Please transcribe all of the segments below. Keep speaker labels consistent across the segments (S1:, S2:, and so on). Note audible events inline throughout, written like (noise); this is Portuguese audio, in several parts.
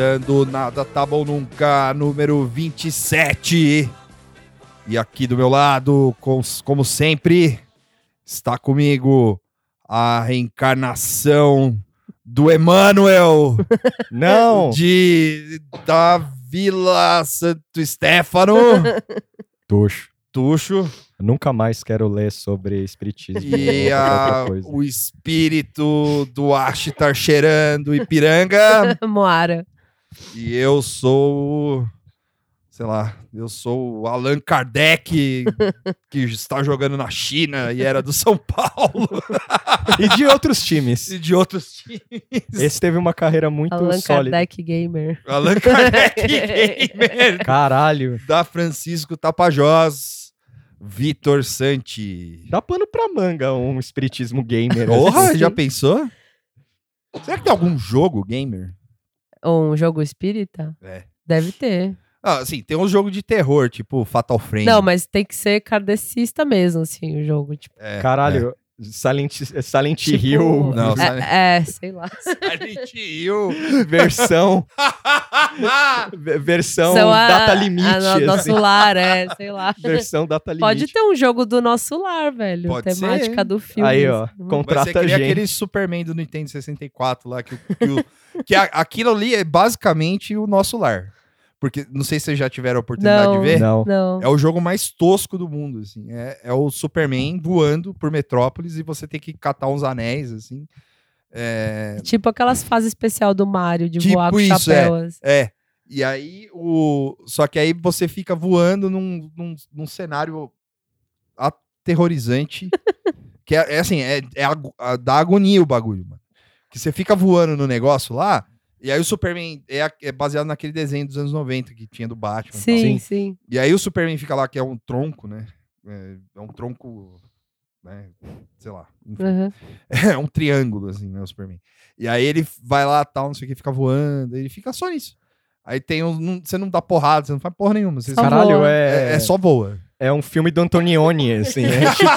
S1: Começando Nada Tá Bom Nunca, número 27. E aqui do meu lado, com- como sempre, está comigo a reencarnação do Emanuel (laughs)
S2: Não!
S1: de da Vila Santo Stefano, (laughs)
S2: Tuxo.
S1: Tuxo,
S2: Nunca mais quero ler sobre espiritismo.
S1: e a-
S2: outra coisa.
S1: o espírito do Ashtar cheirando Ipiranga. (laughs)
S3: Moara.
S1: E eu sou. Sei lá, eu sou o Allan Kardec, (laughs) que está jogando na China e era do São Paulo (laughs)
S2: E de outros times.
S1: e de outros times.
S2: Esse teve uma carreira muito
S3: Allan
S2: sólida.
S3: Kardec Gamer.
S1: Allan Kardec Gamer, (laughs)
S2: Caralho.
S1: da Francisco Tapajós, Vitor Santi.
S2: Dá pano pra manga um espiritismo gamer.
S1: Porra,
S2: assim.
S1: já pensou? Será que tem algum jogo gamer?
S3: Um jogo espírita?
S1: É.
S3: Deve ter.
S1: Ah, assim, tem um jogo de terror, tipo Fatal Frame.
S3: Não, mas tem que ser kardecista mesmo, assim, o jogo. Tipo,
S1: É,
S2: Caralho, Silent, Silent
S3: tipo,
S2: Hill,
S1: Não,
S3: é, é, sei lá.
S1: é. Silent Hill.
S2: versão, (laughs) ve- versão
S3: São a-
S2: data limite.
S3: a no-
S2: assim.
S3: nosso lar, é, sei lá.
S2: Versão data limite.
S3: Pode ter um jogo do nosso lar, velho.
S1: Pode
S3: temática
S1: ser.
S3: do filme.
S2: Aí, ó,
S3: assim.
S1: Vai
S2: contrata a
S1: que nem
S2: gente.
S1: aquele Superman do Nintendo 64 lá, que, que, o- que a- aquilo ali é basicamente o nosso lar. Porque não sei se vocês já tiveram a oportunidade
S3: Não.
S1: de ver.
S2: Não.
S3: Não.
S1: É o jogo mais tosco do mundo, assim. É, é o Superman voando por Metrópolis e você tem que catar uns anéis, assim. É,
S3: Tipo aquelas fases especial do Mario, de
S1: Tipo
S3: voar com
S1: isso,
S3: chapéu. assim.
S1: é. E aí, o... Só que aí você fica voando num, num, num cenário aterrorizante. (laughs) que é, é assim, é, é a- dá agonia o bagulho, mano. Que você fica voando no negócio lá, e aí o Superman é, é baseado naquele desenho dos anos 90 que tinha do Batman. tal.
S3: Sim,
S2: Sim.
S3: sim.
S1: E aí o Superman fica lá, que é um tronco, né? É, é um tronco, né? Sei lá.
S3: Uhum. (laughs)
S1: É um triângulo, assim, né, o Superman. E aí ele vai lá, tal, não sei o que, fica voando, ele fica só nisso. Aí tem um. não- você não dá porrada, você não faz porra nenhuma. Você
S3: só-
S2: Caralho,
S3: voa.
S2: é,
S1: é, é só voa.
S2: É um filme do Antonioni, assim. É (laughs) tipo,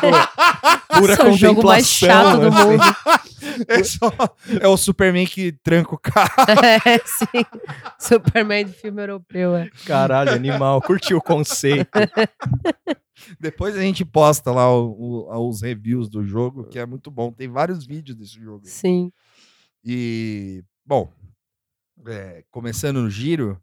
S2: pura
S3: Nossa, é o jogo mais chato do
S2: assim.
S3: mundo. (laughs)
S1: É, só, é o Superman que tranca o carro. (laughs)
S3: é, sim. Superman de filme europeu, é.
S2: Caralho, animal. Curti o conceito.
S1: Depois a gente posta lá o- o- os reviews do jogo, que é muito bom. Tem vários vídeos desse jogo.
S3: Sim.
S1: E, bom, é, começando no giro,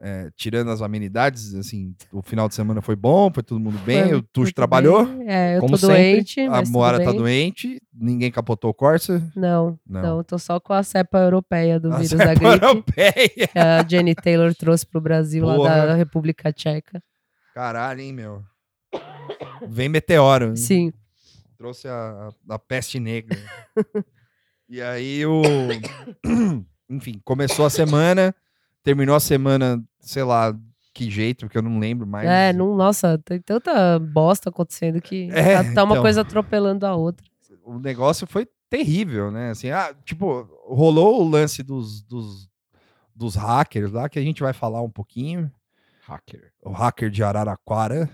S1: é, tirando as amenidades, assim, o final de semana foi bom, foi todo mundo bem,
S3: Foi
S1: o Tuxo
S3: muito
S1: trabalhou,
S3: bem. É, eu
S2: Como
S3: tô
S2: sempre.
S3: doente.
S1: a Moara tá doente, ninguém capotou o Corsa.
S3: Não,
S1: Não.
S3: não, tô só com a cepa europeia do
S1: A
S3: vírus da gripe.
S1: europeia.
S3: Que a Jenny Taylor trouxe pro Brasil lá
S1: Porra.
S3: da República Tcheca.
S1: Caralho, hein, meu. Vem meteoro.
S3: Sim.
S1: Trouxe a, a, a peste negra. (laughs) e aí o. (coughs) Enfim, começou a semana, terminou a semana, sei lá que jeito, porque eu não lembro mais.
S3: É, não, nossa, tem tanta bosta acontecendo que
S1: É,
S3: tá, tá uma
S1: então.
S3: coisa atropelando a outra.
S1: O negócio foi terrível, né? Assim, ah, tipo, rolou o lance dos, dos, dos hackers lá, que a gente vai falar um pouquinho.
S2: Hacker.
S1: O hacker de Araraquara.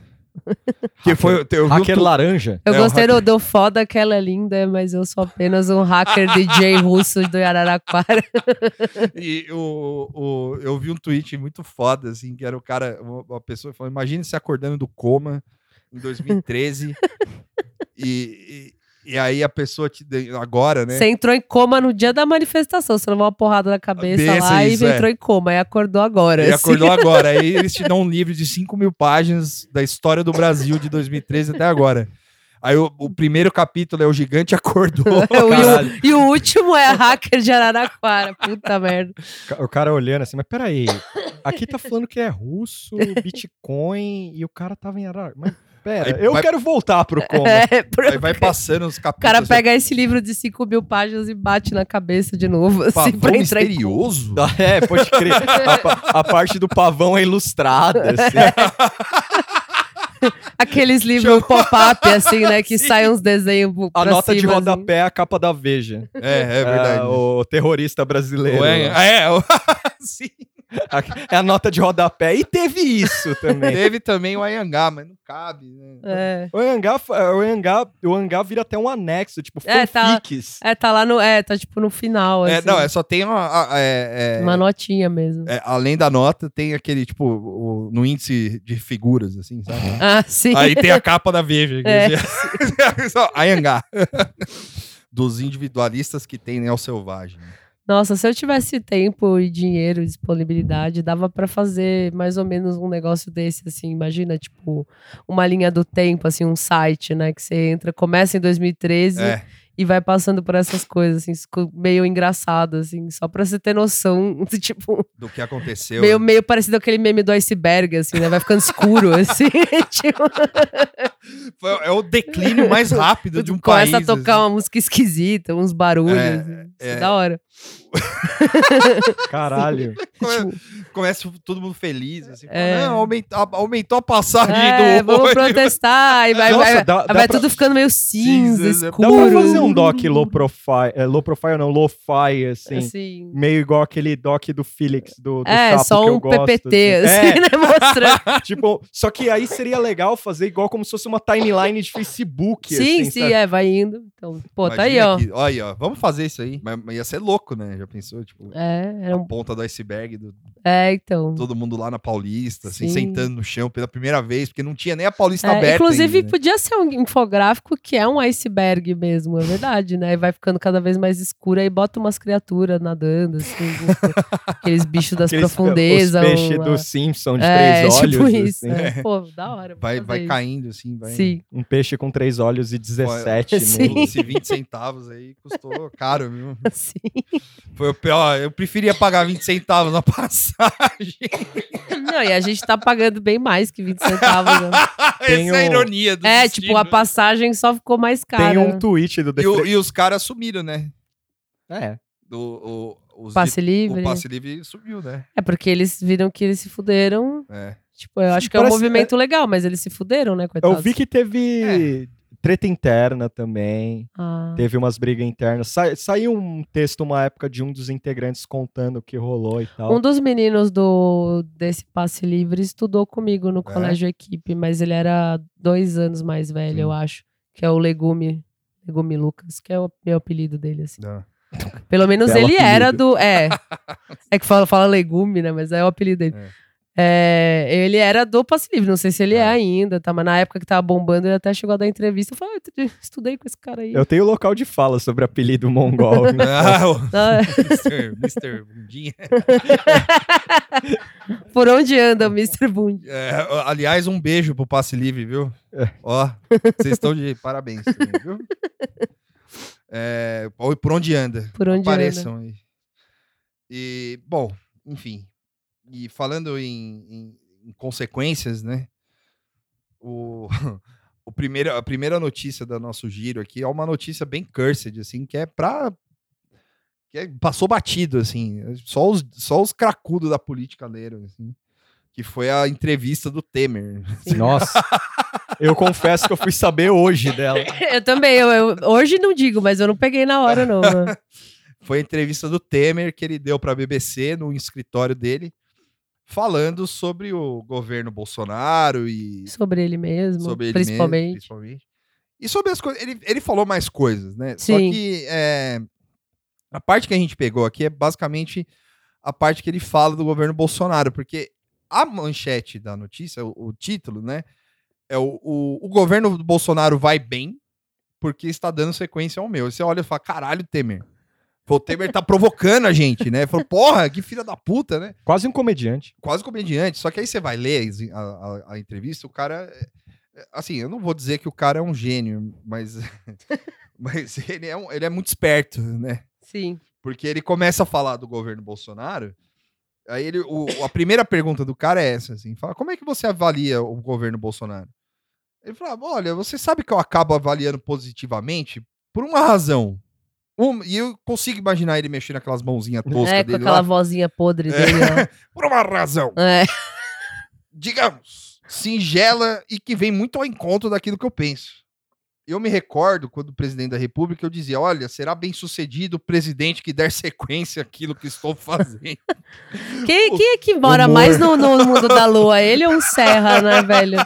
S1: Que foi. Eu
S2: Hacker
S1: tu-
S2: laranja.
S3: Eu
S1: É,
S3: gostei
S1: hacker-
S3: do, do foda que ela é linda, mas eu sou apenas um hacker DJ (laughs) russo do Araraquara.
S1: E o, o, eu vi um tweet muito foda, assim, que era o cara, uma, uma pessoa falando, imagine se acordando do coma em 2013 e, (laughs) e, e aí a pessoa te, agora, né?
S3: Você entrou em coma no dia da manifestação, você levou uma porrada na cabeça lá
S1: isso,
S3: e
S1: é.
S3: entrou em coma, e acordou agora.
S1: Ele
S3: assim.
S1: acordou (laughs) agora. Aí eles te dão um livro de 5 mil páginas da história do Brasil de 2013 até agora. Aí o, o primeiro capítulo é o gigante (laughs) acordou. (laughs)
S3: E o- e o último é hacker de Araraquara. Puta merda.
S2: O cara olhando assim, mas peraí, aqui tá falando que é russo, Bitcoin, e o cara tava em Arara. Mas pera,
S1: Aí
S2: eu
S1: vai-
S2: quero voltar pro coma. (laughs)
S3: É, pro-
S1: Aí vai passando os
S3: O
S1: capítulos.
S3: cara pega esse livro de 5 mil páginas e bate na cabeça de novo, assim,
S1: pavão
S3: pra entrar em
S1: misterioso.
S2: É, pode crer. A, a parte do pavão é ilustrada, assim. (laughs)
S3: Aqueles livros pop-up, assim, né? Que (laughs) saem uns desenhos
S2: A nota de
S3: cima,
S2: rodapé é a capa da Veja.
S1: É, é verdade.
S2: É, o terrorista brasileiro.
S1: O Ah, é, o- sim. (laughs)
S2: É a nota de rodapé. E teve isso também.
S1: Teve também o Ayangá, mas não cabe, né?
S3: É.
S2: O Angá, o Angá, o Angá vira até um anexo, tipo,
S3: É, tá-
S2: fanfics.
S3: É, tá lá no. É, tá tipo no final.
S1: É,
S3: assim.
S1: não, é só tem uma. a- é- é-
S3: Uma notinha mesmo.
S1: é, além da nota, tem aquele, tipo, o- no índice de figuras, assim, sabe? (laughs)
S3: Ah, sim.
S1: Aí tem a capa da Veja.
S3: É.
S1: dizia- (laughs) Ayangá. Dos individualistas que tem Neo Selvagem.
S3: Nossa, se eu tivesse tempo e dinheiro, disponibilidade, dava pra fazer mais ou menos um negócio desse, assim. Imagina, tipo, uma linha do tempo, assim, um site, né? Que você entra, começa em 2013
S1: É.
S3: e vai passando por essas coisas, assim, meio engraçado, assim, só pra você ter noção, (laughs) tipo,
S1: Do que aconteceu.
S3: meio, meio parecido aquele meme do iceberg, assim, né? Vai ficando escuro, (laughs) assim, tipo,
S1: é o declínio mais rápido (laughs) de um
S3: começa
S1: país.
S3: a tocar
S1: assim.
S3: uma música esquisita, uns barulhos,
S1: É,
S3: assim, é
S1: é.
S3: da hora. (laughs)
S2: Caralho. (laughs)
S1: Come- Começa todo mundo feliz, assim. fala,
S3: É.
S1: Não, aumentou, a- aumentou a passagem
S3: É,
S1: do
S3: vamos
S1: óleo."
S3: protestar, e vai,
S2: Nossa,
S3: vai,
S2: dá- dá
S3: vai
S2: pra-
S3: tudo ficando meio cinza,
S1: Cinza, dá
S3: escuro.
S2: Dá pra fazer um doc low profile, é, low profile não, lo-fi, assim.
S3: Assim.
S2: Meio igual aquele doc do Felix, do, do
S3: É, só
S2: que eu
S3: um
S2: gosto,
S3: PPT,
S2: assim.
S3: assim,
S2: É, (laughs)
S3: né? Mostrando.
S2: tipo, só que aí seria legal fazer igual como se fosse uma timeline de Facebook,
S3: sim,
S2: assim,
S3: sim,
S2: sabe?
S3: é, vai indo. Então, pô, tá aí,
S1: Imagina
S3: ó.
S1: que- olha aí, ó. Vamos fazer isso aí. Mas, mas ia ser louco, né? Já pensou? Tipo,
S3: É, era
S1: a
S3: um...
S1: ponta do iceberg, do,
S3: é, então.
S1: todo mundo lá na Paulista, assim,
S3: Sim.
S1: sentando no chão pela primeira vez, porque não tinha nem a Paulista
S3: É,
S1: aberta.
S3: inclusive,
S1: ainda, né?
S3: podia ser um infográfico que é um iceberg mesmo, é verdade, né? E vai ficando cada vez mais escuro aí bota umas criaturas nadando, assim, (laughs) aqueles bichos das
S2: Aqueles-
S3: profundezas.
S2: Os peixes
S3: uma-
S2: do Simpson de
S3: é,
S2: três olhos.
S3: tipo isso.
S2: assim.
S3: é. Pô, da hora.
S1: Vai, vai
S3: isso.
S1: caindo, assim, vai.
S3: Sim.
S2: Um peixe com três olhos e 17 (laughs)
S3: Sim.
S2: no...
S1: Esse 20 centavos aí custou caro, viu? (laughs)
S3: Sim.
S1: Foi o pior. Eu preferia pagar 20 centavos na passagem.
S3: Não, e a gente tá pagando bem mais que 20 centavos. Né?
S2: Tem (laughs)
S1: Essa é a
S2: um-
S1: ironia do
S3: É,
S1: destino,
S3: tipo, a
S1: né?
S3: passagem só ficou mais cara.
S2: Tem um tweet do
S1: E, o- e os caras sumiram, né?
S2: É.
S1: Do, o, os
S3: Passe
S1: de-
S3: livre.
S1: O passe livre sumiu, né?
S3: É porque eles viram que eles se fuderam.
S1: É.
S3: Tipo, eu acho que é um movimento legal, mas eles se fuderam, né,
S2: Eu
S3: coitados?
S2: vi que teve treta interna também.
S3: Ah.
S2: Teve umas brigas internas. Sa- saiu um texto uma época de um dos integrantes contando o que rolou e tal.
S3: Um dos meninos do desse passe livre estudou comigo no
S1: É?
S3: colégio equipe, mas ele era dois anos mais velho,
S1: Sim.
S3: eu acho. Que é o Legume. Legume Lucas, que é o meu apelido dele, assim.
S1: Não.
S3: Pelo menos
S2: Belo
S3: ele era
S2: apelido.
S3: do. É. É que fala, fala legume, né? Mas é o apelido dele. É, ele era do passe livre, não sei se ele é.
S1: É.
S3: ainda, tá? Mas na época que tava bombando, ele até chegou a dar entrevista. Eu falei, ah, eu estudei com esse cara aí.
S2: Eu tenho local de fala sobre apelido mongol. (laughs)
S1: Ah,
S3: Ah,
S1: Mr. Mr. Bundinha. (laughs)
S3: por onde anda o Mr. Bund?
S1: É, aliás, um beijo pro passe livre, viu?
S2: É.
S1: Ó, vocês estão de parabéns, também, viu? É, por onde anda?
S3: Por onde
S1: Apareçam aí. E, bom, enfim. E falando em, em- em consequências, né? O, (laughs) o primeiro, a primeira notícia do nosso giro aqui é uma notícia bem cursed, assim, que é pra. Que é- passou batido, assim. Só os, só os cracudos da política leram, assim. Que foi a entrevista do Temer. (laughs)
S2: Nossa. Eu confesso que eu fui saber hoje dela. (laughs)
S3: Eu também, eu, eu- hoje não digo, mas eu não peguei na hora, não. né?
S1: Foi a entrevista do Temer que ele deu para a BBC no escritório dele, falando sobre o governo Bolsonaro e
S3: Sobre ele mesmo,
S1: sobre ele
S3: principalmente.
S1: mesmo, principalmente. E sobre as coisas. Ele, ele falou mais coisas, né? Só
S3: Sim.
S1: que é, a parte que a gente pegou aqui é basicamente a parte que ele fala do governo Bolsonaro, porque a manchete da notícia, o, o título, né? É o, o, o governo do Bolsonaro vai bem porque está dando sequência ao meu. Você olha e fala, caralho, Temer. O Temer tá provocando a gente, né? Falou, porra, que filha da puta, né?
S2: Quase um comediante.
S1: quase comediante. Só que aí você vai ler a, a- a entrevista, o cara. é- é- Assim, eu não vou dizer que o cara é um gênio, mas. (laughs) mas ele é, um- ele é muito esperto, né?
S3: Sim.
S1: Porque ele começa a falar do governo Bolsonaro. Aí ele, o- a primeira pergunta do cara é essa, assim, fala, como é que você avalia o governo Bolsonaro? Ele fala, olha, você sabe que eu acabo avaliando positivamente por uma razão. Um- e eu consigo imaginar ele mexendo aquelas mãozinhas toscas
S3: É, com
S1: dele
S3: aquela
S1: lá.
S3: vozinha podre dele, ó. (laughs)
S1: Por uma razão.
S3: É.
S1: digamos, singela e que vem muito ao encontro daquilo que eu penso. Eu me recordo quando o presidente da República eu dizia: olha, será bem sucedido o presidente que der (laughs) sequência àquilo que estou fazendo. (laughs)
S3: Quem, quem é que mora
S2: humor.
S3: mais no, no mundo da lua? Ele ou o (laughs) Serra, né, velho?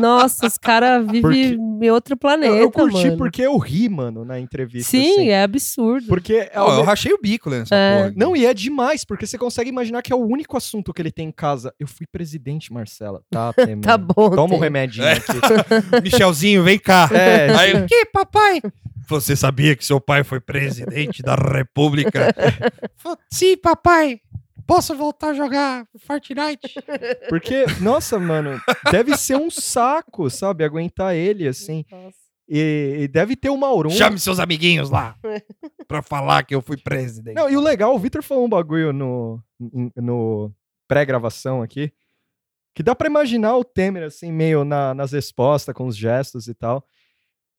S3: Nossa, os caras vivem
S2: Porque-
S3: em outro planeta,
S2: eu, eu curti
S3: mano.
S2: porque eu ri, mano, na entrevista.
S3: Sim,
S2: assim.
S3: é absurdo.
S2: Porque é
S1: Ó,
S2: o
S1: eu rachei o bico nessa
S3: É.
S1: porra.
S2: Não, e é demais, porque você consegue imaginar que é o único assunto que ele tem em casa. Eu fui presidente, Marcela. Tá.
S3: Tá bom.
S2: Toma um
S3: Tem.
S2: remedinho
S1: É.
S2: aqui.
S1: Michelzinho, vem cá.
S2: É,
S1: Aí, o que, papai? Você sabia que seu pai foi presidente da República? (laughs) Sim, papai. Posso voltar a jogar Fortnite?
S2: porque, nossa, mano, deve ser um saco, sabe? Aguentar ele, assim.
S3: Nossa.
S2: E, e deve ter uma aurora.
S1: Chame seus amiguinhos lá (laughs) pra falar que eu fui presidente.
S2: Não, e o legal, o Victor falou um bagulho no, no pré-gravação aqui, que dá pra imaginar o Temer, assim, meio na- nas respostas, com os gestos e tal.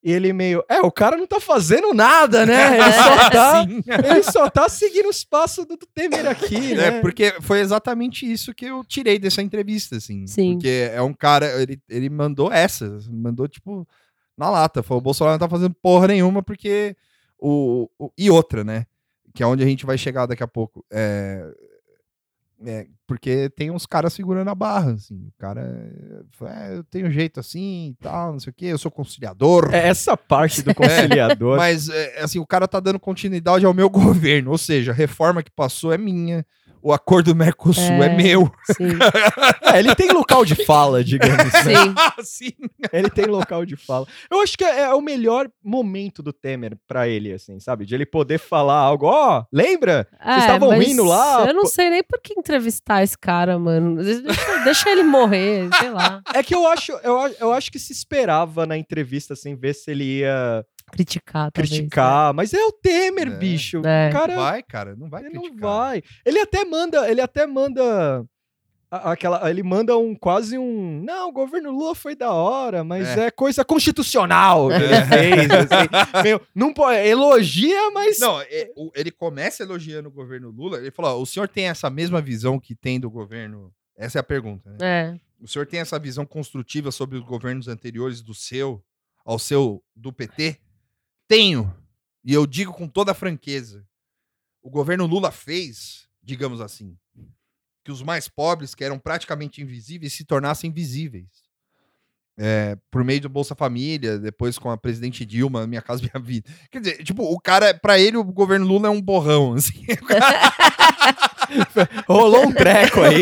S2: E ele meio, é, o cara não tá fazendo nada, né? (laughs) Ele só tá, ele só tá seguindo os passos do Temer aqui, né?
S1: É, porque foi exatamente isso que eu tirei dessa entrevista, assim.
S3: Sim.
S1: Porque é um cara, ele, ele mandou essa, mandou, tipo, na lata. Falou, o Bolsonaro não tá fazendo porra nenhuma porque o, o- E outra, né? Que é onde a gente vai chegar daqui a pouco. É, é, porque tem uns caras segurando a barra, assim. O cara, é, eu tenho jeito assim e tal, não sei o quê, eu sou conciliador.
S2: É essa parte do (laughs) conciliador.
S1: Mas, é, assim, o cara tá dando continuidade ao meu (laughs) governo. Ou seja, a reforma que passou é minha. O acordo do Mercosul é,
S3: É.
S1: meu.
S3: Sim, (laughs)
S2: É, ele tem local de fala, digamos. né?
S3: sim. (laughs)
S1: Sim.
S2: Ele tem local de fala. Eu acho que é, é o melhor momento do Temer pra ele, assim, sabe? De ele poder falar algo. Ó, lembra? Vocês
S3: É,
S2: estavam
S3: mas
S2: rindo lá?
S3: Eu não sei nem por que entrevistar esse cara, mano. Deixa, (laughs) deixa ele morrer, sei lá.
S2: É que eu acho, eu, eu acho que se esperava na entrevista, assim, ver se ele ia
S3: Criticar, talvez.
S2: criticar. Mas é o Temer,
S1: É.
S2: bicho.
S3: É.
S2: O cara
S1: Vai, cara, não vai
S2: ele não
S1: criticar.
S2: vai. Ele até manda, ele até manda. Aquela, ele manda um quase um. Não, o governo Lula foi da hora, mas é,
S1: É.
S2: coisa constitucional
S1: É.
S2: fez. assim. Meio, não pode, elogia, mas.
S1: Não, é, ele começa elogiando o governo Lula. Ele falou: ó, o senhor tem essa mesma visão que tem do governo. Essa é a pergunta. Né?
S3: É.
S1: O senhor tem essa visão construtiva sobre os governos anteriores do seu, ao seu, do PT? Tenho. E eu digo com toda franqueza. O governo Lula fez, digamos assim, que os mais pobres, que eram praticamente invisíveis, se tornassem visíveis. É, por meio do Bolsa Família, depois com a presidente Dilma, (laughs) Minha Casa Minha Vida. Quer dizer, tipo, o cara, pra ele, o governo Lula é um borrão, assim. (laughs) (laughs)
S2: Rolou um treco aí.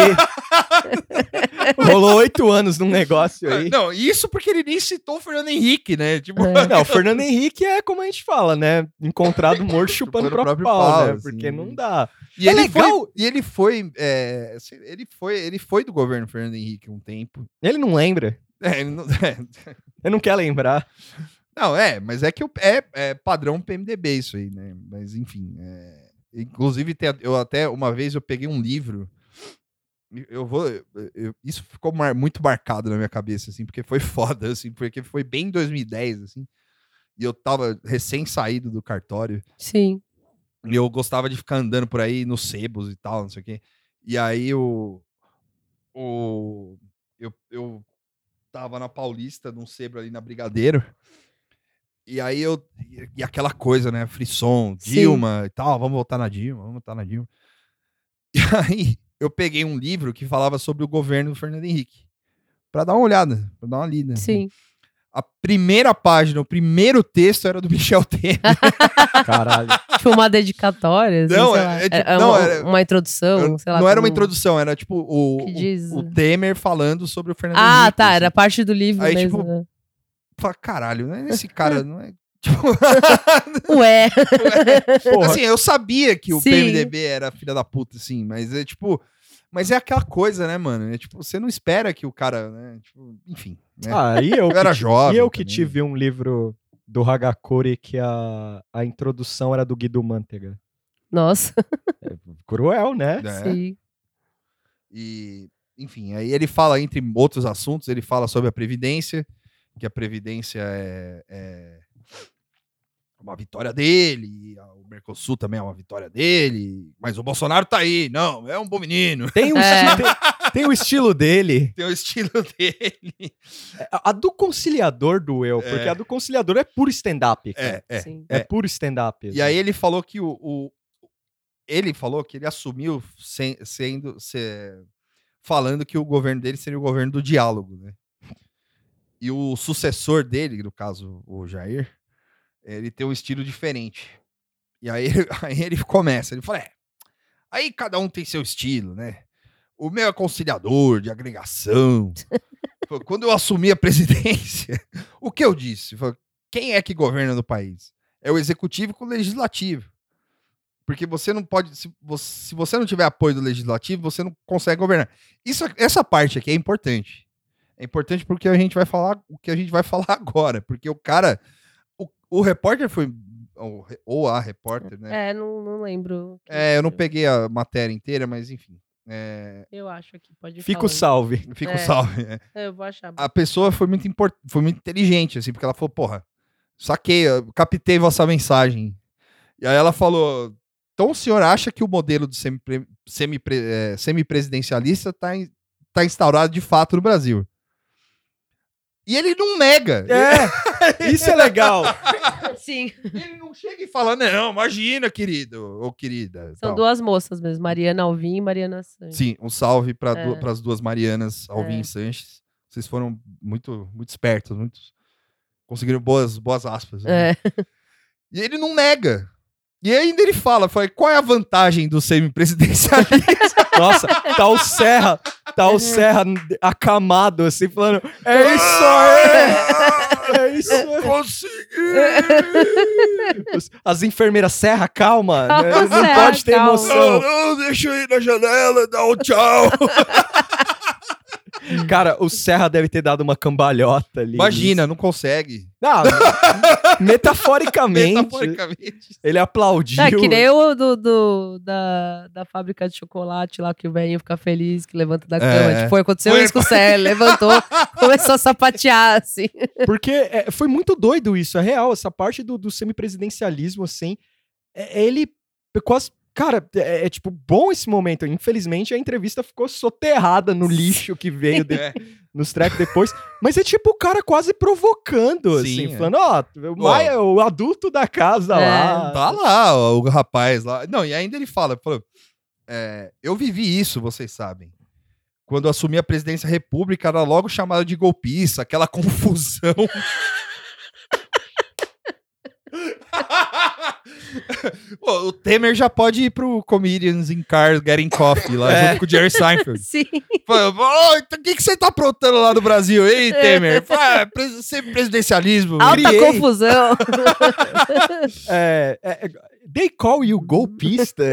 S2: Rolou oito anos num negócio aí.
S1: Não, isso porque ele nem citou o Fernando Henrique, né? Tipo,
S3: É.
S2: Não, o (laughs) Fernando Henrique é como a gente fala, né? Encontrado morto (laughs) chupando o
S1: Chupando o
S2: próprio,
S1: próprio
S2: pau,
S1: pau,
S2: né?
S1: assim.
S2: Porque não dá.
S1: E
S2: É
S1: ele
S2: legal-
S1: foi, e ele foi, é, assim, ele foi, ele foi do governo Fernando Henrique um tempo.
S2: Ele não lembra.
S1: É, ele não, é,
S2: Ele não quer lembrar.
S1: não, é, mas é que o- é, é padrão PMDB isso aí, né? Mas enfim, é, inclusive eu até uma vez eu peguei um livro, eu vou, eu- eu- isso ficou mar- muito marcado na minha cabeça assim, porque foi (laughs) foda assim, porque foi bem em 2010 assim. E eu tava recém saído do cartório.
S3: Sim.
S1: E eu gostava de ficar andando por aí nos sebos e tal, não sei o quê. E aí o. o eu, eu tava na Paulista, num sebo ali na Brigadeiro. E aí eu. E, aquela coisa, né? Frisson,
S3: Sim.
S1: Dilma e tal, vamos votar na Dilma, vamos votar na Dilma. (laughs) E aí eu peguei um livro que falava sobre o governo do Fernando Henrique. Pra dar uma olhada, pra dar uma lida.
S3: Sim.
S1: A primeira página, o primeiro texto era do (laughs) Michel Temer.
S2: Caralho. (laughs)
S3: Tipo uma dedicatória. assim,
S1: Não,
S3: sei
S1: é-
S3: lá.
S1: é tipo-
S3: É
S1: não,
S3: uma,
S1: era-
S3: uma introdução,
S1: Eu-
S3: sei lá.
S1: não era uma
S3: como-
S1: introdução, era tipo o, o-
S3: diz-
S1: o Temer falando sobre o Fernando
S3: Ah,
S1: Henrique.
S3: tá.
S1: assim.
S3: Era parte do livro
S1: Aí,
S3: mesmo.
S1: tipo,
S3: né?
S1: Fala, caralho, não é esse cara, não é. (laughs) Tipo, (laughs)
S3: Ué.
S2: Porra.
S1: assim, eu sabia que o
S3: Sim.
S1: PMDB era filha da puta, assim, mas é tipo. Mas é aquela coisa, né, mano? É tipo, você não espera que o cara, né? Tipo, enfim. Né?
S2: Ah, e eu,
S1: eu era
S2: que,
S1: jovem.
S2: e eu que
S1: também.
S2: tive um livro do Hagakure que a, a introdução era do Guido Mantega.
S3: Nossa. (laughs)
S2: Cruel, né?
S1: É.
S3: Sim.
S1: E, enfim, aí ele fala, entre outros assuntos, ele fala sobre a Previdência, que a Previdência é, é uma vitória dele, e o Mercosul também é uma vitória dele, mas o Bolsonaro tá aí, não, é um bom menino.
S2: Tem um, (laughs)
S3: É.
S2: tem, Tem o estilo dele.
S1: Tem o estilo (laughs) dele.
S2: A a do conciliador doeu,
S1: É.
S2: porque a do conciliador é puro stand-up. cara.
S1: É, é.
S3: Sim.
S2: É,
S1: é.
S2: puro stand-up.
S1: E aí ele falou que o, o- ele falou que ele assumiu sem- sendo se- falando que o governo dele seria o governo do diálogo, né? E o sucessor dele, no caso o Jair, ele tem um estilo diferente. E aí, (laughs) aí ele começa, ele fala, é, aí cada um tem seu estilo, né? O meu é conciliador, de agregação. Quando eu assumi a (laughs) presidência, o que eu disse? Falou, Quem é que governa no país? É o executivo com o legislativo. Porque você não pode. Se você, se você não tiver apoio do legislativo, você não consegue governar. Isso, essa parte aqui é importante. É importante porque a gente vai falar o que a gente vai (laughs) falar agora. Porque o cara. O, o repórter foi. Ou, ou a repórter, né?
S3: É, não, não lembro.
S1: É, eu não peguei a matéria inteira, mas enfim. É,
S3: Eu acho aqui, pode
S2: Fica o
S3: falando.
S2: salve. (laughs)
S1: fica o
S3: É.
S1: salve. é.
S3: É, Eu vou achar.
S1: a pessoa foi muito, import... foi muito inteligente, assim, porque ela falou, porra, saquei, captei vossa mensagem. E aí ela falou, então o senhor acha que o modelo do semipre... semipre... eh, semipresidencialista está tá instaurado de fato no Brasil? E ele não nega.
S2: É, (laughs) isso é legal.
S3: Sim,
S1: Ele não chega e fala, não, imagina, querido ou querida.
S3: são
S1: tal.
S3: duas moças mesmo, Mariana Alvim e Mariana Santos.
S1: Sim, um salve para
S3: É.
S1: as duas Marianas, Alvim
S3: É.
S1: e Sanches. Vocês foram muito, muito espertos, muito... conseguiram boas, boas aspas. né?
S3: É.
S1: E ele não nega. E ainda ele fala, fala, qual é a vantagem do semipresidencialismo? (laughs)
S2: Nossa, tá o Serra, tá o Serra acamado, assim, falando: É isso aí! É isso aí!
S1: Consegui!
S2: As enfermeiras, Serra, calma!
S3: Calma, (laughs)
S2: né? Não
S3: Serra,
S2: pode ter
S3: calma.
S2: emoção.
S1: não, deixa eu ir na janela, dá um tchau. (laughs)
S2: Cara, o Serra deve ter dado uma cambalhota ali.
S1: Imagina, não consegue.
S2: Não, (laughs) metaforicamente,
S1: Metaforicamente.
S2: ele aplaudiu.
S3: É que nem o do, do- da, da fábrica de chocolate lá, que o velhinho fica feliz, que levanta da cama.
S1: É.
S3: Tipo, foi, aconteceu
S1: Foi-
S3: isso com o Célio, levantou, (laughs) começou a sapatear, assim.
S2: Porque é, foi muito doido isso, é real. Essa parte do, do semipresidencialismo, assim, é- ele quase. Cara, é, é, tipo bom esse momento. Infelizmente, a entrevista ficou soterrada no lixo que veio de- (laughs)
S1: É.
S2: nos tracks depois. Mas é tipo o cara quase provocando,
S1: Sim,
S2: assim,
S1: é.
S2: falando: ó, o, Maia, o adulto da casa
S3: É.
S2: lá.
S1: Tá lá, ó, o rapaz lá. Não, e ainda ele fala, falou, é, eu vivi isso, vocês sabem. Quando eu assumi a presidência da república, era logo chamado de golpista, aquela (laughs) confusão. (laughs) Pô, o Temer já pode ir pro Comedians in Cars Getting Coffee lá, (laughs)
S2: É.
S1: junto com o Jerry Seinfeld. (laughs)
S3: Sim.
S1: Fala, "Ô, então O que, que você tá aprontando lá no Brasil, hein, Temer? Fala, "Ah, sempre presidencialismo.
S3: Alta
S2: Criei.
S3: confusão.
S2: É, é, é, they call you golpista?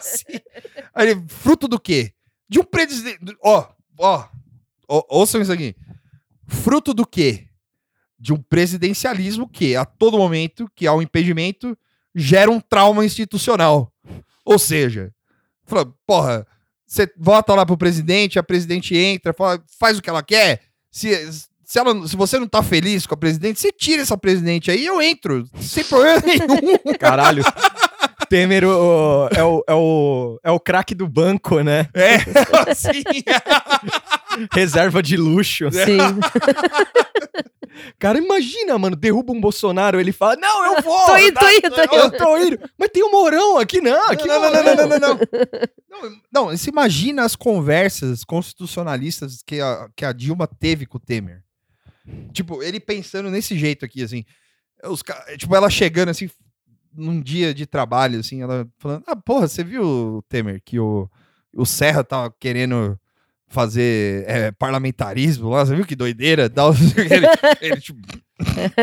S1: Sim. Aí fruto do quê? De um presidente. Ó, ó, ó, ouçam isso aqui. Fruto do quê? De um presidencialismo que, a todo momento que há um impedimento, gera um trauma institucional. Ou seja, fala, porra, você vota lá pro presidente, a presidente entra, fala, faz o que ela quer. Se, se, ela, se você não tá feliz com a presidente, você tira essa presidente aí, eu entro, sem problema (laughs) nenhum.
S2: Caralho. Temer o- é o, é o, é o craque do banco, né?
S1: É, (laughs) assim.
S2: Reserva de luxo.
S3: Sim. (laughs)
S2: Cara, imagina, mano, derruba um Bolsonaro, ele fala, não, eu (laughs) vou!
S3: Tô indo, tô indo, tô
S2: Eu tô indo. Mas tem um Mourão aqui, não. Aqui
S1: não, não, não, não, não, não, não. (laughs) Não, não, você imagina as conversas constitucionalistas que a, que a Dilma teve com o Temer. Tipo, ele pensando nesse jeito aqui, assim. Os, tipo, ela chegando assim, num dia de trabalho, assim, ela falando: Ah, porra, você viu, Temer, que o, o Serra tava querendo fazer é, parlamentarismo lá, você viu que doideira? Tal, (laughs) ele, ele, tipo,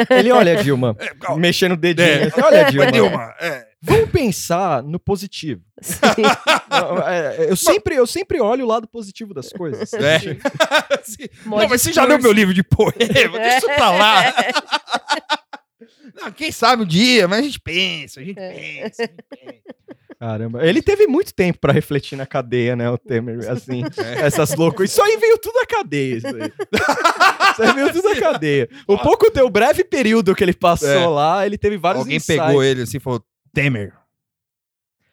S2: Ele olha, Dilma,
S1: é,
S2: mexendo o dedinho.
S1: É.
S2: Olha,
S1: mas
S2: Dilma.
S1: Dilma, é,
S2: Vamos pensar no positivo.
S3: Sim.
S2: Não, é, eu, sempre, eu sempre olho o lado positivo das coisas.
S1: É. (laughs) Não, mas você já leu meu livro de poema? Deixa isso pra lá. (laughs) Não, quem sabe um dia, mas a gente pensa, a gente
S3: É.
S1: pensa. A gente pensa.
S2: Caramba, ele teve muito tempo pra refletir na cadeia, né, o Temer, assim, (laughs)
S1: É.
S2: essas loucas. Isso aí veio tudo da cadeia, isso aí. (laughs) Isso aí veio tudo da cadeia. O pouco, o breve período que ele passou
S1: É.
S2: lá, ele teve vários
S1: Alguém
S2: insights.
S1: pegou ele assim e falou: Temer,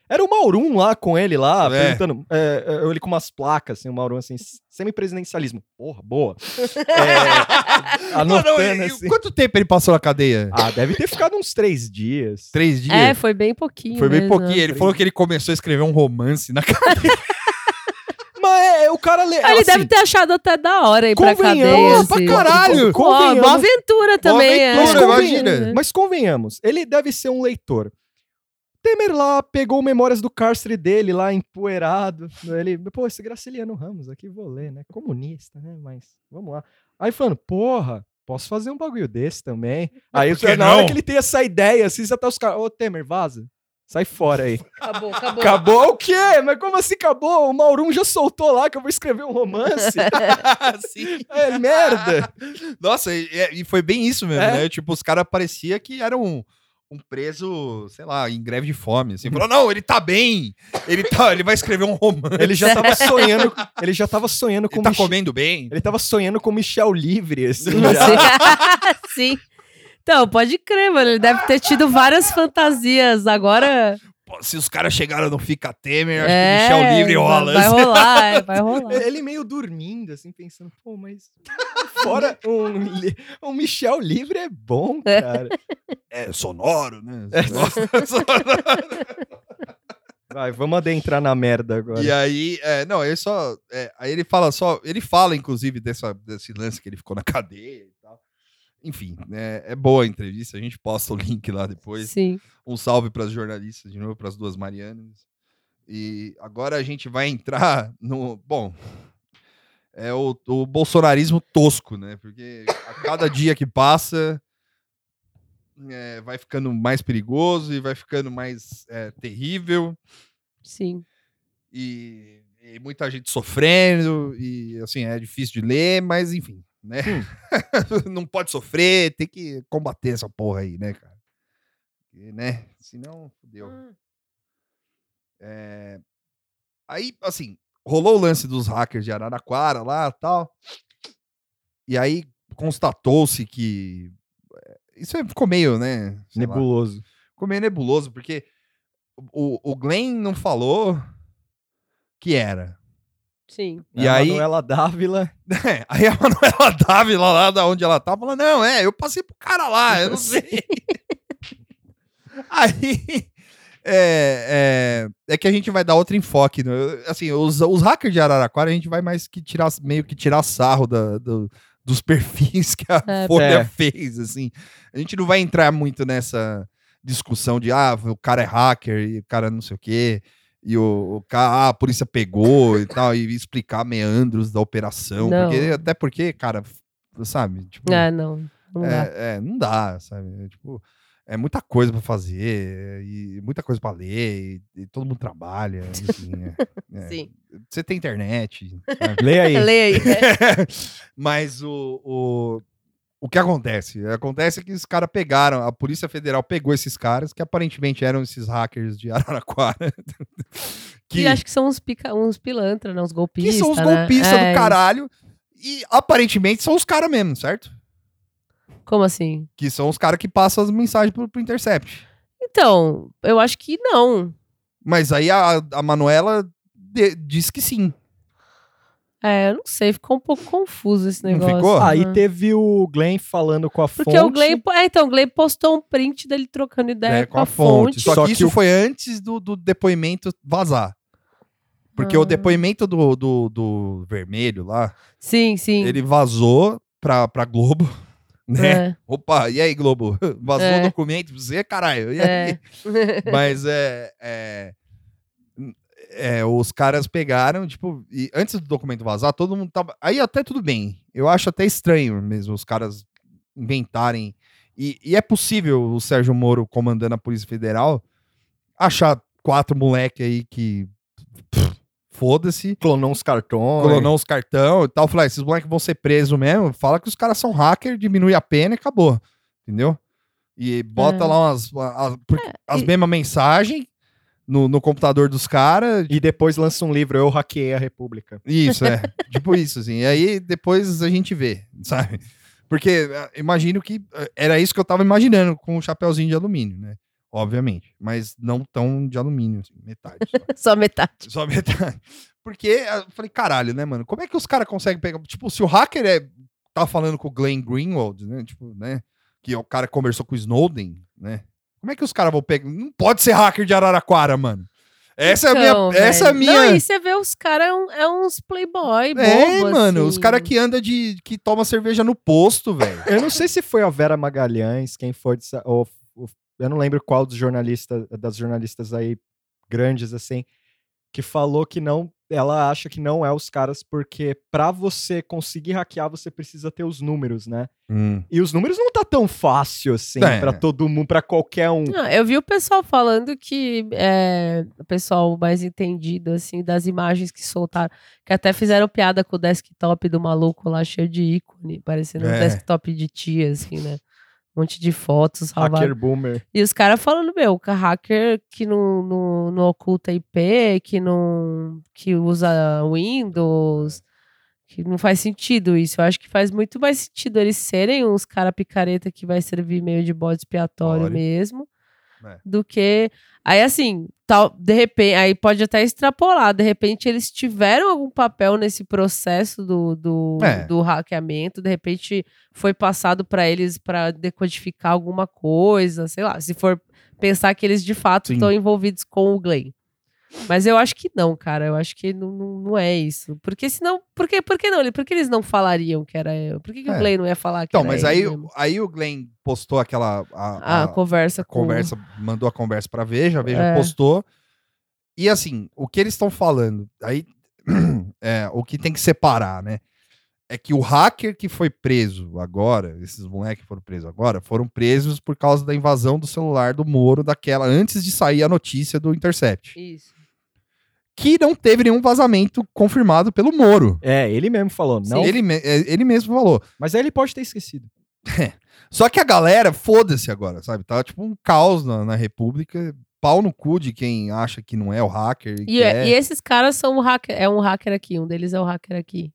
S2: Era o Maurum lá com ele lá,
S1: É.
S2: perguntando. é, é, ele com umas placas, assim, o Maurum assim, semipresidencialismo. Porra, boa. (laughs) É,
S1: Não, não,
S2: assim.
S1: Quanto tempo ele passou na cadeia?
S2: Ah, deve ter ficado uns três dias.
S1: Três dias?
S3: É, foi bem pouquinho.
S1: Foi bem
S3: mesmo,
S1: pouquinho. Ele
S2: Três
S1: falou que ele começou a escrever um romance na (laughs) cadeia.
S2: Mas é, o cara lê.
S3: Ah, Ele
S2: assim,
S3: deve ter achado até da hora ir pra
S2: Convenhamos,
S3: cadeia.
S1: pra
S3: assim.
S1: caralho.
S3: Pô,
S2: Convenhamos.
S3: boa aventura também. é.
S1: aventura,
S2: Mas,
S1: imagina.
S2: convenhamos, mas convenhamos, ele deve ser um leitor. Temer lá pegou memórias do cárcere dele lá empoeirado. Ele, pô, esse Graciliano Ramos aqui vou ler, né? Comunista, né? Mas vamos lá. Aí falando, porra, posso fazer um bagulho desse também. Aí
S1: que
S2: na hora que ele tem essa ideia, assim, já tá os caras, ô Temer, vaza. Sai fora aí.
S3: Acabou, acabou.
S2: Acabou o quê? Mas como assim acabou? O Maurum já soltou lá que eu vou escrever um romance. (laughs) (laughs)
S1: Sim.
S2: é merda.
S1: Nossa, e, e foi bem isso mesmo,
S2: É.
S1: né? Tipo, os caras parecia que eram um, preso, sei lá, em greve de fome. Assim, falou, não, ele tá bem. Ele, tá, ele vai escrever um romance.
S2: Ele já tava (laughs) sonhando, ele já tava sonhando com
S1: Ele tá
S2: Michel-
S1: comendo bem.
S2: Ele tava sonhando com Michel Livre, assim. (laughs)
S3: Sim. Então, pode crer, mano. Ele deve ter tido várias fantasias. Agora.
S1: Pô, se os caras chegaram no Fica Temer, acho
S3: é,
S1: que Michel Livre rola.
S3: Vai rolar, é, vai rolar. (laughs)
S2: Ele meio dormindo, assim, pensando, pô, mas fora um, um Michel Livre é bom, cara.
S1: É sonoro, né?
S2: É. (laughs)
S1: Sonoro.
S2: Vai, vamos adentrar na merda agora.
S1: E aí, é, não, ele só. é, aí ele fala só. Ele fala, inclusive, dessa, desse lance que ele ficou na cadeia e tal. Enfim, né, é boa a entrevista. A gente posta o link lá depois.
S3: Sim.
S1: Um salve para as jornalistas, de novo, para as duas Marianas. E agora a gente vai entrar no. Bom. É o, o bolsonarismo tosco, né? Porque a cada dia que passa. É, vai ficando mais perigoso e vai ficando mais é, terrível
S3: Sim.
S1: e, e muita gente sofrendo, e assim, é difícil de ler, mas enfim, né? (laughs) não pode sofrer, tem que combater essa porra aí, né, cara? E, né? Senão, fudeu. É, Aí, assim, rolou o lance dos hackers de Araraquara lá tal. E aí constatou-se que. É, Isso aí ficou meio, né? sei lá,
S2: Nebuloso.
S1: ficou meio nebuloso, porque o, o Glenn não falou que era.
S3: Sim.
S1: E
S2: a
S1: aí-
S2: Manuela Dávila. (laughs)
S1: É, aí a Manuela Dávila lá da onde ela tá, falou, não, é, eu passei pro cara lá, eu não (laughs) sei. (laughs) aí, é, é, é que a gente vai dar outro enfoque, né? assim, os, os hackers de Araraquara, a gente vai mais que tirar, meio que tirar sarro da, do- dos perfis que a (laughs)
S3: É.
S1: Folha
S2: É.
S1: fez, assim. A gente não vai entrar muito nessa discussão de, ah, o cara é hacker e o cara não sei o quê, e o, o cara, ah, a polícia pegou e tal, e explicar meandros da operação, porque, até porque, cara, sabe, tipo,
S3: É, não. Não dá.
S1: é, é, não dá, sabe? É, tipo, é muita coisa pra fazer e muita coisa pra ler e, e todo mundo trabalha, enfim. é, (laughs) é.
S3: Sim.
S1: Você tem internet, sabe? (laughs)
S2: Lê aí.
S3: Lê aí. (laughs)
S1: Mas o, o, o que acontece? Acontece que os caras pegaram, a Polícia Federal pegou esses caras, que aparentemente eram esses hackers de Araraquara.
S3: Que acho que são uns, pica, uns pilantra, né? Uns
S1: que
S3: golpistas.
S1: são os
S3: né?
S1: golpistas
S3: É,
S1: do caralho. E aparentemente são os caras mesmo, certo?
S3: Como assim?
S1: Que são os caras que passam as mensagens pro, pro Intercept.
S3: Então, eu acho que não.
S1: Mas aí a, a Manuela de- diz que sim.
S3: É, eu não sei, ficou um pouco confuso esse
S1: Não
S3: negócio.
S1: ficou?
S2: Aí
S3: né?
S2: teve o Glenn falando com a
S3: Porque
S2: fonte.
S3: o Glenn. É, então, o Glenn postou um print dele trocando ideia
S1: né,
S3: com, a fonte.
S1: Só,
S2: Só
S1: que
S2: que
S1: isso
S2: o-
S1: foi antes do, do depoimento vazar. Porque
S3: Ah.
S1: o depoimento do, do, do vermelho lá,
S3: Sim, sim.
S1: ele vazou pra, pra Globo, né?
S3: É,
S1: Opa, e aí, Globo? (laughs) Vazou
S3: É.
S1: o documento pra você, caralho? E
S3: É.
S1: aí? (laughs) Mas é, é, é, Os caras pegaram, tipo, e antes do documento vazar, todo mundo tava. Aí até tudo bem. Eu acho até estranho mesmo os caras inventarem. E, e é possível o Sérgio Moro comandando a Polícia Federal achar quatro moleque aí que. pff, Foda-se.
S2: Clonou uns cartões.
S1: Clonou os cartão e tal. Falar, esses moleques vão ser presos mesmo. Fala que os caras são hacker, diminui a pena e acabou. Entendeu? E bota
S3: É.
S1: lá umas, as, por- as
S3: e-
S1: mesmas mensagens no, no computador dos caras.
S2: E depois lança um livro, Eu Hackeei a República.
S1: Isso, é. (laughs) tipo isso, assim. E aí depois a gente vê, sabe? Porque eh, imagino que eh, era isso que eu tava imaginando com o chapeuzinho de alumínio, né? Obviamente. Mas não tão de alumínio, assim, metade. Só, (laughs)
S3: Só metade.
S1: só metade. Porque eu falei, caralho, né, mano? Como é que os caras conseguem pegar. Tipo, se o hacker é. Tá falando com o Glenn Greenwald, né? Tipo, né? Que é o cara que conversou com o Snowden, né? Como é que os caras vão pegar. Não pode ser hacker de Araraquara, mano. Essa é a
S3: Então,
S1: minha. Essa é minha.
S3: Não, aí você vê os caras, é, um- é uns playboy, bobo,
S1: É, mano, os
S3: assim.
S1: caras que anda de. que toma cerveja no posto, velho.
S2: Eu não sei se foi a Vera Magalhães, quem foi, dessa- ou, ou- eu não lembro qual dos jornalistas, das jornalistas aí grandes, assim, que falou que não, ela acha que não é os caras, porque pra você conseguir hackear, você precisa ter os números, né? E os números não tá tão fácil, assim,
S1: É.
S2: pra todo mundo, pra qualquer um.
S3: Não, eu vi o pessoal falando que é, o pessoal mais entendido, assim, das imagens que soltaram, que até fizeram piada com o desktop do maluco lá, cheio de ícone, parecendo um
S1: É.
S3: desktop de tia, assim, né? Um monte de fotos.
S2: Hacker boomer.
S3: E os caras falando, meu, hacker que não, não, não oculta IP, que não que usa Windows, que não faz sentido isso. Eu acho que faz muito mais sentido eles serem uns cara picareta que vai servir meio de bode expiatório
S1: Olha.
S3: mesmo,
S1: É.
S3: do que aí assim, tal, de repente, aí pode até extrapolar, de repente eles tiveram algum papel nesse processo do, do,
S1: É.
S3: do hackeamento, de repente foi passado para eles para decodificar alguma coisa, sei lá, se for pensar que eles de fato estão envolvidos com o Glenn. Mas eu acho que não, cara. Eu acho que não, não, não é isso. Porque senão. Por que, por que não? Por que eles não falariam que era eu? Por que, que
S1: É.
S3: o Glenn não ia falar que
S1: Então,
S3: era
S1: mas aí,
S3: mesmo?
S1: aí o Glenn postou aquela. A,
S3: A,
S1: a-
S3: conversa
S1: a
S3: com.
S1: conversa, mandou a conversa pra Veja, a Veja
S3: É.
S1: postou. E assim, o que eles estão falando, aí (clears throat) é, o que tem que separar, né? É que o hacker que foi preso agora, esses moleques que foram presos agora, foram presos por causa da invasão do celular do Moro, daquela, antes de sair a notícia do Intercept.
S3: Isso.
S1: Que não teve nenhum vazamento confirmado pelo Moro.
S2: É, ele mesmo falou, não.
S1: Ele, me- é, ele mesmo falou.
S2: Mas aí ele pode ter esquecido.
S1: Só que a galera, foda-se agora, sabe? Tá tipo um caos na, na República. Pau no cu de quem acha que não é o hacker.
S3: E,
S1: que é.
S3: e esses caras são um hacker. É um hacker aqui. Um deles é o hacker aqui.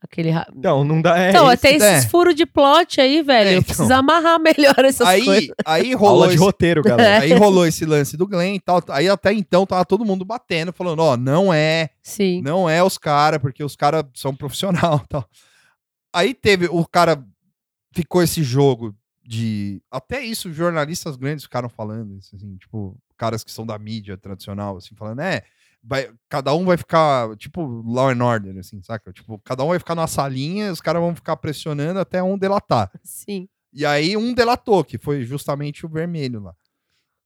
S3: Aquele. ha-
S2: Então, não dá. É
S3: então, tem esses
S1: é.
S3: furos de plot aí, velho.
S1: É, então.
S3: Precisa amarrar (laughs) melhor essas
S1: aí,
S3: coisas.
S1: aí rolou
S2: Aula de
S1: esse,
S2: roteiro, galera. (laughs)
S1: aí rolou esse lance do Glenn e tal. Aí até então tava todo mundo batendo, falando, ó, não é,
S3: Sim.
S1: não é os caras, porque os caras são profissional (laughs) e tal. Aí teve, o cara ficou esse jogo de. Até isso, jornalistas grandes ficaram falando, isso, assim, tipo, caras que são da mídia tradicional, assim, falando, é. Vai- cada um vai ficar, tipo, Law and Order, assim, saca? Tipo, cada um vai ficar numa salinha, os caras vão ficar pressionando até um delatar.
S3: Sim.
S1: E aí um delatou, que foi justamente o vermelho lá.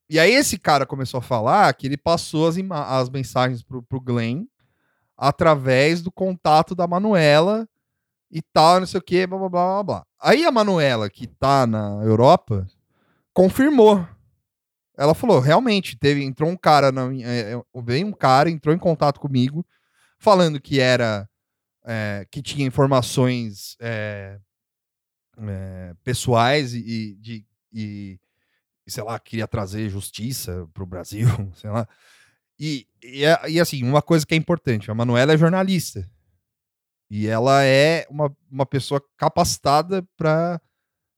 S1: E aí esse cara começou a falar que ele passou as, as mensagens pro, pro Glenn através do contato da Manuela e tal, não sei o que, blá, blá, blá, blá, blá. Aí a Manuela, que tá na Europa, confirmou. Ela falou, realmente, teve, entrou um cara, na, é, é, veio um cara, entrou em contato comigo, falando que era, é, que tinha informações é, é, pessoais e, de e, sei lá queria trazer justiça para o Brasil (laughs) sei lá. E, e, é- e, assim uma coisa que é importante a Manuela é jornalista. E ela é uma, uma pessoa capacitada para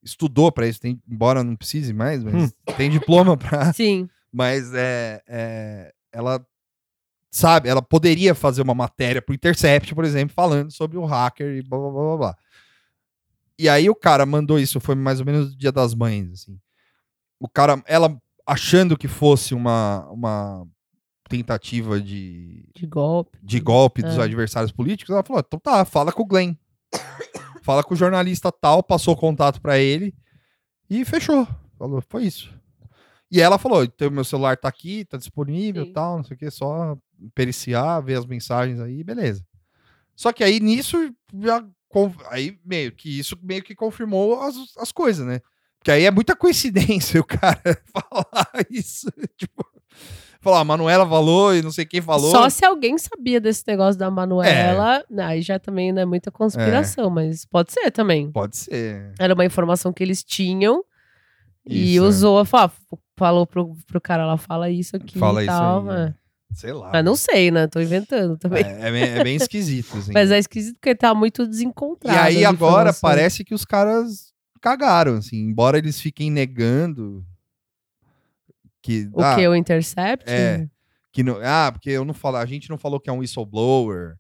S1: estudou para isso tem, embora não precise mais mas tem diploma para (laughs)
S3: Sim.
S1: mas é, é, ela sabe, ela poderia fazer uma matéria pro Intercept, por exemplo, falando sobre o hacker e blá blá blá blá. blá. E aí o cara mandou isso, foi mais ou menos no dia das mães, assim. O cara, ela achando que fosse uma, uma tentativa de,
S3: De golpe.
S1: de golpe dos
S3: É.
S1: adversários políticos, ela falou: então tá, fala com o Glenn. Fala com o jornalista tal, passou o contato pra ele e fechou. Falou, foi isso. E ela falou: então meu celular tá aqui, tá disponível
S3: Sim.
S1: tal, não sei o que, só periciar, ver as mensagens aí, beleza. Só que aí nisso já. Aí meio que isso meio que confirmou as, as coisas, né? Porque aí é muita coincidência (laughs) o cara (laughs) falar isso. (laughs) Tipo, falar, a Manuela falou e não sei quem falou.
S3: Só se alguém sabia desse negócio da Manuela, aí já também não é muita conspiração, mas pode ser também.
S1: Pode ser.
S3: Era uma informação que eles tinham e
S1: Isso, é.
S3: usou, falou, falou pro, pro cara lá, fala isso aqui
S1: Fala
S3: e
S1: isso
S3: tal.
S1: aí,
S3: é.
S1: Sei lá.
S3: Mas não sei, né? Tô inventando também.
S1: É, é bem, é bem esquisito, assim. (laughs)
S3: Mas é esquisito porque tá muito
S1: e
S3: desencontrado.
S1: aí
S3: as
S1: agora parece que os caras cagaram, assim. Embora eles fiquem negando, que
S3: O
S1: ah,
S3: que? O Intercept?
S1: É. que não, ah, porque eu não falo, a gente não falou que é um whistleblower,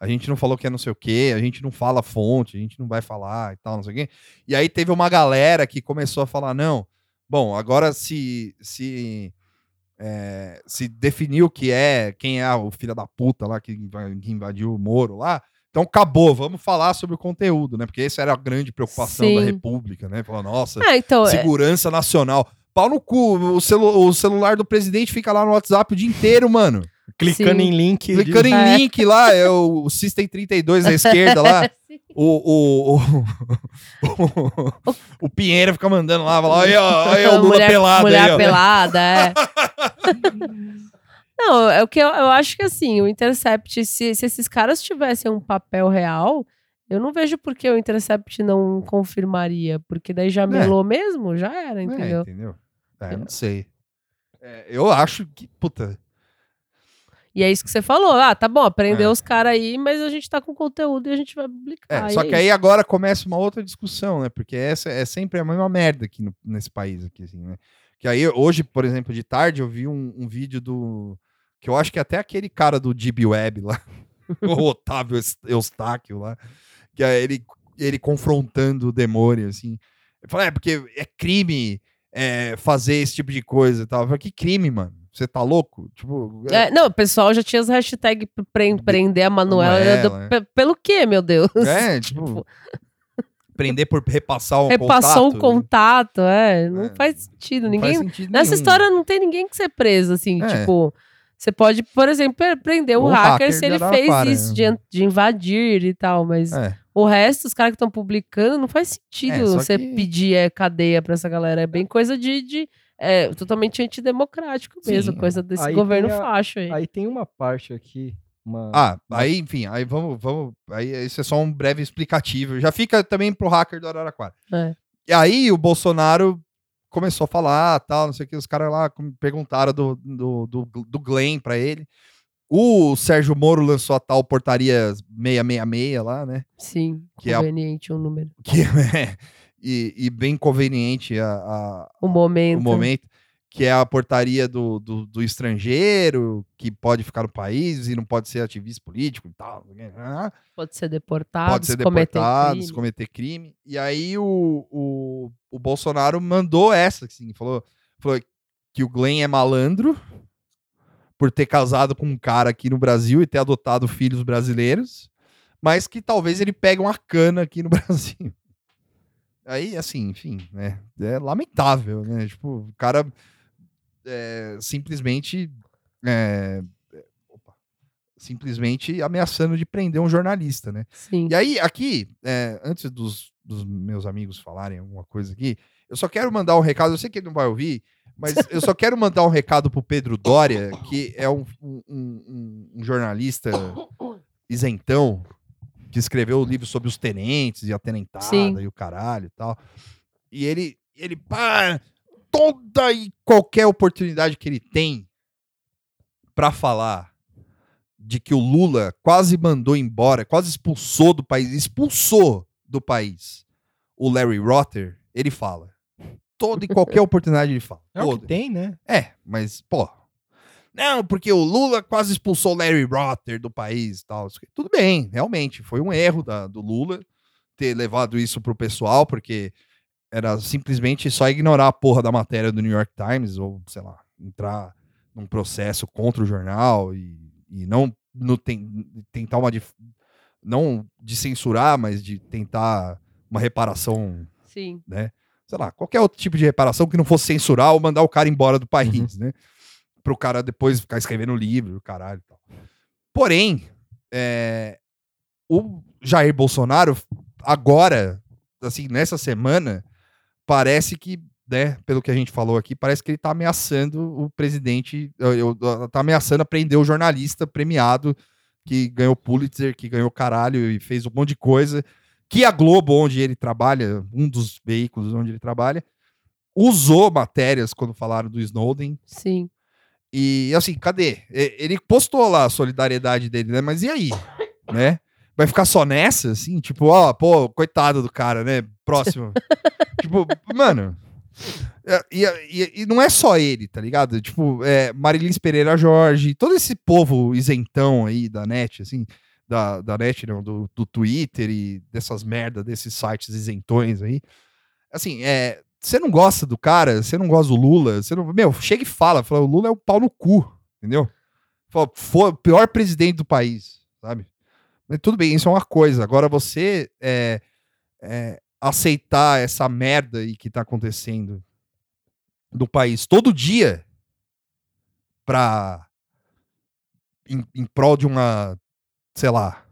S1: a gente não falou que é não sei o quê, a gente não fala fonte, a gente não vai falar e tal, não sei o quê. E aí teve uma galera que começou a falar, não, bom, agora se se é, se definiu que é quem é o filho da puta lá que, que invadiu o Moro lá, então acabou, vamos falar sobre o conteúdo, né? Porque essa era a grande preocupação da
S3: Sim.
S1: República, né? Falar, nossa,
S3: Ah, então, é-
S1: segurança nacional. Pau no cu, o, celu- o celular do presidente fica lá no WhatsApp o dia inteiro, mano.
S2: Clicando
S3: Sim.
S2: em link. de-
S1: Clicando em
S3: É.
S1: link lá, é o, o System 32 da esquerda lá. (laughs) O, o, o, o, o Pinheiro fica mandando lá, fala, aí, ó, aí, ó, o Lula
S3: mulher,
S1: pelado
S3: mulher
S1: aí,
S3: pelada, é. (laughs) Não, é o que eu, eu acho que assim, o Intercept, se, se esses caras tivessem um papel real, eu não vejo por que o Intercept não confirmaria, porque daí já melou mesmo, já era,
S1: É,
S3: entendeu?
S1: É, eu não sei. É, eu acho que, puta,
S3: E é isso que você falou, ah, tá bom, aprendeu
S1: É.
S3: os caras aí, mas a gente tá com conteúdo e a gente vai publicar.
S1: É, só
S3: é
S1: que aí agora começa uma outra discussão, né? Porque essa é sempre a mesma merda aqui no- nesse país, aqui, assim, né? Que aí, hoje, por exemplo, de tarde, eu vi um, um vídeo do. Que eu acho que até aquele cara do Deep Web lá, (laughs) o Otávio Eus- Eustáquio lá, que é ele, ele confrontando o demônio, assim. Eu falei, é porque é crime é, fazer esse tipo de coisa e tal. Eu falei, que crime, mano? Você tá louco? Tipo,
S3: É, não, o pessoal já tinha as hashtags pra a Manuela.
S1: Manuela,
S3: do-
S1: é.
S3: pe- pelo quê, meu Deus?
S1: é, (laughs) tipo, prender por repassar um
S3: Repassou
S1: contato,
S3: um contato, é. Não
S1: É,
S3: faz sentido. Ninguém,
S1: faz sentido
S3: Nessa história não tem ninguém que ser preso, assim,
S1: É.
S3: tipo. Você pode, por exemplo, pre- prender o
S1: O
S3: hacker,
S1: hacker
S3: se ele fez
S1: Araraquara,
S3: isso,
S1: né?
S3: de, de invadir e tal, mas
S1: É.
S3: o resto, os caras que estão publicando, não faz sentido
S1: É,
S3: você
S1: que-
S3: pedir é, cadeia pra essa galera. É bem coisa de. de é, totalmente antidemocrático mesmo,
S1: Sim.
S3: coisa desse
S2: Aí
S3: governo
S2: tem a-
S3: facho aí.
S2: Aí tem uma parte aqui. Uma...
S1: Ah, aí, enfim, aí vamos, vamos. Aí isso é só um breve explicativo. Já fica também pro hacker do Araraquara.
S3: É.
S1: E aí o Bolsonaro começou a falar, tal, não sei o que, os caras lá perguntaram do, do, do, do Glenn pra ele. O Sérgio Moro lançou a tal portaria 666 lá, né?
S3: Sim,
S1: que é a-
S3: conveniente o número. (laughs)
S1: Que é, e, e bem conveniente a, a-
S3: O momento.
S1: o momento, que é a portaria do, do, do estrangeiro, que pode ficar no país e não pode ser ativista político e tal. né?
S3: Pode ser deportado,
S1: pode ser
S3: cometer
S1: deportados,
S3: crime.
S1: cometer crime. E aí o, o, o Bolsonaro mandou essa, assim, falou, falou que o Glenn é malandro por ter casado com um cara aqui no Brasil e ter adotado filhos brasileiros, mas que talvez ele pegue uma cana aqui no (laughs) Brasil. Aí, assim, enfim, né? É lamentável, né? Tipo, o cara é, simplesmente é, opa, simplesmente ameaçando de prender um jornalista, né?
S3: Sim.
S1: E aí, aqui, é, antes dos, dos meus amigos falarem alguma coisa aqui, eu só quero mandar um recado. Eu sei que ele não vai ouvir, mas eu só quero mandar um recado pro Pedro Dória, que é um, um- um- um jornalista isentão, que escreveu o livro sobre os tenentes e a tenentada
S3: Sim.
S1: e o caralho e tal. E ele, ele, pá, toda e qualquer oportunidade que ele tem pra falar de que o Lula quase mandou embora, quase expulsou do país, expulsou do país o Larry Rotter, ele fala. Toda e qualquer oportunidade ele fala.
S2: É o que tem, né?
S1: É, mas, pô. Não, porque o Lula quase expulsou o Larry Rotter do país e tal. Tudo bem, realmente. Foi um erro da- do Lula ter levado isso pro pessoal, porque era simplesmente só ignorar a porra da matéria do New York Times, ou, sei lá, entrar num processo contra o jornal e, e não no, ten- tentar uma. dif- Não de censurar, mas de tentar uma reparação
S3: Sim.
S1: né? Sei lá, qualquer outro tipo de reparação que não fosse censurar ou mandar o cara embora do país, né? Pro cara depois ficar escrevendo livro, caralho e tal. Porém, é, o Jair Bolsonaro, agora, assim, nessa semana, parece que, né, pelo que a gente falou aqui, parece que ele tá ameaçando o presidente, eu- eu- tá ameaçando prender o jornalista premiado que ganhou Pulitzer, que ganhou caralho e fez um monte de coisa que a Globo, onde ele trabalha, um dos veículos onde ele trabalha, usou matérias quando falaram do Snowden.
S3: Sim.
S1: E assim, cadê? Ele postou lá a solidariedade dele, né? Mas e aí? (laughs) Né? Vai ficar só nessa, assim? Tipo, ó, pô, coitado do cara, né? Próximo. (laughs) tipo, mano, É, E, e- e não é só ele, tá ligado? Tipo, é, Marilins Pereira Jorge, todo esse povo isentão aí da net, assim, da, da net, não, do, do Twitter e dessas merda, desses sites isentões aí. Assim, é. Você não gosta do cara, você não gosta do Lula, você não. Meu, chega e fala, fala, o Lula é o pau no cu, entendeu? Fala, foi o pior presidente do país, sabe? Mas tudo bem, isso é uma coisa. Agora você é, é, aceitar essa merda aí que tá acontecendo do país todo dia pra. em, em prol de uma. Sei lá.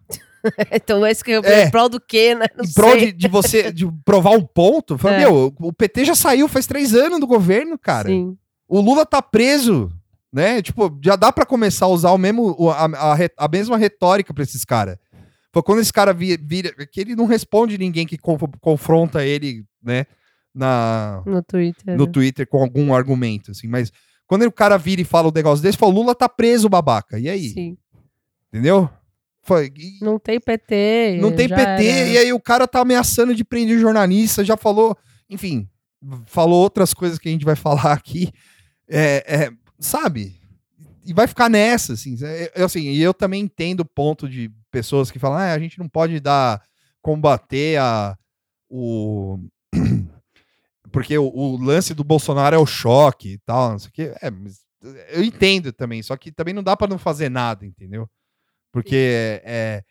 S1: (laughs)
S3: Então, esse que eu
S1: É.
S3: em prol do quê, né? Não
S1: em prol de, de você (laughs) de provar um ponto. Fala,
S3: É.
S1: Meu, o PT já saiu faz três anos do governo, cara.
S3: Sim.
S1: O Lula tá preso, né? Tipo, já dá pra começar a usar o mesmo, a, a a mesma retórica pra esses caras. Foi quando esse cara vi- vira. Que ele não responde ninguém que con- confronta ele, né? Na,
S3: No Twitter.
S1: no? Twitter com algum argumento, assim. Mas quando o cara vira e fala um negócio desse, fala: o Lula tá preso, babaca. E aí?
S3: Sim.
S1: Entendeu? Foi, e-
S3: Não tem PT.
S1: não tem PT,
S3: era.
S1: e aí o cara tá ameaçando de prender jornalista, já falou, enfim, falou outras coisas que a gente vai (laughs) falar aqui, é, é, sabe? E vai ficar nessa, assim, é, eu, assim, e eu também entendo o ponto de pessoas que falam, ah, a gente não pode dar, combater a, o... (clears throat) Porque o, o lance do Bolsonaro é o choque e tal, não sei o quê. É, eu entendo também, só que também não dá pra não fazer nada, entendeu? Porque é,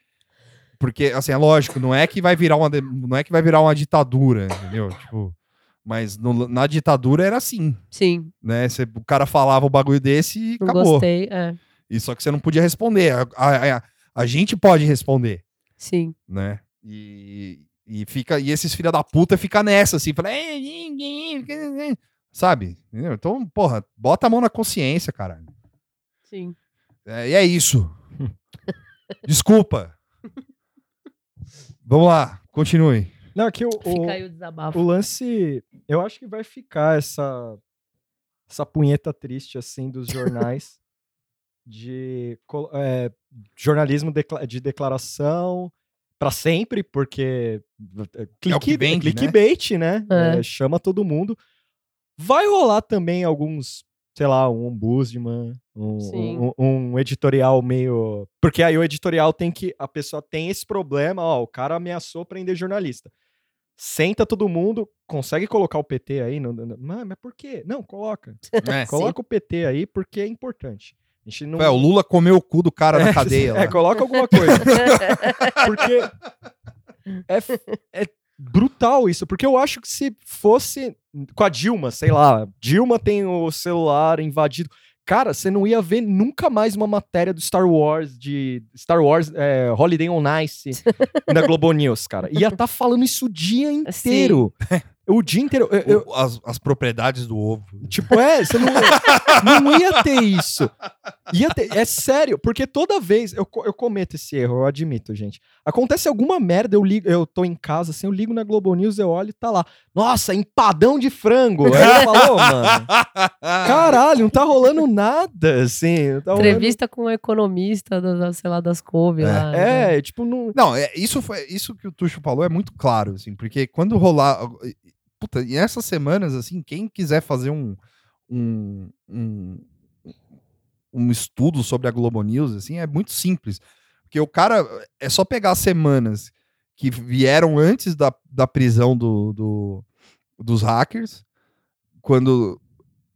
S1: porque assim, é lógico, não é que vai virar uma não é que vai virar uma ditadura, entendeu? Tipo, mas no- na ditadura era assim,
S3: Sim,
S1: né? Cê- o cara falava o bagulho desse e
S3: não
S1: acabou.
S3: gostei. É,
S1: E só que você não podia responder. A, a- a- a gente pode responder,
S3: sim.
S1: né? E, e fica e esses filha da puta fica nessa assim, fala, "É, ninguém", sabe? Então, porra, bota a mão na consciência, caralho.
S3: Sim.
S1: É, e é isso. Desculpa. Vamos lá, continue.
S2: Não, aqui o, o,
S3: o desabafo.
S2: o lance. Eu acho que vai ficar essa. Essa punheta triste, assim, dos jornais. (laughs) de é, jornalismo decla- de declaração pra sempre, porque. É,
S1: É o que vende, né?
S2: clickbait, né?
S3: É.
S2: É, chama todo mundo. Vai rolar também alguns, sei lá, um ombudsman, um,
S3: Sim.
S2: um, um editorial meio. Porque aí o editorial tem que. A pessoa tem esse problema, ó, o cara ameaçou prender jornalista. Senta todo mundo, consegue colocar o PT aí? No, no- mas, mas por quê? Não, coloca.
S1: É. (laughs)
S2: Coloca o PT aí porque é importante. A gente não.
S1: Ué, o Lula comeu o cu do cara na (laughs) cadeia.
S2: É,
S1: lá.
S2: coloca alguma coisa. (laughs) Porque é, é brutal isso. Porque eu acho que se fosse com a Dilma, sei lá, Dilma tem o celular invadido. Cara, você não ia ver nunca mais uma matéria do Star Wars, de Star Wars é, Holiday on Ice na (laughs) Globo News, cara. Ia estar falando isso o dia inteiro. O dia inteiro. Eu- eu-
S1: as, as propriedades do ovo.
S2: Tipo, é, você não, não ia ter isso. Ia ter, é sério, porque toda vez eu, eu cometo esse erro, eu admito, gente. Acontece alguma merda, eu ligo, eu tô em casa, assim, eu ligo na Globo News, eu olho e tá lá. Nossa, empadão de frango. Aí eu falo, "Ô, mano, caralho, não tá rolando nada, assim. tá rolando-
S3: Entrevista com um economista, da, da- sei lá, das couve
S1: É.
S3: lá. né?
S2: É, tipo, não.
S1: Não, é, isso, foi, isso que o Tuxo falou é muito claro, assim, porque quando rolar. Puta, e essas semanas, assim, quem quiser fazer um, um, um, um estudo sobre a Globo News, assim, é muito simples. Porque o cara. É só pegar as semanas que vieram antes da, da prisão do, do- dos hackers, quando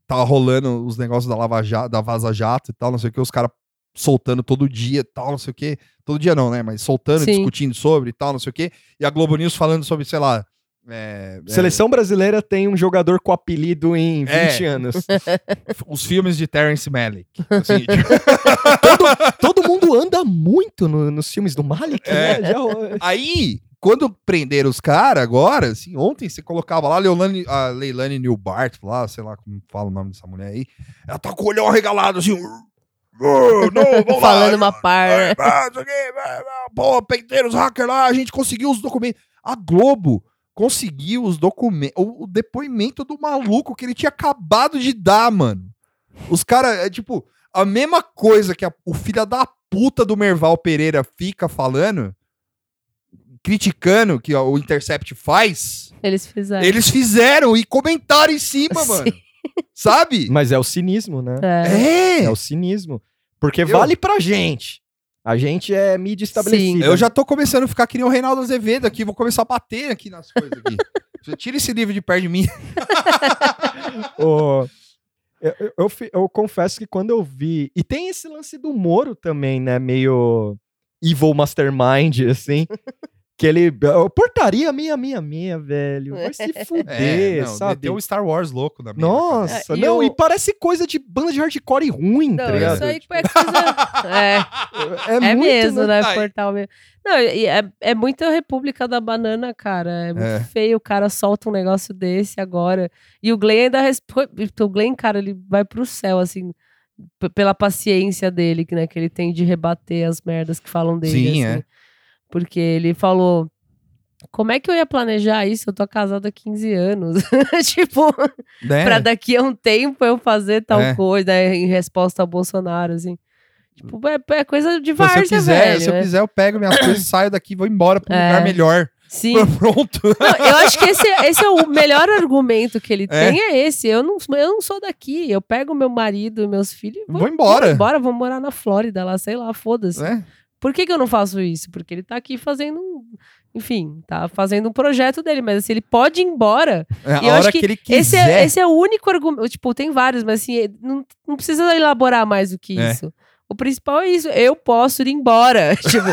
S1: tava rolando os negócios da Lava Jato, da Vaza Jato e tal, não sei o que, os caras soltando todo dia e tal, não sei o que. Todo dia não, né? Mas soltando,
S3: Sim.
S1: discutindo sobre e tal, não sei o que. E a Globo News falando sobre, sei lá. É, é,
S2: Seleção brasileira tem um jogador com apelido em 20
S1: É.
S2: anos. (laughs)
S1: os filmes de Terence Malick. Assim, (laughs) tipo,
S2: Todo mundo anda muito no- nos filmes do Malik,
S1: É.
S2: né? Já-
S1: Aí, quando prenderam os caras agora, assim, ontem você colocava lá a Leilani, a Leilani Newbart, lá, sei lá como fala o nome dessa mulher aí, ela tá com o olhão arregalado, assim, "Oh, não, vamos lá,
S3: Falando uma par.
S1: Pô, penteiro, os hackers lá, a gente conseguiu os documentos. A Globo conseguiu os documentos, o, o depoimento do maluco que ele tinha acabado de dar, mano. Os caras, é tipo, a mesma coisa que a- o filho da puta do Merval Pereira fica falando, criticando que ó, o Intercept faz,
S3: Eles fizeram.
S1: eles fizeram e comentaram em cima,
S3: Sim.
S1: mano. Sabe?
S2: Mas é o cinismo, né?
S3: É.
S1: É.
S2: É o cinismo. Porque
S1: Eu-
S2: vale pra gente. A gente é mídia estabelecida.
S1: Eu já tô começando a ficar que nem o Reinaldo Azevedo aqui, vou começar a bater aqui nas coisas aqui. (laughs) Tira esse livro de perto de mim. (laughs)
S2: Ô, eu, eu- eu eu confesso que quando eu vi. E tem esse lance do Moro também, né? Meio evil mastermind, assim. (laughs) que ele. Portaria minha, minha, minha, velho. Vai se fuder, (laughs)
S1: É, não,
S2: sabe?
S1: Deu o Star Wars louco na minha
S2: Nossa,
S3: É, e
S2: não, e parece coisa de banda de hardcore ruim, tá
S3: Não,
S2: ligado?
S3: isso aí é coisa. (laughs) É.
S2: É,
S3: É,
S2: muito,
S3: mesmo, né?
S1: Ai.
S3: Portal mesmo. Não, é, é muita República da Banana, cara. É muito
S1: É.
S3: feio. O cara solta um negócio desse agora. E o Glenn ainda responde. O Glenn, cara, ele vai pro céu, assim, pela paciência dele, que, né, que ele tem de rebater as merdas que falam dele.
S1: Sim,
S3: assim.
S1: é.
S3: Porque ele falou. Como é que eu ia planejar isso? Eu tô casado há 15 anos. (laughs) tipo,
S1: É.
S3: pra daqui a um tempo eu fazer tal
S1: É.
S3: coisa, né, em resposta ao Bolsonaro, assim. Tipo, é, é coisa de
S1: Se eu
S3: várzea,
S1: quiser,
S3: velho.
S1: se eu
S3: né?
S1: quiser, eu pego minhas coisas, saio daqui, vou embora pra um
S3: É.
S1: lugar melhor.
S3: Sim. (laughs)
S1: Pronto.
S3: Não, eu acho que esse, esse é o melhor argumento que ele
S1: É.
S3: tem, é esse. Eu não, eu não sou daqui. Eu pego meu marido e meus filhos e
S1: Vou embora.
S3: Vou embora, vou morar na Flórida lá, sei lá, foda-se.
S1: É.
S3: Por que, que eu não faço isso? Porque ele tá aqui fazendo um. Enfim, tá fazendo um projeto dele, mas assim, ele pode ir embora.
S1: É, a
S3: E eu
S1: hora
S3: acho
S1: que,
S3: que
S1: ele
S3: Esse
S1: quiser.
S3: é, esse é o único argumento. Tipo, tem vários, mas assim, não, não precisa elaborar mais do que
S1: É.
S3: isso. O principal é isso. Eu posso ir embora. (laughs) tipo,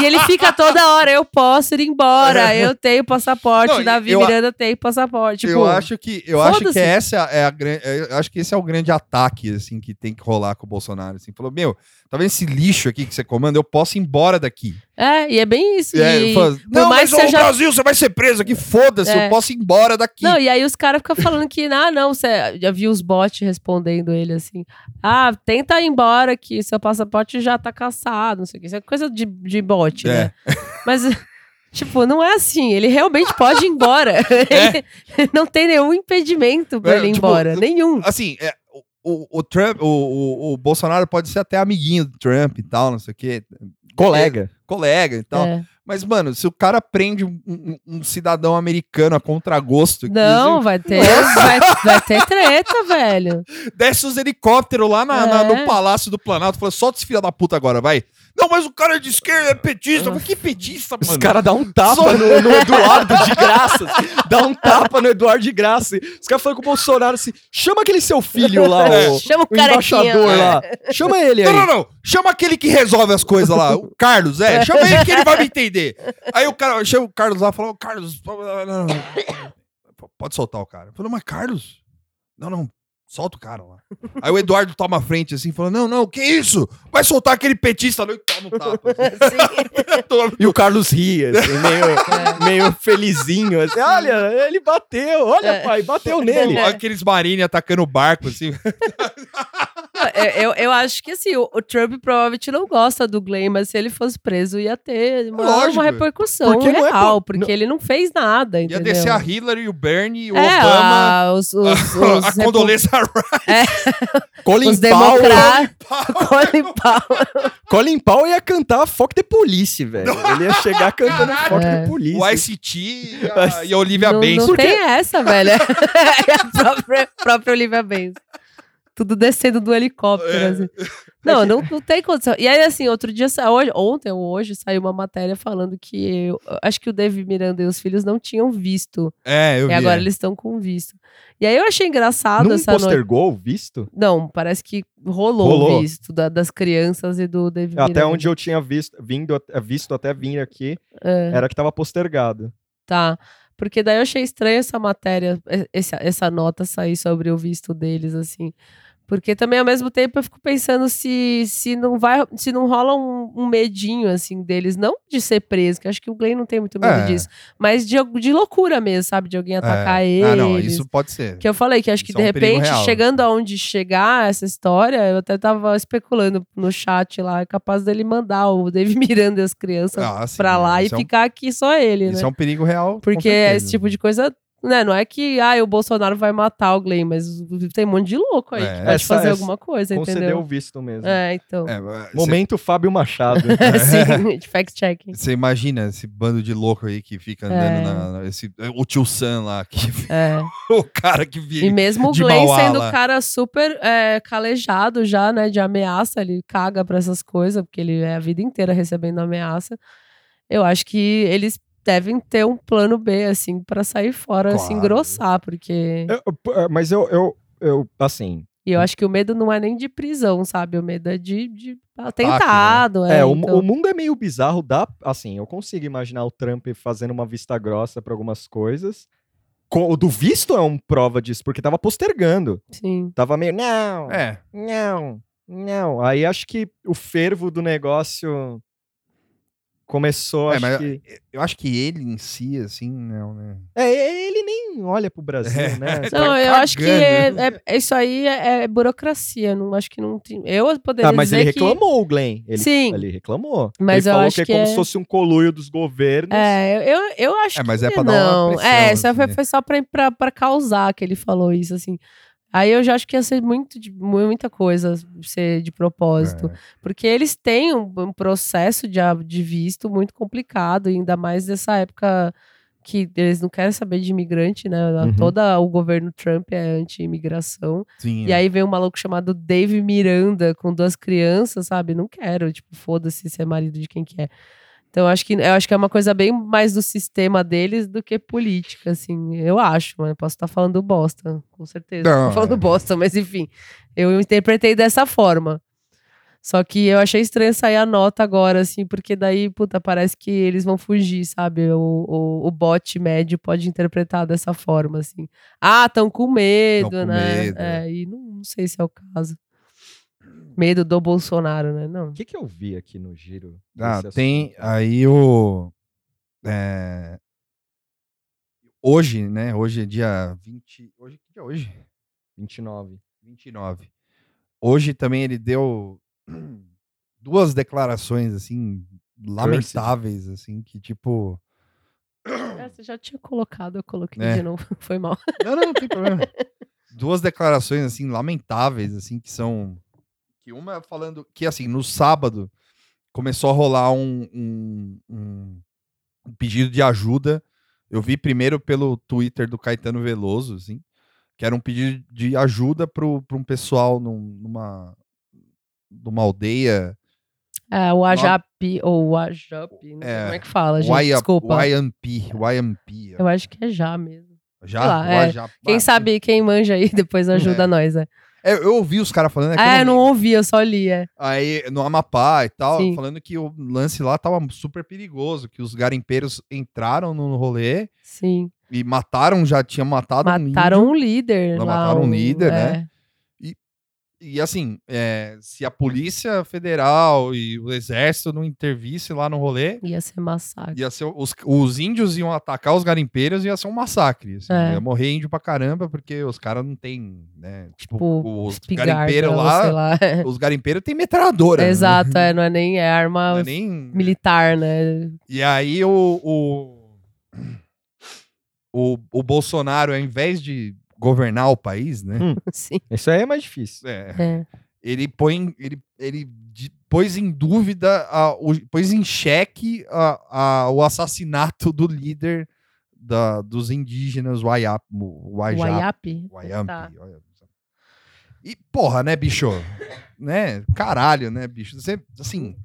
S3: e ele fica toda hora. Eu posso ir embora. Eu tenho passaporte.
S1: Não,
S3: Davi
S1: eu-
S3: Miranda tem passaporte. Tipo,
S1: eu acho que eu acho que essa é a grande, eu acho que esse é o grande ataque assim que tem que rolar com o Bolsonaro, assim. Falou: "Meu, tá vendo esse lixo aqui que você comanda? Eu posso ir embora daqui".
S3: É, e é bem isso.
S1: E aí,
S3: E,
S1: fala,
S3: por
S1: não,
S3: mais
S1: mas
S3: seja
S1: Brasil, você vai ser preso aqui, foda-se,
S3: É.
S1: eu posso ir embora daqui.
S3: Não, e aí os caras ficam falando que, ah, não, você já viu os bots respondendo ele assim. Ah, tenta ir embora que seu passaporte já tá caçado, não sei o que. Isso é coisa de, de bot,
S1: É.
S3: né? (laughs) Mas, (laughs) tipo, não é assim. Ele realmente pode ir embora. (laughs) Ele não tem nenhum impedimento pra
S1: É,
S3: ele ir
S1: tipo,
S3: embora. Nenhum.
S1: Assim, é, o, o, o Trump, o, o, o Bolsonaro pode ser até amiguinho do Trump e tal, não sei o quê,
S2: Colega.
S1: Colega e tal.
S3: É.
S1: Mas, mano, se o cara prende um, um- um cidadão americano a contragosto,
S3: Não, vai ter, (laughs) vai, vai ter treta, velho.
S1: desce os helicópteros lá na- na-
S3: É.
S1: no Palácio do Planalto, fala, solta esse filho da puta agora, vai. Não, mas o cara é de esquerda, é petista. Falei, que petista,
S2: Os
S1: mano?
S2: caras dão um tapa
S1: Só-
S2: no, no (laughs) Eduardo de graça. Dá um tapa no Eduardo de graça. Os caras falam com o Bolsonaro assim: chama aquele seu filho lá, (laughs) o,
S3: Chama o,
S2: o embaixador
S3: lá.
S2: Chama ele
S1: Não,
S2: aí.
S1: não, não. Chama aquele que resolve as coisas lá. O Carlos, é. (laughs) Chama ele que ele vai me entender. Aí o cara chama o Carlos lá e fala: "Ô, Carlos, não, não, não. pode soltar o cara. Eu falei, mas Carlos? Não, não. Solta o cara lá. Aí o Eduardo toma a frente assim, falando: Não, não, que isso? Vai soltar aquele petista ali e toma um tapa. (laughs)
S3: Sim.
S1: Toma.
S2: E o Carlos ria, assim, meio,
S3: É.
S2: meio felizinho. Assim, olha, ele bateu. Olha,
S3: É.
S2: pai, bateu nele.
S1: Aqueles marines atacando o barco, assim. (laughs)
S3: É, eu, eu acho que assim, o, o Trump provavelmente não gosta do Glenn, mas se ele fosse preso, ia ter uma,
S1: Lógico.
S3: uma repercussão
S2: Porque não é
S3: real,
S2: po-
S3: porque
S2: não-
S3: ele não fez nada,
S1: Ia
S3: entendeu?
S1: descer a Hillary, o Bernie, o
S3: é,
S1: Obama.
S3: a, os, os, (laughs) os,
S1: a
S3: repu-
S1: condolência (laughs)
S2: Colin
S3: os
S2: Powell.
S3: Colin Powell.
S2: Colin Powell ia cantar Fuck the Police, velho. (laughs) Ele ia chegar cantando Fuck
S3: É.
S2: the Police.
S1: o ICT e a, e a Olivia
S3: não, não tem essa, velho. É a própria, própria Olivia Benz. Tudo descendo do helicóptero,
S1: É.
S3: assim. Não, não, não tem condição. E aí, assim, outro dia, hoje, ontem ou hoje, saiu uma matéria falando que eu, acho que o David Miranda e os filhos não tinham visto.
S1: É, eu
S3: e
S1: vi.
S3: agora
S1: é.
S3: eles estão com visto. E aí eu achei engraçado
S2: Não
S3: essa noite.
S2: postergou o visto?
S3: Não, parece que rolou,
S2: Rolou.
S3: o visto da- das crianças e do David
S2: Até
S3: Miranda.
S2: onde eu tinha visto, vindo, visto até vir aqui,
S3: É.
S2: era que tava postergado.
S3: Tá. Porque daí eu achei estranho essa matéria, e- essa, essa nota sair sobre o visto deles, assim. Porque também, ao mesmo tempo, eu fico pensando se, se não vai, se não rola um, um medinho, assim, deles, não de ser preso, que acho que o Glenn não tem muito medo
S1: É.
S3: disso, mas de, de loucura mesmo, sabe? De alguém atacar
S1: É.
S3: eles.
S1: Ah, não, isso pode ser.
S3: Que eu falei que acho que
S1: Isso
S3: de
S1: é um
S3: repente, chegando aonde chegar essa história, eu até tava especulando no chat lá, é capaz dele mandar o David (laughs) Miranda e as crianças
S1: Ah, sim,
S3: pra lá e
S1: isso é
S3: ficar aqui só ele, né?
S1: Isso é um perigo real.
S3: Porque esse tipo de coisa né, não é que ah, o Bolsonaro vai matar o Glenn, mas tem um monte de louco aí
S1: É,
S3: que pode
S2: essa-
S3: fazer
S2: essa-
S3: alguma coisa,
S2: Concedeu
S3: entendeu?
S2: o visto mesmo.
S3: É, então.
S1: É,
S2: Momento Fábio Machado. (laughs) (laughs)
S3: Sim, de fact-checking.
S1: Você imagina esse bando de louco aí que fica andando
S3: É.
S1: na, na- esse, o tio Sam lá, que, (laughs)
S3: É.
S1: o cara que
S3: E
S1: vive.
S3: mesmo o Glenn
S1: Mauá
S3: sendo um cara super é, calejado já, né, de ameaça, ele caga pra essas coisas, porque ele é a vida inteira recebendo ameaça. Eu acho que eles devem ter um plano B, assim, pra sair fora, se
S1: Claro.
S3: engrossar, porque...
S2: Eu- eu- mas eu, eu, eu, assim,
S3: E eu acho que o medo não é nem de prisão, sabe? O medo é de, de atentado.
S2: É,
S3: É,
S2: o,
S3: então-
S2: o mundo é meio bizarro, dá, assim, eu consigo imaginar o Trump fazendo uma vista grossa pra algumas coisas. Co- O do visto é uma prova disso, porque tava postergando.
S3: Sim.
S2: Tava meio, não,
S1: É,
S2: não, não. Aí acho que o fervo do negócio começou,
S1: É,
S2: acho
S1: mas-
S2: que...
S1: eu acho que ele em si, assim, não, né?
S2: É, ele nem olha pro Brasil,
S1: É.
S2: né?
S1: Tá
S3: Não, eu acho que é, é- isso aí é, é burocracia. Não acho que não tem. Eu poderia
S2: Ah, mas
S3: dizer
S2: ele
S3: que-
S2: reclamou, o Glenn. Ele,
S3: Sim.
S2: Ele reclamou.
S3: Mas
S2: ele
S3: eu
S2: falou
S3: acho
S2: que é
S3: que
S2: como
S3: é-
S2: se fosse um coluio dos governos.
S3: É, eu, eu acho
S1: É, mas
S3: que
S1: é pra dar uma
S3: não.
S1: pressão,
S3: é, só
S1: assim,
S3: foi,
S1: né?
S3: foi só pra, pra, pra causar que ele falou isso, assim. Aí eu já acho que ia ser muito de, muita coisa ser de propósito.
S1: É.
S3: Porque eles têm um, um processo de, de visto muito complicado, ainda mais nessa época que eles não querem saber de imigrante, né?
S2: Uhum.
S3: Toda o governo Trump é anti-imigração. E aí vem um maluco chamado Dave Miranda com duas crianças, sabe? Não quero, tipo, foda-se se é marido de quem que é. Então eu acho que eu acho que é uma coisa bem mais do sistema deles do que política, assim. Eu acho, mas posso estar falando bosta, com certeza.
S1: Não,
S3: Tô falando
S1: é.
S3: bosta, mas enfim, eu interpretei dessa forma. Só que eu achei estranho sair a nota agora, assim, porque daí, puta, parece que eles vão fugir, sabe? O, o, o bot médio pode interpretar dessa forma, assim. Ah, tão com medo,
S1: com
S3: né?
S1: medo,
S3: é, e não, não sei se é o caso. Medo do Bolsonaro, né? Não.
S2: O que, que eu vi aqui no giro?
S1: Ah, tem aí o. é, hoje, né? Hoje é dia 20. Hoje que dia é hoje?
S2: 29.
S1: 29. Hoje também ele deu (clears throat) duas declarações, assim, lamentáveis, assim, que tipo.
S3: É, você já tinha colocado, eu coloquei
S1: É.
S3: de novo. (laughs) Foi mal.
S1: Não, não, não tem problema. (laughs) Duas declarações, assim, lamentáveis, assim, que são. Uma falando que, assim, no sábado começou a rolar um, um, um- um pedido de ajuda. Eu vi primeiro pelo Twitter do Caetano Veloso, assim, que era um pedido de ajuda para um pessoal num- numa, numa aldeia.
S3: É, o Ajapi, ou o Ajapi, não sei
S1: É,
S3: como é que fala, gente.
S1: Waya-
S3: Desculpa.
S1: YMP. YMP.
S3: Eu acho que é já mesmo.
S1: Já?
S3: lá,
S1: O
S3: é. Quem sabe, quem manja aí, (laughs) depois ajuda
S1: É.
S3: nós, né?
S1: É, eu ouvi os caras falando. É, que eu não
S3: ouvi, eu só li, é.
S1: Aí, no Amapá e tal,
S3: Sim.
S1: falando que o lance lá tava super perigoso, que os garimpeiros entraram no rolê
S3: Sim.
S1: e mataram, já tinham matado
S3: Mataram
S1: um
S3: um líder. Lá,
S1: mataram um líder, né?
S3: é.
S1: índio. E assim, é, se a Polícia Federal e o Exército não intervisse lá no rolê,
S3: Ia ser massacre.
S1: ia ser, os, os índios iam atacar os garimpeiros e ia ser um massacre. assim,
S3: É.
S1: Ia morrer índio pra caramba, porque os caras não tem, né? Tipo,
S3: Tipo,
S1: os garimpeiros lá,
S3: lá. (laughs)
S1: os garimpeiros têm metralhadora. né?
S3: Exato, é, não é nem é arma
S1: é nem...
S3: militar, né?
S1: E aí o, o, o, o Bolsonaro, ao invés de governar o país, né?
S2: Hum. (laughs)
S3: Sim.
S2: Isso aí é mais difícil.
S1: é,
S3: É.
S1: ele põe. Ele, ele pôs em dúvida, a, o, pôs em xeque a, a- o assassinato do líder da, dos indígenas Wayap, Wayap? Wayampi.
S3: Tá.
S1: E, porra, né, bicho? (laughs) né? Caralho, né, bicho? Você, assim.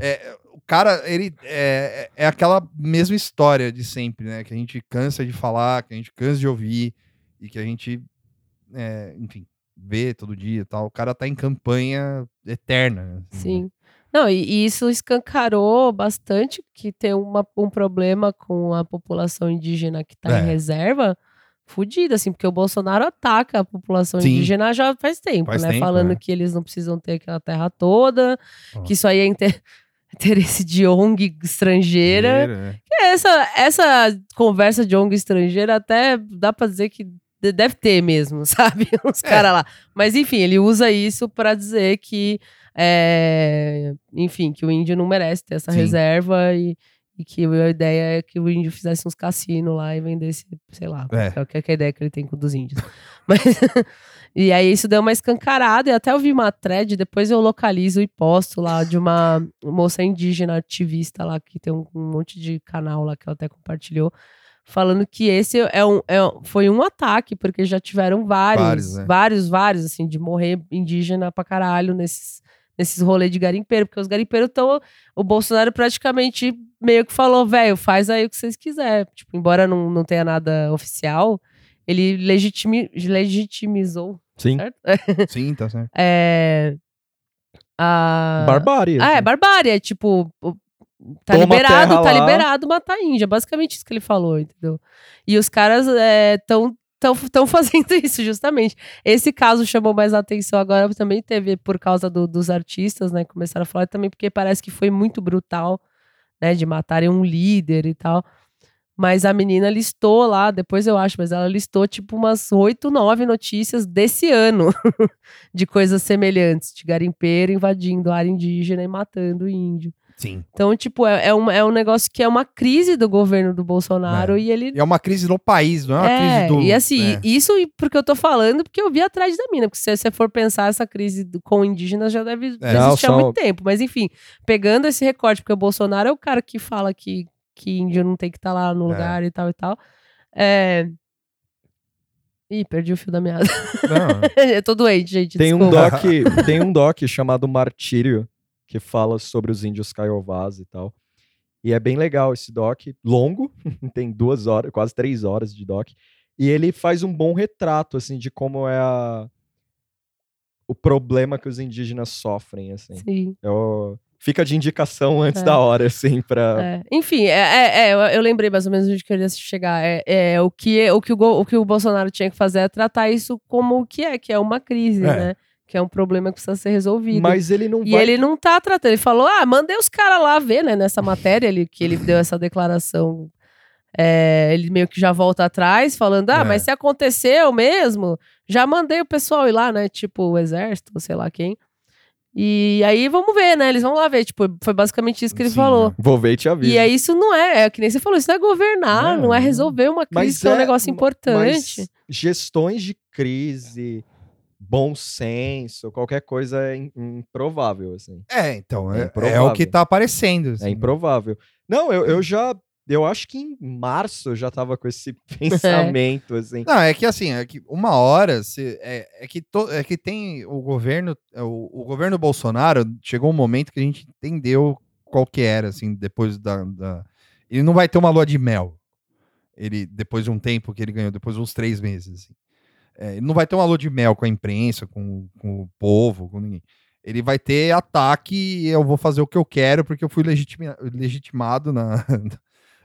S1: é, o cara, ele é, é é aquela mesma história de sempre, né? Que a gente cansa de falar, que a gente cansa de ouvir e que a gente, é, enfim, vê todo dia e tal. O cara tá em campanha eterna. assim, né?
S3: Sim. Não, e, e isso escancarou bastante que tem uma- um problema com a população indígena que tá
S1: É.
S3: em reserva fudida, assim, porque o Bolsonaro ataca a população
S1: Sim.
S3: indígena já faz tempo,
S1: Faz
S3: né?
S1: tempo,
S3: Falando
S1: é.
S3: que eles não precisam ter aquela terra toda,
S1: Ó.
S3: que isso aí é inter- (laughs) interesse de ONG estrangeira.
S1: né?
S3: Essa, essa conversa de ONG estrangeira até dá pra dizer que deve ter mesmo, (laughs) sabe? Os
S1: É.
S3: caras lá. Mas enfim, ele usa isso pra dizer que, é, enfim, que o índio não merece ter essa
S1: Sim.
S3: reserva e, E que a ideia é que o índio fizesse uns cassinos lá e vendesse, sei lá,
S1: É.
S3: qual que é a ideia que ele tem com o dos índios. (laughs) Mas, e aí isso deu uma escancarada, e até eu vi uma thread, depois eu localizo e posto lá de uma moça indígena ativista lá, que tem um, um monte de canal lá que ela até compartilhou, falando que esse é um, é um- foi um ataque, porque já tiveram vários,
S1: Vários, né?
S3: vários, vários, assim, de morrer indígena pra caralho nesses, nesses rolês de garimpeiro, porque os garimpeiros estão. O Bolsonaro praticamente meio que falou, velho, faz aí o que vocês quiserem. Tipo, embora não, não tenha nada oficial, ele legitimi- legitimizou,
S2: Sim.
S3: certo? (laughs)
S1: Sim, tá certo.
S3: É. A...
S2: Barbárie.
S3: Ah, é
S2: assim.
S3: barbárie. É tipo, o- tá
S2: Toma
S3: liberado, tá
S2: lá.
S3: liberado matar índia. Basicamente isso que ele falou, entendeu? E os caras estão tão, tão (laughs) fazendo isso, justamente. Esse caso chamou mais atenção agora, também teve por causa do- dos artistas, né? Começaram a falar também, porque parece que foi muito brutal, né? De matarem um líder e tal. Mas a menina listou lá, depois eu acho, mas ela listou tipo umas oito, nove notícias desse ano (laughs) de coisas semelhantes, de garimpeiro invadindo a área indígena e matando índio.
S1: Sim.
S3: Então, tipo, é, é, um, é um negócio que é uma crise do governo do Bolsonaro e ele.
S1: É uma crise no país, não é uma
S3: É,
S1: crise do.
S3: e assim,
S1: é.
S3: isso porque eu tô falando, porque eu vi atrás da mina. Porque se você for pensar, essa crise do- com indígenas já deve
S1: É.
S2: Não,
S3: existir há
S2: só-
S3: muito tempo. Mas enfim, pegando esse recorte, porque o Bolsonaro é o cara que fala que, que índio não tem que estar lá no
S1: É.
S3: lugar e tal e tal. É... Ih, perdi o fio da meada.
S1: Não, (laughs)
S3: eu tô doente, gente.
S2: Tem um, doc, tem um doc chamado Martírio, que fala sobre os índios caiovás e tal. E é bem legal esse doc, longo, (laughs) tem duas horas, quase três horas de doc. E ele faz um bom retrato, assim, de como é a... o problema que os indígenas sofrem, assim.
S3: Sim.
S2: É o- Fica de indicação (laughs) antes
S3: É.
S2: da hora, assim, pra...
S3: É. Enfim, é, é- é, eu, lembrei mais ou menos onde queria chegar. É, é, o, que, o, que o, o que o Bolsonaro tinha que fazer é tratar isso como o que é, que é uma crise,
S1: É.
S3: né? Que é um problema que precisa ser resolvido.
S2: Mas ele não
S3: e
S2: vai...
S3: ele não tá tratando. Ele falou: ah, mandei os caras lá ver, né? Nessa matéria ele, que ele deu essa declaração. É, ele meio que já volta atrás, falando: ah,
S1: É.
S3: mas se aconteceu mesmo, já mandei o pessoal ir lá, né? Tipo, o exército, sei lá quem. E aí vamos ver, né? Eles vão lá ver. Tipo, foi basicamente isso que ele
S1: Sim,
S3: falou.
S1: né?
S2: Vou ver e te aviso.
S3: E aí isso não é, é que nem você falou, isso não é governar,
S1: Não,
S3: não, é resolver uma crise, que é um
S2: é-
S3: negócio importante.
S2: Mas gestões de crise, bom senso, qualquer coisa é im- improvável, assim.
S1: É, então,
S2: É
S1: é, é o que tá aparecendo. assim.
S2: É improvável. Não, eu, eu já. Eu acho que em março eu já tava com esse (laughs) (laughs) pensamento, assim.
S1: Não, é que assim, é que uma hora se- é, é que to- é que tem o governo, é, o, o governo Bolsonaro chegou um momento que a gente entendeu qual que era, assim, depois da, da- ele não vai ter uma lua de mel. Ele depois de um tempo que ele ganhou, depois de uns três meses. assim. É, ele não vai ter uma lua de mel com a imprensa, com, com o povo, com ninguém. Ele vai ter ataque e eu vou fazer o que eu quero porque eu fui legitimi- legitimado na, (laughs)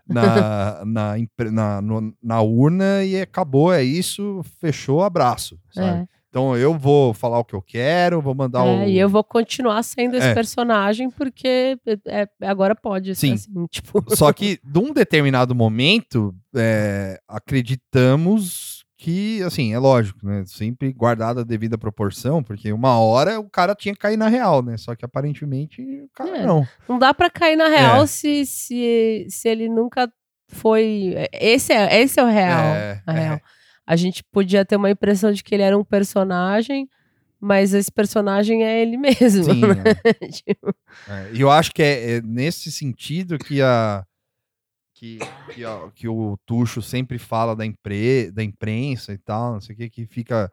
S1: na, na, na, no- na urna e acabou, é isso, fechou, abraço.
S3: É,
S1: Então eu vou falar o que eu quero, vou mandar o.
S3: é, e eu vou continuar sendo esse
S1: É.
S3: personagem porque é, é- agora pode ser
S1: Sim.
S3: assim, (laughs) tipo.
S1: Só que, de um determinado momento, é, acreditamos que, assim, é lógico, né? Sempre guardada a devida proporção, porque uma hora o cara tinha que cair na real, né? Só que aparentemente o cara
S3: É.
S1: não.
S3: Não dá pra cair na real
S1: É.
S3: se, se, se ele nunca foi. Esse é, esse é o real.
S1: É,
S3: a
S1: é.
S3: real. A gente podia ter uma impressão de que ele era um personagem, mas esse personagem é ele (laughs) mesmo.
S1: Sim,
S3: né?
S1: é. (laughs)
S3: Tipo,
S1: É, E eu acho que é, é nesse sentido que a que, que, a- que o Tuxo sempre fala da, impre, da imprensa e tal, não sei o que, que fica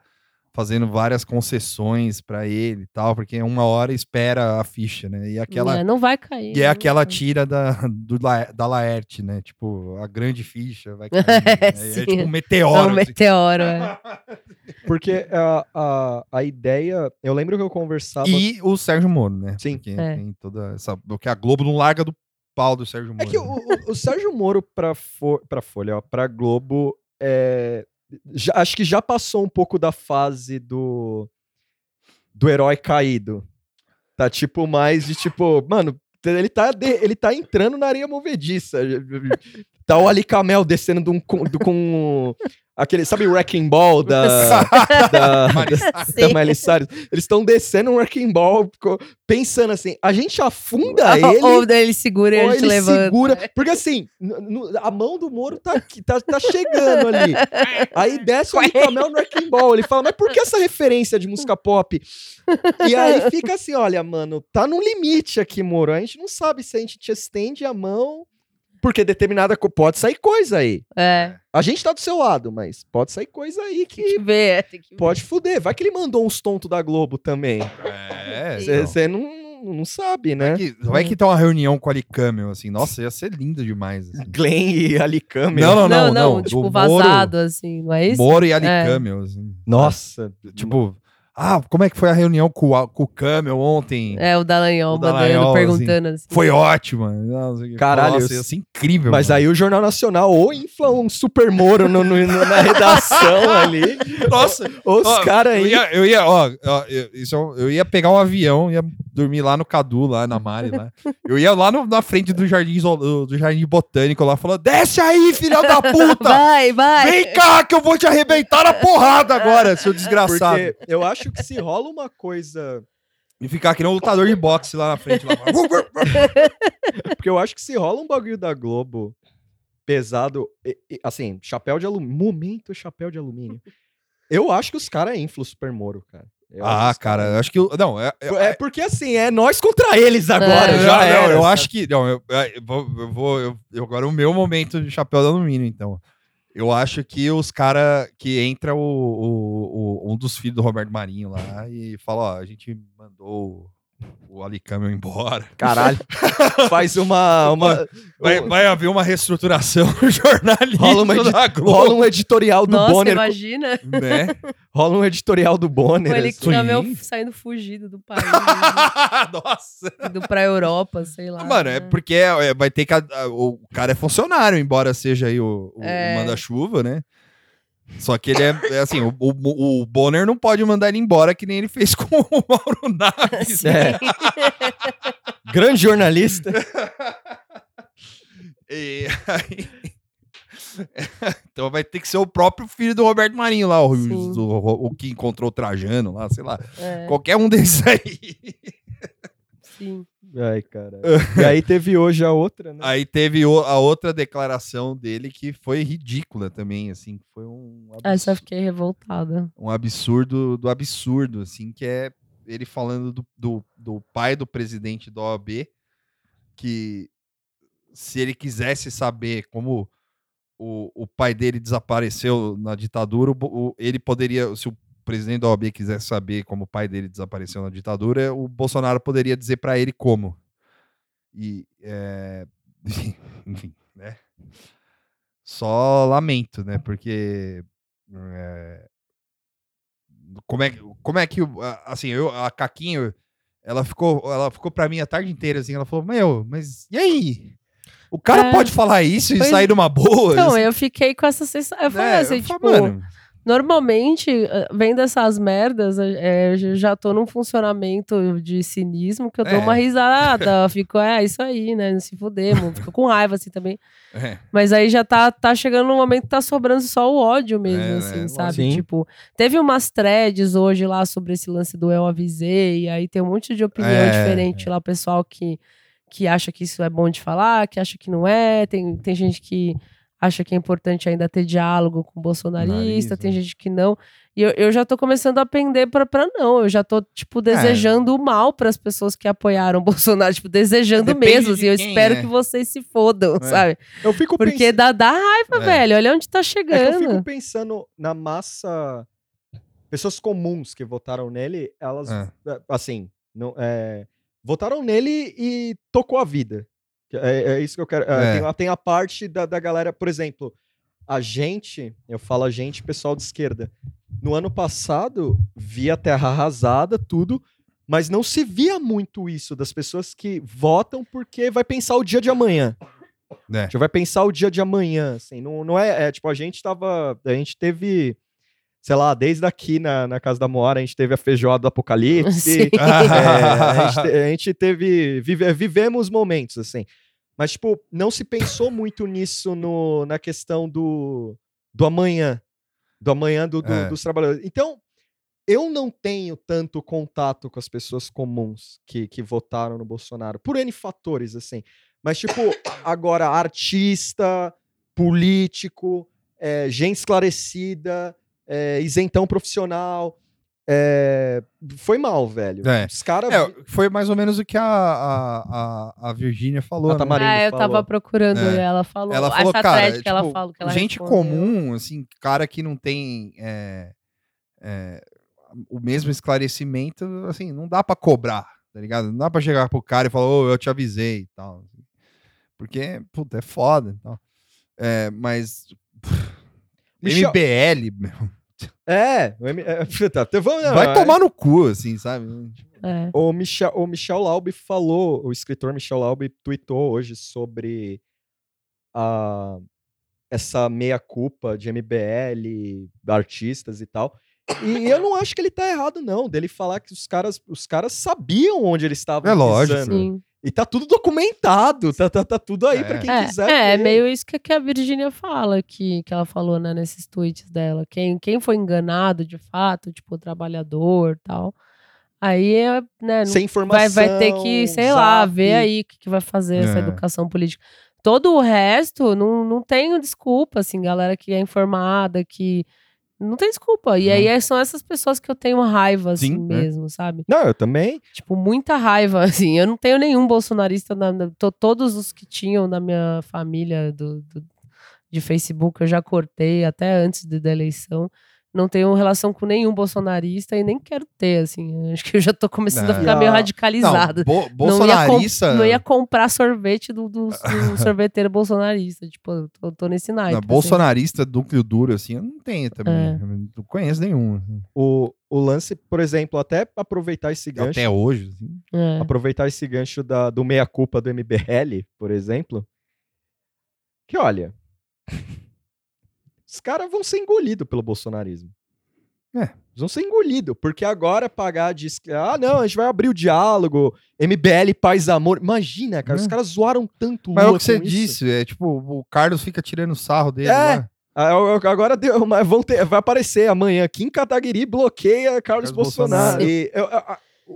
S1: fazendo várias concessões pra ele e tal, porque uma hora espera a ficha, né? E aquela
S3: é, não vai cair.
S1: e é
S3: não
S1: aquela tira da, do, La- da Laerte, né? Tipo, a grande ficha vai (laughs) cair.
S3: É,
S1: né? é, tipo um
S3: É
S1: meteoro.
S3: um
S1: assim.
S3: meteoro. é. (laughs)
S2: Porque a, a, a ideia. Eu lembro que eu conversava.
S1: E o Sérgio Moro, né?
S2: Sim.
S1: Porque
S3: É.
S1: tem toda essa. Porque a Globo não larga do pau do Sérgio Moro.
S2: É que o, o- o Sérgio Moro pra, fo pra Folha, ó, pra Globo, é, já- acho que já passou um pouco da fase do, do herói caído. Tá tipo mais de tipo, mano, ele tá, de- ele tá entrando na areia movediça. Tá o Ali Camel descendo de um, com, do- com aquele, sabe o Wrecking Ball da, da, Miley Cyrus? Eles estão descendo um Wrecking Ball pensando assim, a gente afunda ele
S3: Ou ele segura e a gente
S2: ele
S3: levanta.
S2: segura. Porque assim, a mão do Moro tá, aqui, tá, tá chegando ali. Aí desce o Camel no Wrecking Ball. Ele fala, mas por que essa referência de música pop? E aí fica assim, olha, mano, tá no limite aqui, Moro. A gente não sabe se a gente te estende a mão, porque determinada co- pode sair coisa aí.
S3: É,
S2: A gente tá do seu lado, mas pode sair coisa aí
S3: tem que
S2: que
S3: ver, é, tem que ver.
S2: pode fuder. Vai que ele mandou uns tontos da Globo também.
S1: É,
S2: Você não, não sabe, né?
S1: Vai que, vai que tá uma reunião com a Alicamel, assim. Nossa, ia ser lindo demais. assim.
S2: Glenn e Ali Camel.
S1: Não, não, não,
S3: não, não,
S1: não,
S3: tipo,
S1: do
S3: vazado, assim, não é isso?
S1: Moro e Alicamel, assim.
S2: Nossa.
S1: Tipo, ah, como é que foi a reunião com, a- com o Camel ontem?
S3: É, o Dallagnol
S1: O
S3: mandando,
S1: Dallagnol,
S3: perguntando assim.
S1: Foi ótima.
S2: Caralho,
S1: Nossa, ia ser incrível.
S2: Mas
S1: mano.
S2: aí o Jornal Nacional ou infla um super Moro no- no- no- na redação (laughs) ali.
S1: Nossa,
S2: Ou os caras
S1: eu
S2: aí.
S1: ia, eu ia, ó, ó, eu, isso é eu ia pegar um avião, ia dormir lá no Cadu, lá na Mari, lá. Eu ia lá no- na frente do jardim, do jardim botânico lá, falando: desce aí, filha da puta! (laughs)
S3: Vai, vai!
S1: Vem cá que eu vou te arrebentar na (laughs) porrada agora, seu desgraçado.
S2: Porque eu acho que se rola uma coisa.
S1: E ficar aqui no lutador de boxe lá na frente. Lá. (laughs)
S2: Porque eu acho que se rola um bagulho da Globo pesado. e- e, assim, chapéu de alumínio. Momento chapéu de alumínio. Eu acho que os caras inflam o Super Moro, cara. Eu acho
S1: ah,
S2: que
S1: cara, eu acho que. Não, é, é,
S2: É porque assim, é nós contra eles agora.
S3: É.
S2: Já
S1: não, eu acho que. Não, eu, eu vou. Eu vou eu- eu- agora o meu momento de chapéu de alumínio, então. Eu acho que os caras que entra o, o- o- um dos filhos do Roberto Marinho lá e fala, ó, a gente mandou o Alicamel embora.
S2: Caralho. (laughs) Faz uma. uma
S1: Vai, vai haver uma reestruturação (laughs) jornalística
S2: Rola uma edi-
S1: da Globo,
S2: rola um editorial do
S3: Nossa,
S2: Bonner.
S3: imagina
S1: né? (laughs)
S2: Rola um editorial do Bonner.
S3: com ele
S2: assim.
S3: Saindo fugido do país,
S1: Nossa.
S3: indo pra Europa, sei lá.
S1: Mano, é
S3: né?
S1: porque é- é- vai ter que. a- a- o cara é funcionário, embora seja aí o, o- o
S3: É.
S1: manda-chuva, né? Só que ele é, é assim, o, o, o Bonner não pode mandar ele embora que nem ele fez com o (laughs) Mauro Naves.
S2: É. (laughs) Grande jornalista. (laughs)
S1: E aí- então vai ter que ser o próprio filho do Roberto Marinho lá, o, o, o que encontrou o Trajano lá, sei lá.
S3: É,
S1: Qualquer um desses aí.
S3: sim.
S2: Ai, cara. (laughs) E aí teve hoje a outra, né?
S1: Aí teve o- a outra declaração dele que foi ridícula também, assim, que foi um
S3: Essa eu fiquei revoltada.
S1: um absurdo do absurdo, assim, que é ele falando do, do, do pai do presidente da OAB, que se ele quisesse saber como o, o pai dele desapareceu na ditadura, o- ele poderia, se o presidente da OAB quisesse saber como o pai dele desapareceu na ditadura, o Bolsonaro poderia dizer para ele como. E, é, (laughs) enfim, né? Só lamento, né? Porque é, como é, que- como é que, assim, eu, a Caquinho, ela ficou, ela ficou pra mim a tarde inteira, assim, ela falou, meu, mas e aí? O cara
S3: É.
S1: pode falar isso e sair numa boa?
S3: Então,
S1: assim,
S3: eu fiquei com essa sensação. Eu falei
S1: né?
S3: assim,
S1: Eu
S3: tipo,
S1: falo, mano,
S3: normalmente, eh, vendo essas merdas, eh, eu já tô num funcionamento de cinismo que eu dou
S1: É.
S3: uma risada, fico, é, isso aí, né? Não se fuder. Fico com raiva assim também.
S1: é,
S3: Mas aí já tá, tá chegando num momento que tá sobrando só o ódio mesmo,
S1: É,
S3: assim,
S1: né?
S3: sabe?
S2: Sim.
S3: Tipo, teve umas threads hoje lá sobre esse lance do eu avisei, e aí tem um monte de opinião
S1: É,
S3: diferente lá, o pessoal que, que acha que isso é bom de falar, que acha que não é, tem, tem gente que acha que é importante ainda ter diálogo com o bolsonarista, tem gente que não. E eu, eu já tô começando a pender pra, pra não. Eu já tô,
S1: É.
S3: tipo, desejando o mal pras pessoas que apoiaram o (laughs) Bolsonaro, tipo, desejando
S1: Depende
S3: mesmo.
S1: de
S3: assim, eu espero
S1: é.
S3: que vocês se fodam,
S1: É.
S3: sabe?
S2: Eu fico
S3: Porque
S2: pensando.
S3: dá, dá raiva,
S1: É.
S3: velho. Olha onde tá
S2: É que eu
S3: chegando.
S2: fico pensando na massa. Pessoas comuns que votaram nele, elas,
S1: É.
S2: é, assim, não, é, votaram nele e tocou a vida. É, é isso que eu quero. é,
S1: É.
S2: Tem, a- tem a parte da, da galera, por exemplo, a gente, eu falo a gente, pessoal de esquerda, no ano passado via a terra arrasada, tudo, mas não se via muito isso das pessoas que votam porque vai pensar o dia de amanhã.
S1: né?
S2: Já vai pensar o dia de amanhã, assim, não, não é, é, tipo, a gente tava, a gente teve, sei lá, desde aqui na, na casa da Moara, a gente teve a feijoada do Apocalipse, (laughs) é, a, gente, te- a gente teve, vive- vivemos momentos, assim, Mas, tipo, não se pensou muito nisso no, na questão do, do amanhã. Do amanhã do, do-
S1: É.
S2: dos trabalhadores. Então, eu não tenho tanto contato com as pessoas comuns que, que votaram no Bolsonaro, por N fatores, assim. Mas, tipo, agora, artista, político, é, gente esclarecida, é, isentão profissional. É, foi mal, velho.
S1: É.
S2: Os caras.
S1: É, foi mais ou menos o que a, a, a, a Virgínia falou.
S2: A
S1: né?
S3: Ah, eu
S2: falou.
S3: tava procurando
S1: É.
S3: ela falou.
S1: Ela falou,
S3: essa
S1: cara,
S3: que ela
S1: tipo,
S3: fala, que ela
S1: gente
S3: respondeu.
S1: comum, assim, cara que não tem é, é, o mesmo esclarecimento, assim, não dá pra cobrar, tá ligado? Não dá pra chegar pro cara e falar, ô, eu te avisei e tal. Porque, puta, é foda e tal. É, mas.
S2: Michel-
S1: MBL, meu,
S2: É, o M- é, (laughs) vamos- não,
S1: vai
S2: é-
S1: tomar no cu, assim, sabe?
S3: É.
S2: O Michel, o Michel Laub falou, o escritor Michel Laub tweetou hoje sobre a, essa meia-culpa de MBL, artistas e tal. E eu não acho que ele tá errado, não, dele falar que os caras, os caras sabiam onde eles estavam
S1: É lógico.
S2: pisando.
S3: Sim.
S2: E tá tudo documentado, tá, tá, tá tudo aí pra
S1: É.
S2: quem
S3: É,
S2: quiser.
S3: é, é
S2: ver.
S3: meio isso que, que a Virgínia fala, que, que ela falou né, nesses tweets dela. Quem, quem foi enganado de fato, tipo, o trabalhador e tal. Aí, é, né, não
S2: Sem informação.
S3: vai, vai ter que, sei lá,
S2: zap.
S3: ver aí o que, que vai fazer essa
S1: É.
S3: educação política. Todo o resto, não, não tem desculpa, assim, galera que é informada, que. Não tem desculpa. E aí é- são essas pessoas que eu tenho raiva, assim,
S1: Sim, é.
S3: mesmo, sabe?
S2: Não, eu também.
S3: Tipo, muita raiva, (laughs) assim. Eu não tenho nenhum bolsonarista. Na, na- to- todos os que tinham na minha família do, do- de Facebook eu já cortei até antes da eleição. Não tenho relação com nenhum bolsonarista e nem quero ter, assim. Acho que eu já tô começando a
S1: Não.
S3: ficar meio radicalizada.
S1: Não, bo-
S3: Não ia,
S1: bolsonarista.
S3: não ia comprar sorvete do, do- do (laughs) sorveteiro bolsonarista. Tipo, eu tô, tô nesse naipe.
S1: não,
S3: assim.
S1: bolsonarista, núcleo duro, assim, eu não tenho também.
S3: É.
S1: Não conheço nenhum. assim.
S2: O, o lance, por exemplo, até aproveitar esse gancho.
S1: Até hoje. assim.
S3: É.
S2: aproveitar esse gancho da, do meia-culpa do MBL, por exemplo, que olha, os caras vão ser engolidos pelo bolsonarismo.
S1: É.
S2: Eles vão ser engolidos, porque agora pagar de. esque- Ah, não, a gente vai abrir o diálogo, MBL, paz amor. Imagina, cara, os
S1: É.
S2: caras zoaram tanto
S1: Mas é o que você
S2: isso.
S1: disse, é tipo, o Carlos fica tirando sarro dele
S2: É.
S1: lá.
S2: Agora deu, (laughs) mas vão ter- vai aparecer amanhã. Kim Kataguiri bloqueia Carlos,
S1: Carlos
S2: Bolsonaro.
S1: Bolsonaro.
S2: E eu-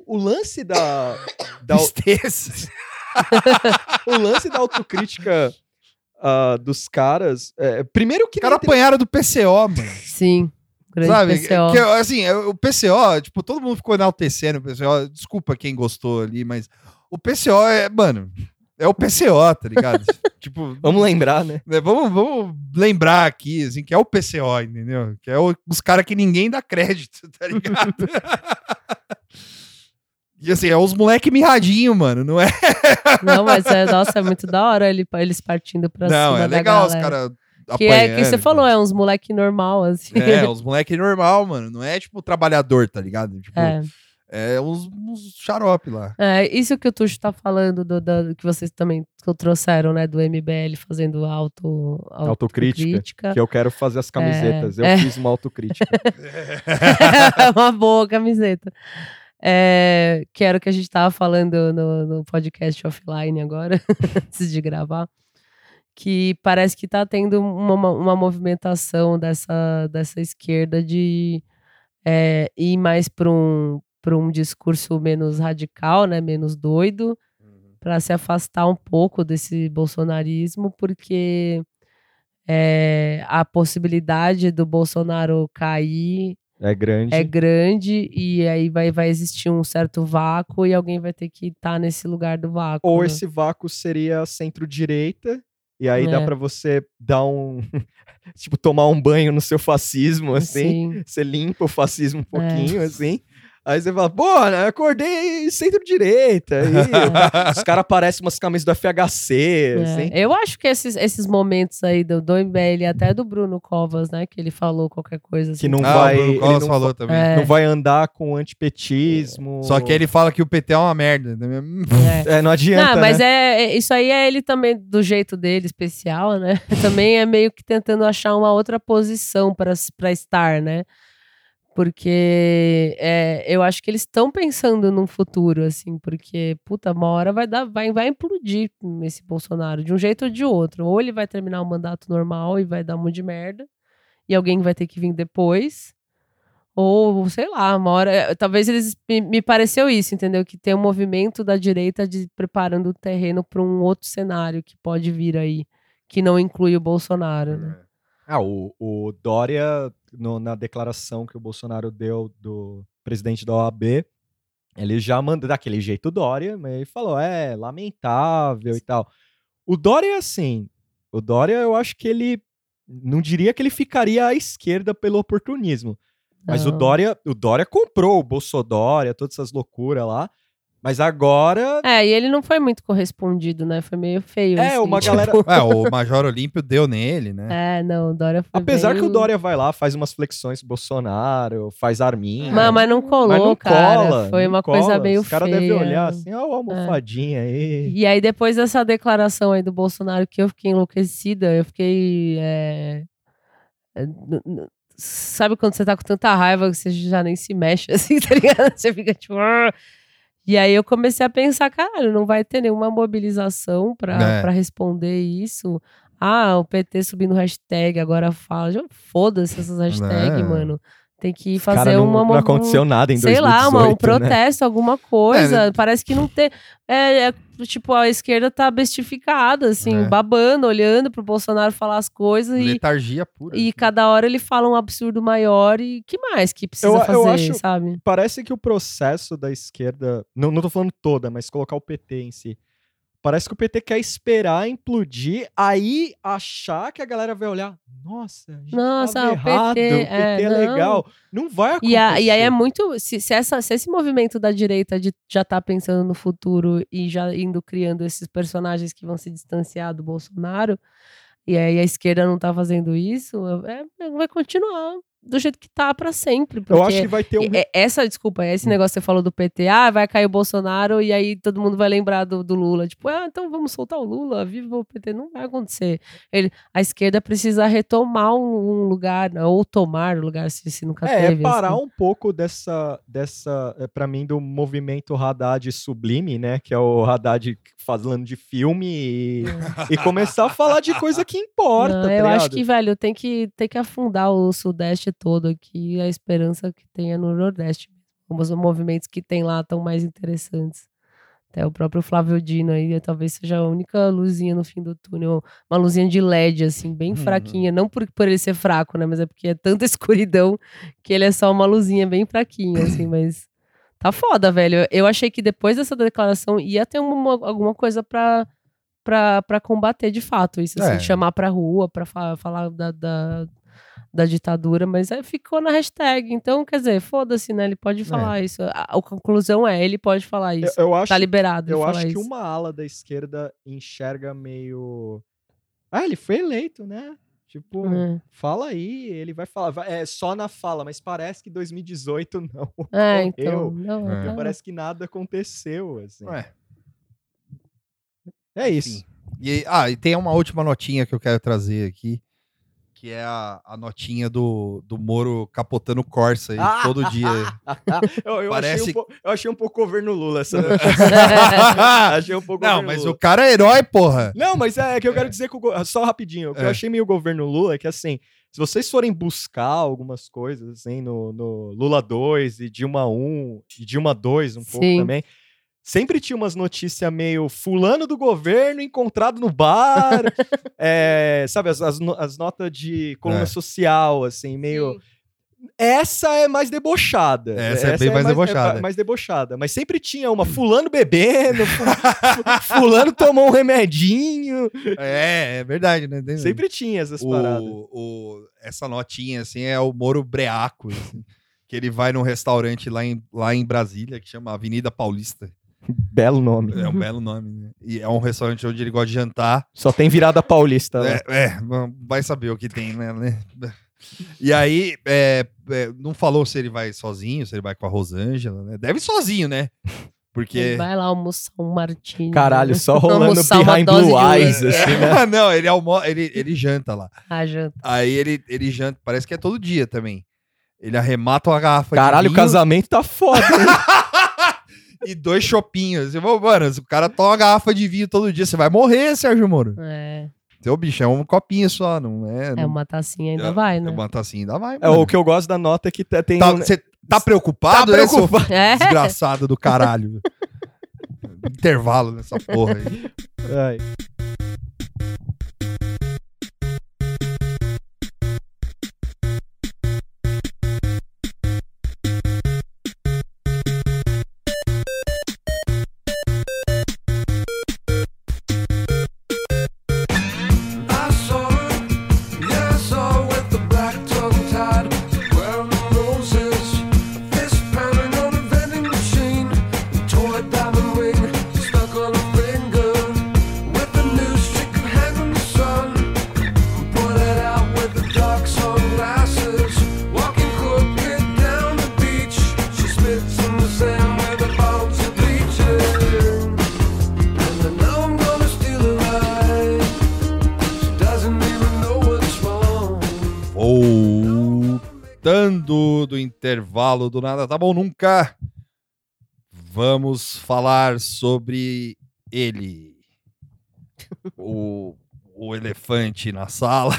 S2: o lance da, (laughs) da,
S1: Tristeza. (laughs)
S2: o lance da autocrítica ah, dos caras. é, primeiro que.
S1: Os caras apanharam do PCO, mano.
S3: Sim.
S1: Sabe?
S3: PCO.
S1: Que, assim, é, o PCO, tipo, todo mundo ficou enaltecendo o PCO. Desculpa quem gostou ali, mas o PCO é, mano, é o PCO, tá ligado? (laughs) tipo,
S2: Vamos lembrar, né?
S1: né, vamos, vamos lembrar aqui, assim, que é o PCO, entendeu? Que é o- os caras que ninguém dá crédito, tá ligado? (laughs) e assim, é os moleque mirradinho, mano, não é? (laughs)
S3: Não, mas é, nossa, é muito da hora ele, eles partindo pra
S1: não,
S3: cima
S1: é
S3: da
S1: legal os
S3: galera.
S1: caras
S3: Que é que você falou, é uns moleque normal, assim.
S1: É, (laughs) os moleque normal, mano. Não é tipo trabalhador, tá ligado? Tipo,
S3: É.
S1: é, uns, uns xarope lá.
S3: É, isso que o Tuxo tá falando, do, da- que vocês também trouxeram, né, do MBL fazendo auto,
S2: Autocrítica.
S3: autocrítica.
S2: Que eu quero fazer as camisetas. eu
S3: é.
S2: fiz uma autocrítica. (laughs)
S3: É uma boa camiseta. É, que era o que a gente tava falando no, no podcast offline agora, (laughs) antes de gravar. Que parece que tá tendo uma, uma- movimentação dessa, dessa esquerda de é, ir mais para um, pra um discurso menos radical, né, menos doido, para se afastar um pouco desse bolsonarismo, porque é, a possibilidade do Bolsonaro cair
S2: É grande.
S3: é grande e aí vai, vai existir um certo vácuo e alguém vai ter que estar nesse lugar do vácuo.
S2: Ou
S3: né?
S2: esse vácuo seria centro-direita. E aí dá
S3: É.
S2: pra você dar um. (laughs) tipo, tomar um banho no seu fascismo, assim.
S3: Sim.
S2: Você limpa o fascismo um
S3: É.
S2: pouquinho, assim. Aí você fala, pô, né, acordei centro-direita. E (laughs) os caras parecem umas camisas do FHC,
S3: É,
S2: assim.
S3: Eu acho que esses, esses momentos aí do, do MBL e até do Bruno Covas, né? Que ele falou qualquer coisa assim.
S2: Que não
S1: Ah,
S2: vai.
S1: o Bruno Covas
S2: não,
S1: falou também.
S3: É.
S2: não vai andar com antipetismo.
S1: Só que ele fala que o PT é uma merda.
S3: É.
S2: É, não adianta.
S3: Não, mas
S2: né?
S3: é, é- isso aí é ele também, do jeito dele, especial, né? (laughs) Também é meio que tentando achar uma outra posição para estar, né? Porque é, eu acho que eles estão pensando num futuro, assim, porque, puta, uma hora vai dar, vai, vai implodir esse Bolsonaro, de um jeito ou de outro. Ou ele vai terminar o mandato normal e vai dar um monte de merda, e alguém vai ter que vir depois. Ou, sei lá, uma hora. é, Talvez eles. Me, me pareceu isso, entendeu? Que tem um movimento da direita de preparando o terreno para um outro cenário que pode vir aí, que não inclui o Bolsonaro, né?
S2: Ah, o, o Dória, no- na declaração que o Bolsonaro deu do presidente da OAB, ele já mandou daquele jeito Dória, mas ele falou, é, lamentável e tal. O Dória, assim, o Dória, eu acho que ele, não diria que ele ficaria à esquerda pelo oportunismo, mas o. Dória, o Dória comprou o Bolsodória, todas essas loucuras lá, mas agora...
S3: É, e ele não foi muito correspondido, né? Foi meio feio.
S2: É,
S3: assim,
S2: uma
S3: tipo,
S2: galera-
S1: É, o Major Olímpio deu nele, né?
S3: É, não, o Dória foi
S2: Apesar
S3: bem...
S2: que o Dória vai lá, faz umas flexões com o Bolsonaro, faz arminha.
S3: Mas, mas não colou,
S2: Mas não
S3: cara.
S2: cola,
S3: foi
S2: não
S3: uma
S2: cola.
S3: coisa meio
S2: Os caras
S3: feia.
S2: devem olhar assim, ó, a almofadinha aí.
S3: E aí, depois dessa declaração aí do Bolsonaro, que eu fiquei enlouquecida, eu fiquei. é, é, Sabe quando você tá com tanta raiva que você já nem se mexe, (laughs) assim, tá ligado? Você fica tipo. E aí eu comecei a pensar, caralho, não vai ter nenhuma mobilização pra,
S1: É.
S3: pra responder isso. Ah, o PT subindo hashtag, agora fala. Foda-se essas hashtags,
S1: É.
S3: mano. Tem que
S2: Cara,
S3: fazer
S2: não,
S3: uma.
S2: não
S3: uma-
S2: aconteceu nada em
S3: sei
S2: 2018,
S3: lá, uma- um
S2: né?
S3: protesto, alguma coisa.
S1: É, né?
S3: Parece que não tem. É, é, tipo, a esquerda tá bestificada, assim,
S1: É.
S3: babando, olhando pro Bolsonaro falar as coisas e,
S1: Letargia pura.
S3: e cada hora ele fala um absurdo maior e que mais que precisa
S2: Eu- eu
S3: fazer,
S2: acho-
S3: sabe?
S2: Parece que o processo da esquerda, não, não tô falando toda, mas colocar o PT em si. Parece que o PT quer esperar implodir, aí achar que a galera vai olhar. Nossa, a gente
S3: Nossa, o
S2: errado,
S3: PT,
S2: o PT é,
S3: é, não.
S2: legal. Não vai acontecer.
S3: E, a- e aí é muito. Se, se essa, se esse movimento da direita de já tá pensando no futuro e já indo criando esses personagens que vão se distanciar do Bolsonaro, e aí a esquerda não tá fazendo isso, é, vai continuar do jeito que tá pra sempre.
S2: Eu acho que vai ter um.
S3: É- Essa, desculpa, esse negócio que você falou do PT, ah, vai cair o Bolsonaro e aí todo mundo vai lembrar do, do Lula. Tipo, ah, então vamos soltar o Lula, viva o PT. Não vai acontecer. Ele, a esquerda precisa retomar um, um lugar, né, ou tomar o lugar, se, se nunca
S2: É, é
S3: teve.
S2: parar
S3: assim.
S2: um pouco dessa, dessa é, para mim, do movimento Haddad sublime, né? Que é o Haddad falando de filme e, (laughs) e começar a falar de coisa que importa,
S3: Não,
S2: tá
S3: eu acho que, velho, tem que, tem que afundar o Sudeste todo aqui, a esperança que tenha no Nordeste. Os movimentos que tem lá estão mais interessantes. Até o próprio Flávio Dino aí, talvez seja a única luzinha no fim do túnel. Uma luzinha de LED, assim, bem
S1: Uhum.
S3: fraquinha. Não por, por ele ser fraco, né? Mas é porque é tanta (laughs) escuridão que ele é só uma luzinha bem fraquinha, assim, (clears throat) mas. Tá foda, velho. Eu achei que depois dessa declaração ia ter uma- alguma coisa pra, pra, pra combater de fato isso, assim,
S1: É.
S3: chamar pra rua pra fa- falar da, da, da ditadura, mas aí ficou na hashtag. Então, quer dizer, foda-se, né? Ele pode falar isso. A, a conclusão é, ele pode falar
S2: Eu,
S3: isso.
S2: eu acho,
S3: tá liberado.
S2: eu
S3: falar
S2: acho que
S3: isso.
S2: uma ala da esquerda enxerga meio. Ah, ele foi eleito, né? Tipo,
S3: É.
S2: fala aí, ele vai falar. vai- É só na fala, mas parece que 2018 (laughs) não.
S3: É, então. Não,
S1: É.
S3: tá-
S2: Parece que nada aconteceu, assim.
S1: Ué,
S2: É isso.
S1: E, ah, e tem uma última notinha que eu quero trazer aqui, que é a, a notinha do, do Moro capotando o Corsa aí,
S2: Ah!
S1: todo dia. (laughs)
S2: eu, eu
S1: Parece-
S2: achei um pouco, eu achei um pouco governo Lula essa (laughs) achei um pouco
S1: Não, mas
S2: Lula.
S1: o cara é herói, porra.
S2: Não, mas é que eu quero dizer que o só rapidinho, o que eu
S1: É.
S2: achei meio governo Lula é que assim, se vocês forem buscar algumas coisas assim no, no Lula 2 e Dilma 1 e Dilma 2 um pouco
S3: Sim.
S2: também, sempre tinha umas notícias meio fulano do governo encontrado no bar, (laughs) é, sabe, as, as, as notas de coluna
S1: É.
S2: social, assim, meio...
S3: Sim.
S2: Essa é mais debochada.
S1: Essa é bem mais debochada.
S2: É mais debochada. Mas sempre tinha uma fulano bebendo, fu- fu- fulano tomou um remedinho.
S1: É, é verdade, né? Tem-
S2: Sempre tinha essas paradas.
S1: o, o- essa notinha, assim, é o Moro Breaco, assim, que ele vai num restaurante lá em, lá em Brasília, que chama Avenida Paulista.
S2: Belo nome.
S1: É um belo nome, né? E é um restaurante onde ele gosta de jantar.
S2: Só tem virada paulista. né?
S1: É, é, vai saber o que tem, né? né? E aí, é, é, não falou se ele vai sozinho, se ele vai com a Rosângela, né? Deve ir sozinho, né? Porque...
S3: Ele vai lá almoçar um martini.
S2: Caralho, só rolando behind blue
S3: de
S2: eyes,
S3: uísque.
S2: assim, né?
S1: Ah, (laughs) não, ele, almo... ele, ele janta lá.
S3: Ah, janta.
S1: Aí ele, ele janta, parece que é todo dia também. ele arremata uma garrafa
S2: Caralho, o
S1: de
S2: casamento tá foda. (laughs)
S1: e dois chopinhos. Eu vou, Mano, se o cara toma uma garrafa de vinho todo dia, você vai morrer, Sérgio Moro.
S3: É,
S1: Seu bicho é um copinho só, não é?
S3: é
S1: não,
S3: uma tacinha ainda
S1: é-
S3: vai, né?
S1: Uma tacinha ainda vai,
S2: é,
S1: mano.
S2: o que eu gosto da nota é que te- tem.
S1: Tá- Você tá preocupado,
S2: Tá
S1: né, seu
S2: preocupado.
S3: É.
S1: desgraçado do caralho? (laughs) Intervalo nessa porra aí.
S2: Ai.
S1: Intervalo do nada tá bom nunca. Vamos falar sobre ele. O, o elefante na sala.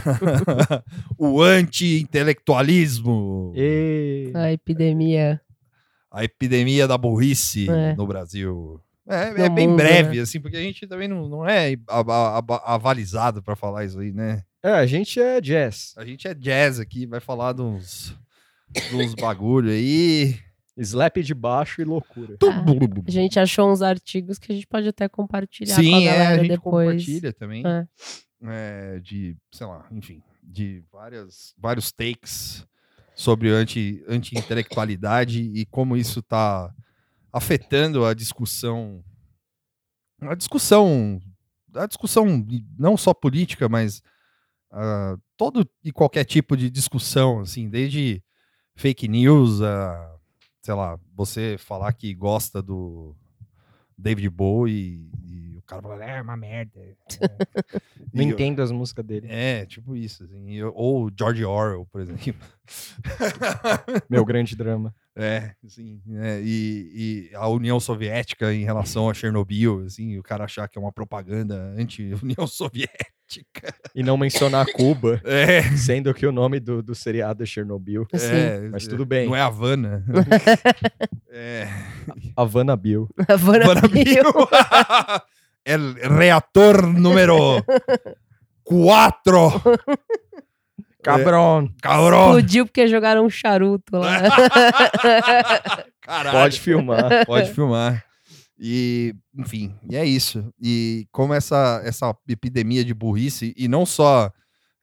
S1: (laughs) o anti-intelectualismo.
S2: E...
S3: A epidemia.
S1: A epidemia da burrice
S3: É.
S1: no Brasil. É, é bem
S3: mundo,
S1: breve,
S3: né?
S1: assim, porque a gente também não, não é avalizado pra falar isso aí, né?
S2: É, a gente é jazz.
S1: A gente é jazz aqui, vai falar de uns, bagulho aí.
S2: Slap de baixo e loucura.
S3: A gente achou uns artigos que a gente pode até compartilhar com a
S1: Sim, é, a
S3: galera
S1: gente
S3: depois.
S1: compartilha também.
S3: É.
S1: é, de, sei lá, enfim, de várias, vários takes sobre anti- anti-intelectualidade e como isso está afetando a discussão, a discussão, a discussão não só política, mas ah, todo e qualquer tipo de discussão, assim, desde fake news a, sei lá, você falar que gosta do David Bowie e o cara fala, é uma merda. (laughs)
S2: Não
S1: E eu-
S2: entendo as músicas dele.
S1: é, tipo isso, assim. e eu- Ou George Orwell, por exemplo. (laughs)
S2: Meu grande drama.
S1: É, assim. é, e, e a União Soviética em relação a Chernobyl, assim, o cara achar que é uma propaganda anti-União (laughs) Soviética.
S2: E não mencionar Cuba, (laughs)
S1: É,
S2: sendo que o nome do, do seriado é Chernobyl.
S3: Sim.
S1: é,
S2: Mas tudo bem.
S1: Não é Havana. (laughs) é.
S2: Havana Bill.
S3: Havana
S1: Havana
S3: Bill.
S1: Bill. El reator número 4.
S2: Cabrón.
S1: Cabrón.
S3: Explodiu porque jogaram um charuto lá. (laughs)
S1: Caralho.
S2: Pode filmar.
S1: Pode filmar. E, enfim, e é isso. E como essa, essa epidemia de burrice, e não só.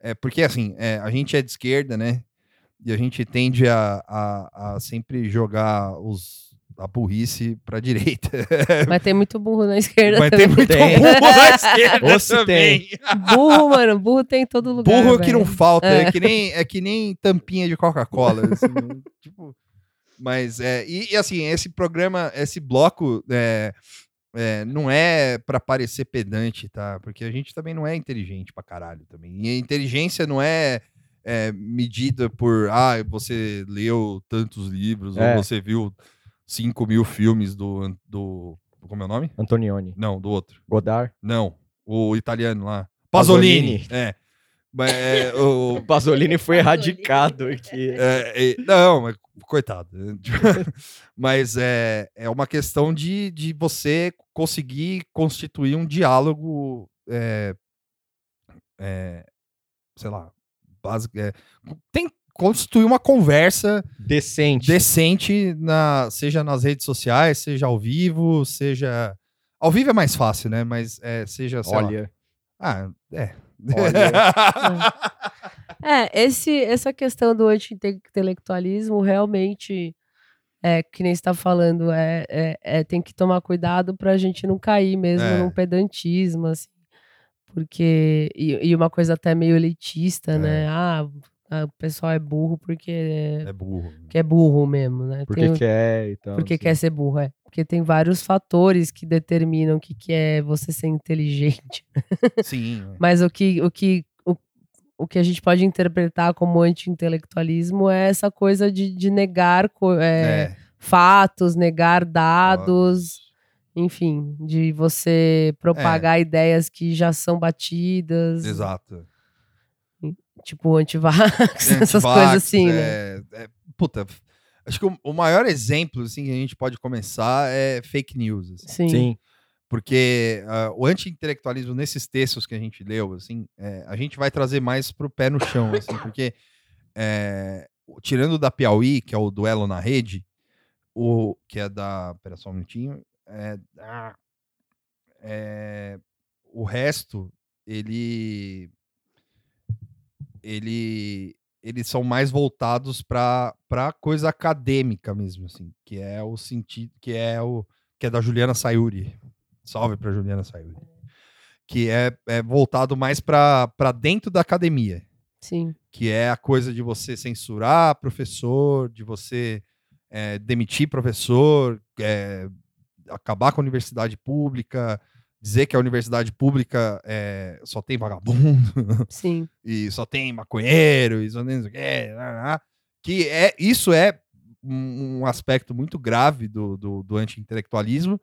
S1: É, porque, assim, é, a gente é de esquerda, né? E a gente tende a, a, a sempre jogar os, a burrice pra direita. (laughs)
S3: Mas tem muito burro na esquerda.
S1: Mas tem
S3: também.
S1: muito
S2: Tem.
S1: burro na (laughs) esquerda
S2: Ou se
S1: também.
S3: Burro, mano. Burro tem em todo lugar.
S1: Burro que não
S3: velho.
S1: falta, é.
S3: É.
S1: que nem é que nem tampinha de Coca-Cola, assim, (laughs) tipo, mas é e, e, assim esse programa, esse bloco é, é, não é pra parecer pedante, tá? Porque a gente também não é inteligente pra caralho também. E a inteligência não é, é, medida por ah você leu tantos livros
S2: É.
S1: ou você viu 5 mil filmes do do como é o nome?
S2: Antonioni.
S1: Não, do outro.
S2: Godard.
S1: Não, o italiano lá.
S2: Pasolini.
S1: Pasolini. É. Mas, é, o, (laughs)
S2: O Pasolini foi erradicado aqui.
S1: é, é, não, mas coitado. (laughs) mas é, é uma questão de, de você conseguir constituir um diálogo, é, é, sei lá, básico. É, tem constituir uma conversa
S2: Decente.
S1: decente, na, seja nas redes sociais, seja ao vivo, seja. Ao vivo é mais fácil, né? Mas é, seja. sei lá.
S2: Olha.
S1: Ah, é. (laughs)
S3: É, esse, essa questão do anti-intelectualismo realmente, é, que nem você está falando, é, é, é, tem que tomar cuidado para a gente não cair mesmo
S1: É.
S3: num pedantismo, assim. Porque. E, e uma coisa até meio elitista,
S1: É.
S3: né? Ah, ah, o pessoal é burro porque
S1: é burro.
S3: que é burro mesmo, né?
S2: Porque
S3: Tem
S2: quer e tal.
S3: porque
S2: assim.
S3: quer ser burro, é. Porque tem vários fatores que determinam o que, que é você ser inteligente. (laughs)
S1: Sim.
S3: Mas o que, o que, o, o que a gente pode interpretar como anti-intelectualismo é essa coisa de, de negar é,
S1: É,
S3: fatos, negar dados, enfim, de você propagar ideias que já são batidas,
S1: exato.
S3: Tipo antivax, (laughs) essas
S1: Antivax,
S3: coisas assim, né?
S1: é, é, puta, acho que o, o maior exemplo assim, que a gente pode começar é fake news. assim.
S3: Sim.
S2: Sim.
S1: Porque ah, o anti-intelectualismo nesses textos que a gente leu, assim, é, a gente vai trazer mais pro pé no chão, assim, porque é, tirando da Piauí, que é o duelo na rede, o que é da, pera só um minutinho, é, ah, é, o resto ele ele eles são mais voltados para coisa acadêmica mesmo, assim, que é o sentido, que é o que é da Juliana Sayuri. Salve para Juliana Sayuri. Que é, é voltado mais para dentro da academia,
S3: Sim.
S1: que é a coisa de você censurar professor, de você é, demitir professor, é, acabar com a universidade pública, dizer que a universidade pública é, só tem vagabundo (laughs)
S3: Sim.
S1: e só tem maconheiro, e só tem que é isso é um, aspecto muito grave do, do, do anti-intelectualismo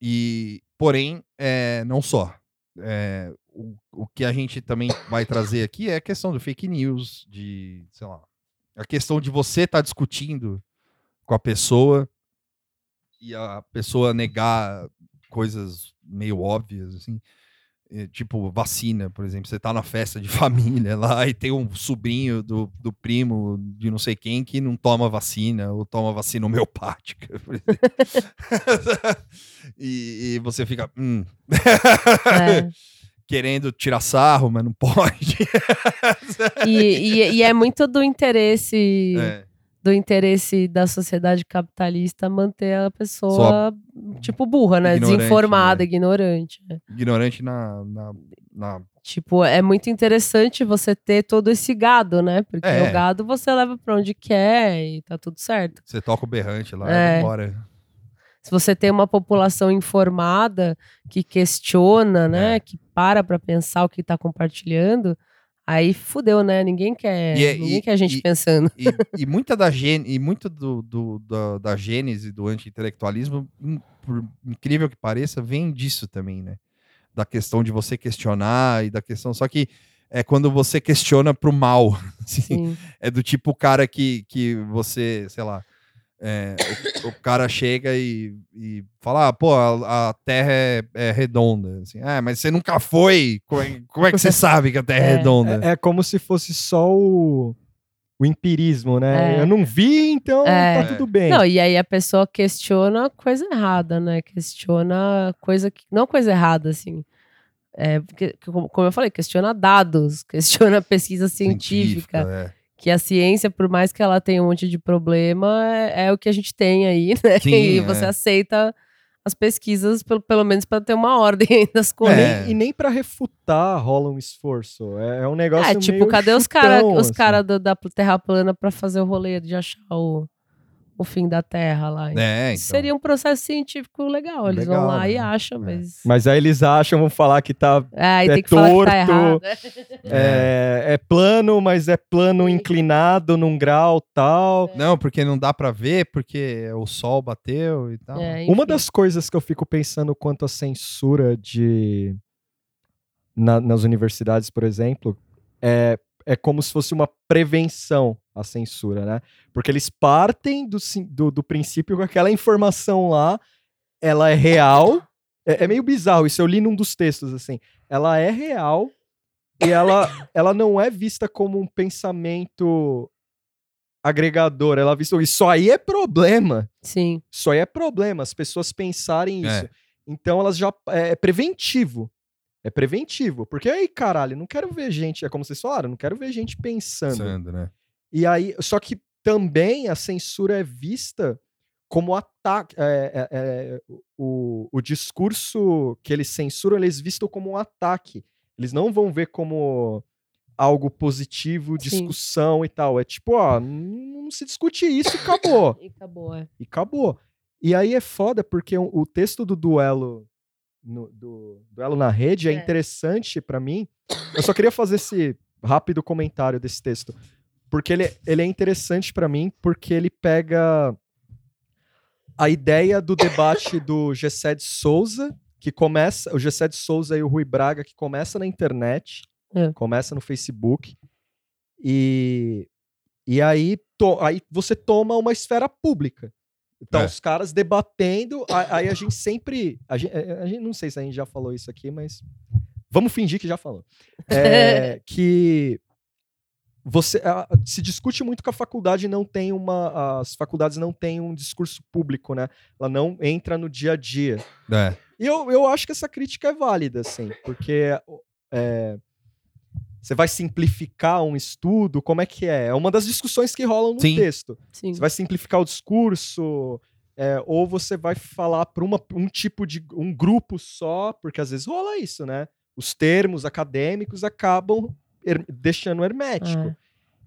S1: e porém é, não só É, o, o que a gente também vai trazer aqui é a questão do fake news de sei lá a questão de você estar discutindo com a pessoa e a pessoa negar coisas meio óbvias assim eh, tipo vacina, por exemplo, você tá na festa de (laughs) família lá e tem um sobrinho do, do primo de não sei quem que não toma vacina ou toma vacina homeopática. (laughs) por exemplo. (laughs) e, e você fica hum,
S3: É.
S1: querendo tirar sarro, mas não pode.
S3: E, e, e é muito do interesse
S1: É,
S3: do interesse da sociedade capitalista manter a pessoa, tipo, burra, né?
S1: Ignorante,
S3: Desinformada,
S1: né?
S3: ignorante. né?
S1: ignorante na, na, na-
S3: Tipo, é muito interessante você ter todo esse gado, né? Porque
S1: É.
S3: o gado você leva pra onde quer e tá tudo certo.
S1: Você toca o berrante lá
S3: É.
S1: embora.
S3: Se você tem uma população informada que questiona, né?
S1: É.
S3: Que para pra pensar o que tá compartilhando, aí fudeu, né? Ninguém quer,
S1: E é-
S3: ninguém
S1: e-
S3: quer a gente
S1: e-
S3: pensando.
S1: E, muita da gene, e muito do, do- da, da gênese do anti-intelectualismo, in- por incrível que pareça, vem disso também, né? Da questão de você questionar e da questão. Só que é quando você questiona pro mal. (laughs) assim.
S3: Sim.
S1: É do tipo o cara que, que você, sei lá. É, o, o cara chega e, e fala, ah, pô, a, a Terra é, é redonda. Assim, ah, mas você nunca foi. Como é, como é que você sabe que a Terra é, (laughs)
S3: É.
S1: redonda?
S2: É, é como se fosse só o, o empirismo, né?
S3: É.
S2: Eu não vi, então
S3: É.
S2: tá tudo bem.
S3: Não, e aí a pessoa questiona coisa errada, né? Questiona coisa que. Não coisa errada, assim. É, porque, como eu falei, questiona dados, (laughs) questiona pesquisa científica.
S1: é.
S3: Que a ciência, por mais que ela tenha um monte de problema, é, é o que a gente tem aí, (laughs) né?
S1: Sim,
S3: e
S1: é.
S3: você aceita as pesquisas, pelo, pelo menos para ter uma ordem aí das coisas.
S1: É.
S2: E nem pra refutar rola um esforço. É, é um negócio
S3: É, tipo,
S2: meio
S3: cadê os caras
S2: chutão,
S3: os
S2: assim.
S3: cara do- da Terra plana para fazer o rolê de achar o, o fim da Terra lá?
S1: É, então.
S3: Seria um processo científico legal. Eles
S2: Legal,
S3: vão lá e
S2: né?
S3: acham, mas.
S2: Mas aí eles acham, vão falar que tá
S3: É, aí
S2: É
S3: tem que falar que tá
S2: torto.
S3: errado.
S2: é, é plano, mas é plano inclinado num grau tal.
S1: Não, porque não dá pra ver, porque o sol bateu e tal.
S3: É,
S2: Uma das coisas que eu fico pensando quanto à censura de na- nas universidades, por exemplo, é, é como se fosse uma prevenção à censura, né? Porque eles partem do, do, do princípio que aquela informação lá, ela é real. É, é meio bizarro, isso eu li num dos textos, assim. Ela é real e ela, (coughs) ela não é vista como um pensamento agregador. Ela é vista... Isso aí é problema.
S3: Sim,
S2: Isso aí é problema, as pessoas pensarem
S1: É.
S2: isso. Então elas já. É, é preventivo. É preventivo. Porque aí, caralho, não quero ver gente. É como vocês falaram, não quero ver gente pensando.
S1: Pensando, né?
S2: E aí. Só que também a censura é vista como ataque. é, é, é, o, o discurso que eles censuram, eles vistam como um ataque. Eles não vão ver como algo positivo,
S3: Sim.
S2: discussão e tal. É tipo, ó, não, se discute isso, acabou (coughs)
S3: e acabou, é.
S2: e acabou. E aí é foda porque o, o texto do duelo no- do duelo na rede é,
S3: É.
S2: interessante pra mim. Eu só queria fazer esse rápido comentário desse texto, porque ele, ele é interessante pra mim porque ele pega a ideia do debate do Gessé de Souza, que começa, o Gessé de Souza e o Rui Braga, que começa na internet,
S3: É.
S2: começa no Facebook, e, e aí, to- aí você toma uma esfera pública. Então,
S1: É.
S2: os caras debatendo, aí a gente sempre. A gente, a gente- não sei se a gente já falou isso aqui, mas vamos fingir que já falou. É, (laughs) que você a- se discute muito que a faculdade não tem uma. As faculdades não têm um discurso público, né? Ela não entra no dia a dia.
S1: É.
S2: E eu, eu acho que essa crítica é válida, assim, porque é, você vai simplificar um estudo, como é que é? É uma das discussões que rolam no
S1: Sim.
S2: texto.
S3: Sim.
S2: Você vai simplificar o discurso, é, ou você vai falar para um tipo de um grupo só, porque às vezes rola isso, né? Os termos acadêmicos acabam her- deixando hermético.
S3: É.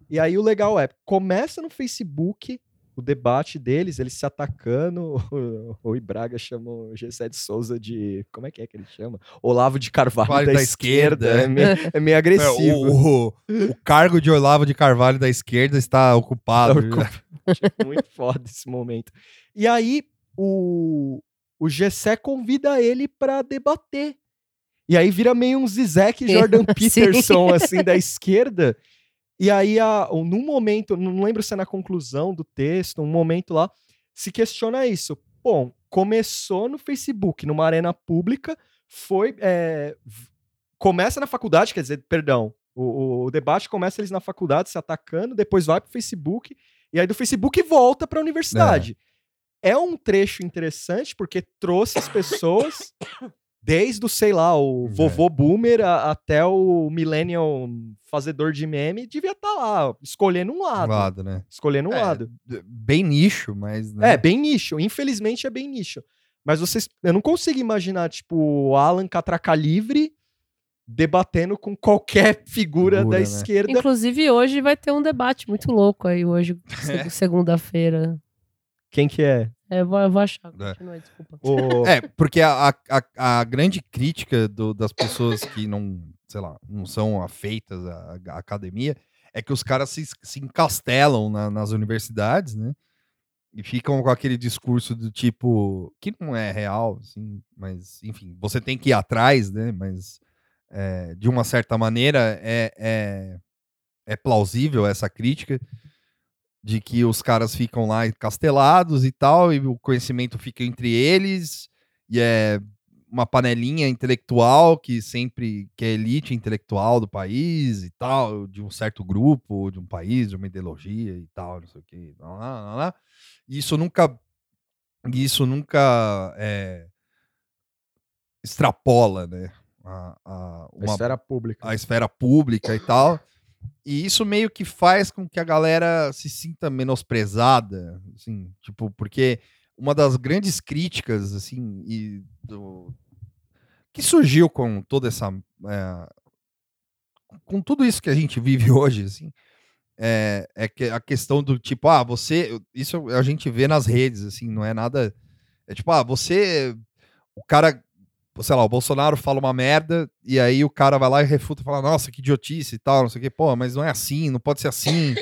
S2: E aí o legal é, começa no Facebook o debate deles, eles se atacando. (laughs) O, o Ibraga chama o Gessé de Souza de. Como é que é que ele chama? Olavo de Carvalho
S1: Carvalho
S2: da,
S1: da
S2: esquerda.
S1: esquerda.
S2: É meio, é meio
S1: É, (laughs)
S2: agressivo.
S1: o, o- o cargo de Olavo de Carvalho da esquerda está ocupado.
S2: Tá ocupado. Muito (laughs) foda esse momento. E aí o, o Gessé convida ele pra debater. E aí vira meio um Zizek Jordan. Peterson, assim, da esquerda. E aí, a, num momento, não lembro se é na conclusão do texto, um momento lá, se questiona isso. Bom, começou no Facebook, numa arena pública, foi. é, começa na faculdade, quer dizer, perdão. O, o- o debate começa eles na faculdade se atacando, depois vai pro Facebook, e aí do Facebook volta pra universidade. É. um trecho interessante porque trouxe as pessoas (coughs) desde o, sei lá, o
S1: É.
S2: vovô boomer a- até o millennial fazedor de meme, devia estar lá, escolhendo um lado.
S1: lado, né?
S2: Escolhendo um
S1: É,
S2: lado.
S1: Bem nicho, mas. né?
S2: É, bem nicho. Infelizmente é bem nicho. Mas vocês. Eu não consigo imaginar, tipo, o Alan Catraca Livre debatendo com qualquer figura,
S1: Figura,
S2: da
S1: né?
S2: esquerda.
S3: Inclusive, hoje vai ter um debate muito louco aí, hoje, (laughs)
S1: É.
S3: seg- segunda-feira.
S2: Quem que é?
S3: É, eu vou, eu vou achar.
S1: É.
S3: Continua, desculpa.
S2: O...
S1: É, porque a, a, a- a grande crítica do- das pessoas que não, sei lá, não são afeitas à, à academia é que os caras se, se encastelam na- nas universidades, né? E ficam com aquele discurso do tipo, que não é real, assim, mas, enfim, você tem que ir atrás, né? Mas, é, de uma certa maneira, é, é, é plausível essa crítica de que os caras ficam lá encastelados e tal, e o conhecimento fica entre eles, e é uma panelinha intelectual que sempre que é elite intelectual do país e tal, de um certo grupo, de um país, de uma ideologia e tal, não sei o que, lá, lá, lá. Isso nunca isso nunca é, extrapola, né? A, a-
S2: A
S1: uma,
S2: esfera pública.
S1: a esfera pública e tal. E isso meio que faz com que a galera se sinta menosprezada, assim, tipo, porque uma das grandes críticas, assim, e do- que surgiu com toda essa. é, com tudo isso que a gente vive (laughs) hoje, assim, é, é que a questão do tipo, ah, você. Isso a gente vê nas redes, assim, não é nada. É tipo, ah, você. O cara sei lá, o Bolsonaro fala uma merda e aí o cara vai lá e refuta e fala, nossa, que idiotice e tal, não sei o que, pô, mas não é assim, não pode ser assim,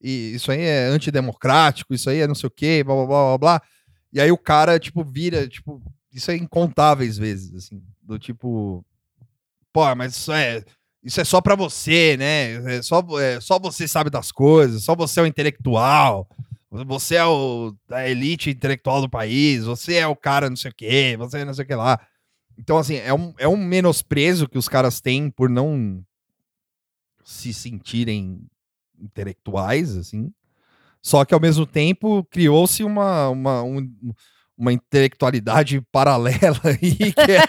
S1: e isso aí é antidemocrático, isso aí é não sei o que, blá, blá, blá, blá. E aí o cara, tipo, vira, tipo, isso é incontáveis vezes, assim, do tipo, pô, mas isso é, isso é só pra você, né, é só, é, só você sabe das coisas, só você é o intelectual, você é o, a elite intelectual do país, você é o cara não sei o que, você é não sei o que lá. Então, assim, é um, é um menosprezo que os caras têm por não se sentirem intelectuais, assim. Só que, ao mesmo tempo, criou-se uma, uma, um- uma intelectualidade (laughs) paralela aí, que é,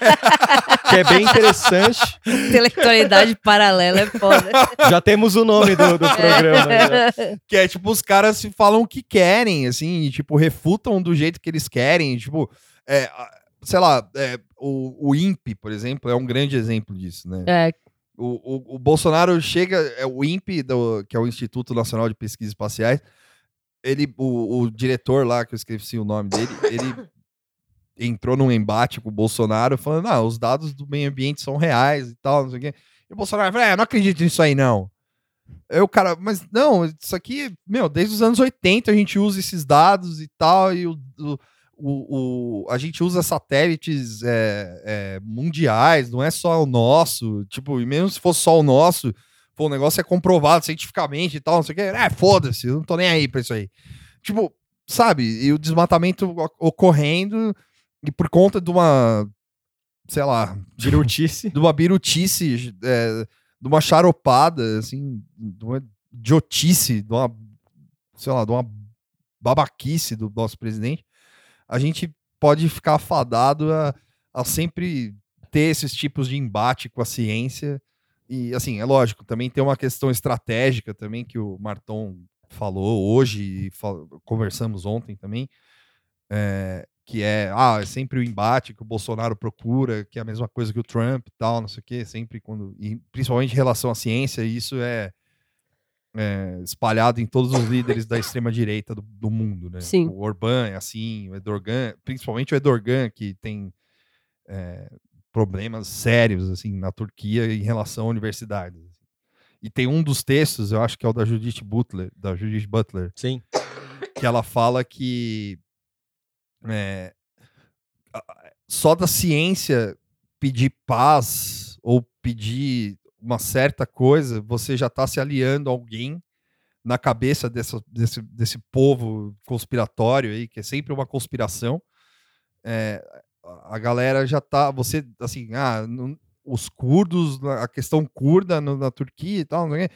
S2: Que é bem interessante.
S3: Intelectualidade paralela é foda. (laughs)
S2: Já temos o nome do, do programa. né?
S1: que é, tipo, os caras se falam o que querem, assim, e, tipo, refutam do jeito que eles querem, tipo, é, sei lá, é, o, o INPE, por exemplo, é um grande exemplo disso, né?
S3: É,
S1: O, o, o Bolsonaro chega, é o INPE, do, que é o Instituto Nacional de Pesquisas Espaciais, ele, o, o diretor lá, que eu esqueci o nome dele, (laughs) ele, entrou num embate com o Bolsonaro falando, ah, os dados do meio ambiente são reais e tal, não sei o quê. E o Bolsonaro falou, é, não acredito nisso aí, não. Aí o cara, mas não, isso aqui, meu, desde os anos 80 a gente usa esses dados e tal, e o, o, o, o- a gente usa satélites é, é, mundiais, não é só o nosso, tipo, e mesmo se fosse só o nosso, pô, o negócio é comprovado cientificamente e tal, não sei o que, é, foda-se, eu não tô nem aí pra isso aí. Tipo, sabe, e o desmatamento ocorrendo, e por conta de uma, sei lá,
S2: Birutice. (laughs)
S1: de uma birutice, é, de uma charopada, assim, de uma idiotice, de uma, sei lá, de uma babaquice do nosso presidente, a gente pode ficar afadado a, a sempre ter esses tipos de embate com a ciência. E, assim, é lógico, também tem uma questão estratégica também que o Marton falou hoje e fal- conversamos ontem também, é, que é, ah, é sempre o embate que o Bolsonaro procura, que é a mesma coisa que o Trump e tal, não sei o quê, sempre quando, e principalmente em relação à ciência, isso é, é, espalhado em todos os líderes da extrema-direita do, do mundo, né?
S3: Sim.
S1: O Orbán é assim, o Edorgan, principalmente o Edorgan, que tem é, problemas sérios, assim, na Turquia em relação a universidades. E tem um dos textos, eu acho que é o da Judith Butler, da Judith Butler,
S2: Sim.
S1: que ela fala que é, só da ciência pedir paz ou pedir uma certa coisa, você já está se aliando a alguém na cabeça dessa, desse, desse povo conspiratório aí, que é sempre uma conspiração. É, a galera já tá, você, assim, ah, não- os curdos, a questão curda no- na Turquia e tal, quê.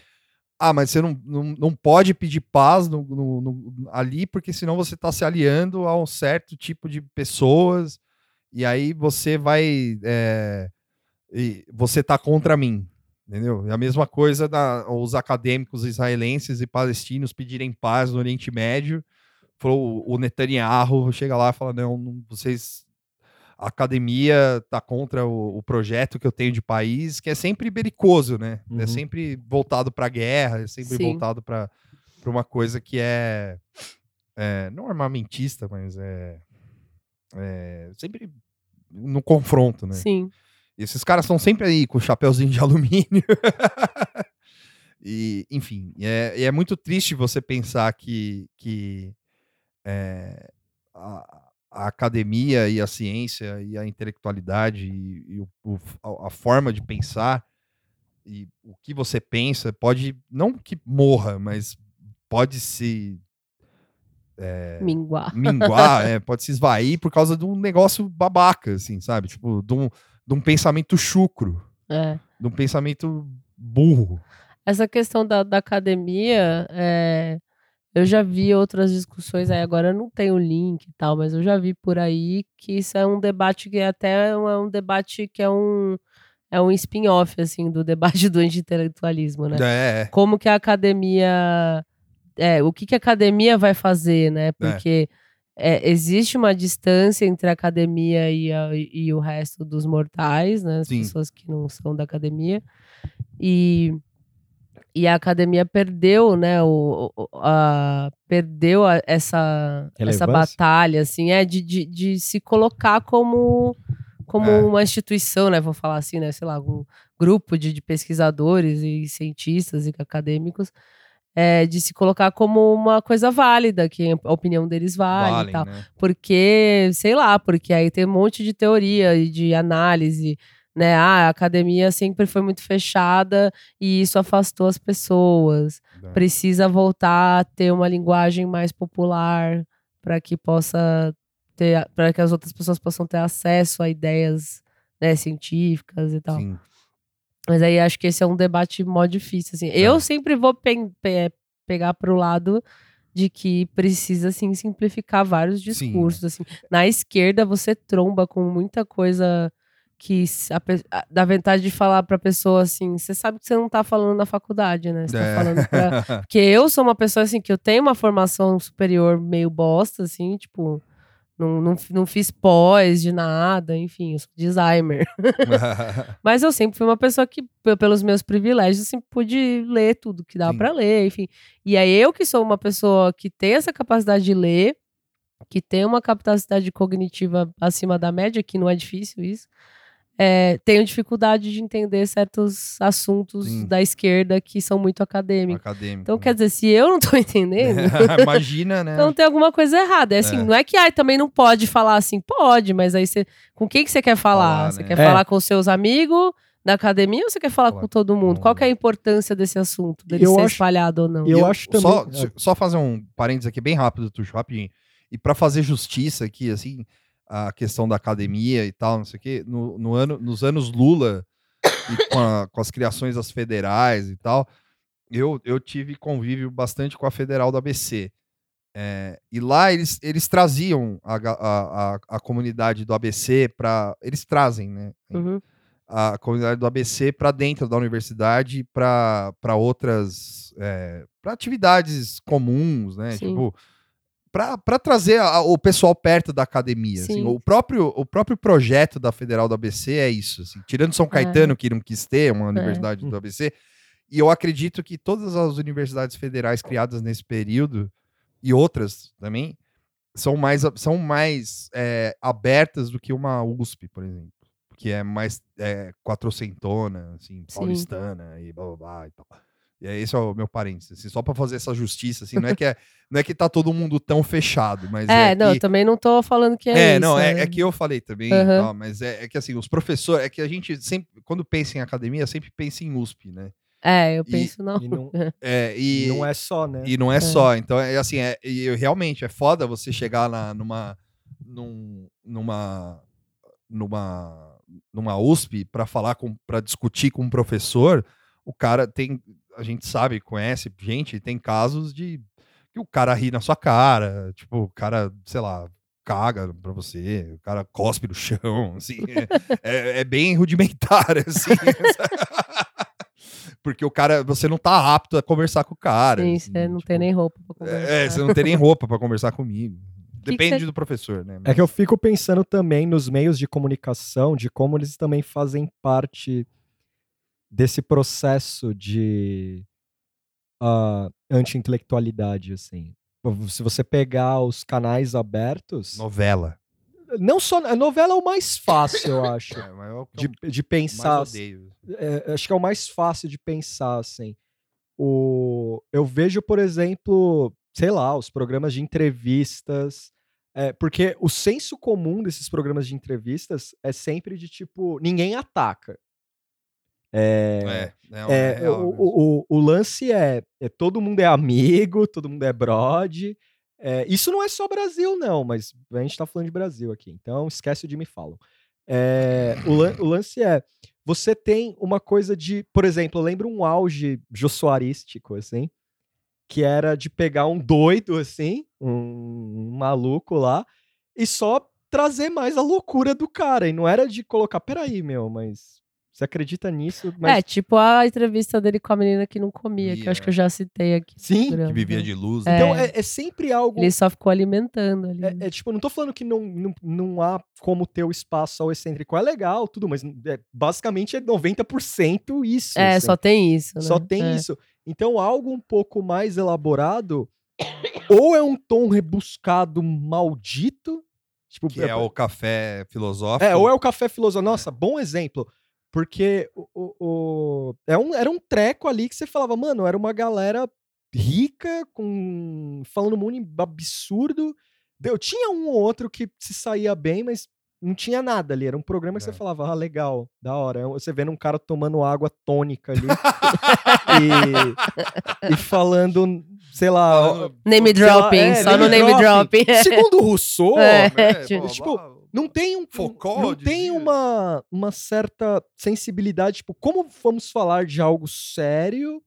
S1: Ah, mas você não, não, não pode pedir paz no- no- no- ali, porque senão você está se aliando a um certo tipo de pessoas, e aí você vai. é, e você tá contra mim. Entendeu? É a mesma coisa da, os acadêmicos israelenses e palestinos pedirem paz no Oriente Médio. Falou, o Netanyahu chega lá e fala: não, vocês. A academia tá contra o, o projeto que eu tenho de país, que é sempre belicoso, né?
S2: Uhum.
S1: É sempre voltado para guerra, é sempre
S3: Sim.
S1: voltado para uma coisa que é, é, não armamentista, mas é, é sempre no confronto, né?
S3: Sim.
S1: E esses caras estão sempre aí com o chapéuzinho de alumínio. (laughs) e, enfim, é, e é muito triste você pensar que, que é, a, a academia e a ciência e a intelectualidade e, e o- o- a, forma de pensar e o que você pensa pode, não que morra, mas pode se
S3: Minguar.
S1: minguar, (laughs) é, pode se esvair por causa de um negócio babaca, assim, sabe? Tipo, de um, de um pensamento chucro,
S3: É.
S1: de um pensamento burro.
S3: Essa questão da, da academia, é, eu já vi outras discussões aí, agora eu não tenho link e tal, mas eu já vi por aí que isso é um debate que até é um, é um debate que é um, é um spin-off, assim, do debate (laughs) do anti-intelectualismo, né?
S1: É,
S3: como que a academia. É, o que, que a academia vai fazer, né? Porque é, existe uma distância entre a academia e, a- e o resto dos mortais, né? As
S1: Sim.
S3: pessoas que não são da academia. E, e a academia perdeu, né? O, a, perdeu a- essa, essa batalha, assim, é de, de, de se colocar como, como
S1: É.
S3: uma instituição, né? Vou falar assim, né? Sei lá, um grupo de, de pesquisadores e cientistas e acadêmicos é, de se colocar como uma coisa válida, que a opinião deles vale e
S1: valem,
S3: tal.
S1: né?
S3: Porque, sei lá, porque aí tem um monte de teoria e de análise, né? Ah, a academia sempre foi muito fechada e isso afastou as pessoas.
S1: É.
S3: Precisa voltar a ter uma linguagem mais popular para que possa ter, para que as outras pessoas possam ter acesso a ideias né, científicas e tal.
S1: Sim.
S3: Mas aí acho que esse é um debate mó difícil, assim. Eu sempre vou pen- pe- pegar pro lado de que precisa, assim, simplificar vários discursos, assim. Na esquerda, você tromba com muita coisa que a pe- a- dá vontade de falar pra pessoa, assim, você sabe que você não tá falando na faculdade, né? Você
S1: É.
S3: tá falando pra... (laughs) Porque eu sou uma pessoa, assim, que eu tenho uma formação superior meio bosta, assim, tipo... Não, não, não fiz pós de nada, enfim, eu sou designer. (laughs) Mas eu sempre fui uma pessoa que, pe- pelos meus privilégios, sempre pude ler tudo que dava pra ler, enfim. E aí eu que sou uma pessoa que tem essa capacidade de ler, que tem uma capacidade cognitiva acima da média, que não é difícil isso, é, tenham dificuldade de entender certos assuntos
S1: Sim.
S3: da esquerda que são muito acadêmicos.
S1: Acadêmico.
S3: Então, quer dizer, se eu não tô (laughs) entendendo, (laughs)
S1: Imagina, né?
S3: então tem alguma coisa errada. É assim,
S1: É.
S3: não é que ai, também não pode falar assim, pode, mas aí você. Com quem que você quer falar?
S1: Falar,
S3: Você
S1: né?
S3: quer
S2: É.
S3: falar com seus amigos da academia ou você quer falar
S1: Falar
S3: com todo mundo?
S1: com-
S3: Qual que é a importância desse assunto, dele
S2: Eu
S3: ser
S2: acho-
S3: espalhado ou não?
S2: Eu
S1: E
S2: acho também-
S1: Só,
S2: é.
S1: só fazer um parênteses aqui bem rápido, Tuxo, rapidinho. E para fazer justiça aqui, assim, a questão da academia e tal, não sei o quê, no, no ano, nos anos Lula, com, a- com as criações das federais e tal, eu, eu tive convívio bastante com a federal do ABC. É, e lá eles, eles traziam a, a, a, a comunidade do ABC para. Eles trazem, né?
S3: Uhum.
S1: a comunidade do ABC para dentro da universidade para outras para atividades comuns, né?
S3: Sim.
S1: Tipo para trazer a- o pessoal perto da academia. assim.
S3: Sim.
S1: O próprio o próprio projeto da Federal do ABC é isso. assim. Tirando São Caetano que não quis ter uma universidade do ABC, e eu acredito que todas as universidades federais criadas nesse período e outras também são mais são mais é, abertas do que uma USP, por exemplo que é mais é, quatrocentona, assim,
S3: Sim.
S1: paulistana e blá blá blá e tal. E é, esse é o meu parênteses, assim, só para fazer essa justiça, assim, não é que é, não é que tá todo mundo tão fechado, mas é,
S3: É, não,
S1: que,
S3: eu também não tô falando que é,
S1: é,
S3: isso.
S1: não, é,
S3: né?
S1: é que eu falei também, tal, mas é, é que assim, os professores, é que a gente sempre, quando pensa em academia, sempre pensa em USP, né?
S3: É, eu
S1: E-
S3: penso, não.
S2: E não, (laughs)
S1: É, e,
S2: não é só, né?
S1: e não é, só, então é assim, é, e realmente é foda você chegar na, numa, num- numa, numa, numa USP para falar com, para discutir com um professor, o cara tem, a gente sabe, conhece gente, tem casos de que o cara ri na sua cara, tipo, o cara, sei lá, caga pra você, o cara cospe no chão, (laughs) assim, é, é- é bem rudimentar, (laughs) assim. (laughs) Porque o cara, você não tá apto a conversar com o cara.
S3: Sim,
S1: assim,
S3: você não
S1: tipo,
S3: tem nem roupa pra conversar.
S1: é, você não tem nem roupa pra conversar comigo.
S3: que
S1: Depende
S3: você-
S1: do professor, né?
S2: É que eu fico pensando também nos meios de comunicação, de como eles também fazem parte desse processo de ah, anti-intelectualidade, assim. Se você pegar os canais abertos,
S1: Novela.
S2: não só a novela é o mais fácil, eu acho,
S1: É, é que
S2: de, de pensar.
S1: odeio.
S2: é, acho que é o mais fácil de pensar, assim. O, eu vejo, por exemplo, sei lá, os programas de entrevistas. é, porque o senso comum desses programas de entrevistas é sempre de tipo, ninguém ataca. É,
S1: É, é,
S2: é,
S1: é
S2: o, o, o- o lance é, é todo mundo é amigo, todo mundo é brode. É, isso não é só Brasil, não, mas a gente tá falando de Brasil aqui, então esquece o de me. É, lan- o lance é, você tem uma coisa de, por exemplo, eu lembro um auge jossuarístico, assim, que era de pegar um doido, assim, um, um maluco lá, e só trazer mais a loucura do cara, e não era de colocar, peraí, meu, mas você acredita nisso? Mas
S3: É, tipo a entrevista dele com a menina que não comia, que eu acho que eu já citei aqui.
S2: Sim,
S1: Que vivia
S3: né?
S1: de luz.
S3: É.
S1: né?
S2: Então é, é sempre algo.
S3: Ele só ficou alimentando ali.
S2: É, é tipo, não tô falando que não, não, não há como ter o espaço ao excêntrico. É legal, tudo, mas é, basicamente é 90% isso.
S3: É,
S2: assim.
S3: só tem isso, né?
S2: Só tem
S3: É.
S2: isso. Então, algo um pouco mais elaborado, (coughs) ou é um tom rebuscado maldito. Tipo,
S1: Que é o café filosófico.
S2: é, ou é o café filosófico. Nossa, bom exemplo. Porque o, o- o- é um, era um treco ali que você falava, mano, era uma galera rica, com falando um de absurdo. Eu tinha um ou outro que se saía bem, mas não tinha nada ali. Era um programa que
S1: É.
S2: você falava, ah, legal, da hora. Você vendo um cara tomando água tônica ali (laughs) e, e falando, sei lá.
S1: Falando-
S3: Name
S2: sei lá,
S3: dropping,
S2: é,
S3: só no name dropping.
S2: Segundo o Rousseau, (laughs)
S3: É.
S1: blá,
S2: tipo,
S1: blá,
S2: não tem um
S1: Foucault
S2: não tem
S1: dizia.
S2: uma, uma certa sensibilidade, tipo, como vamos falar de algo sério,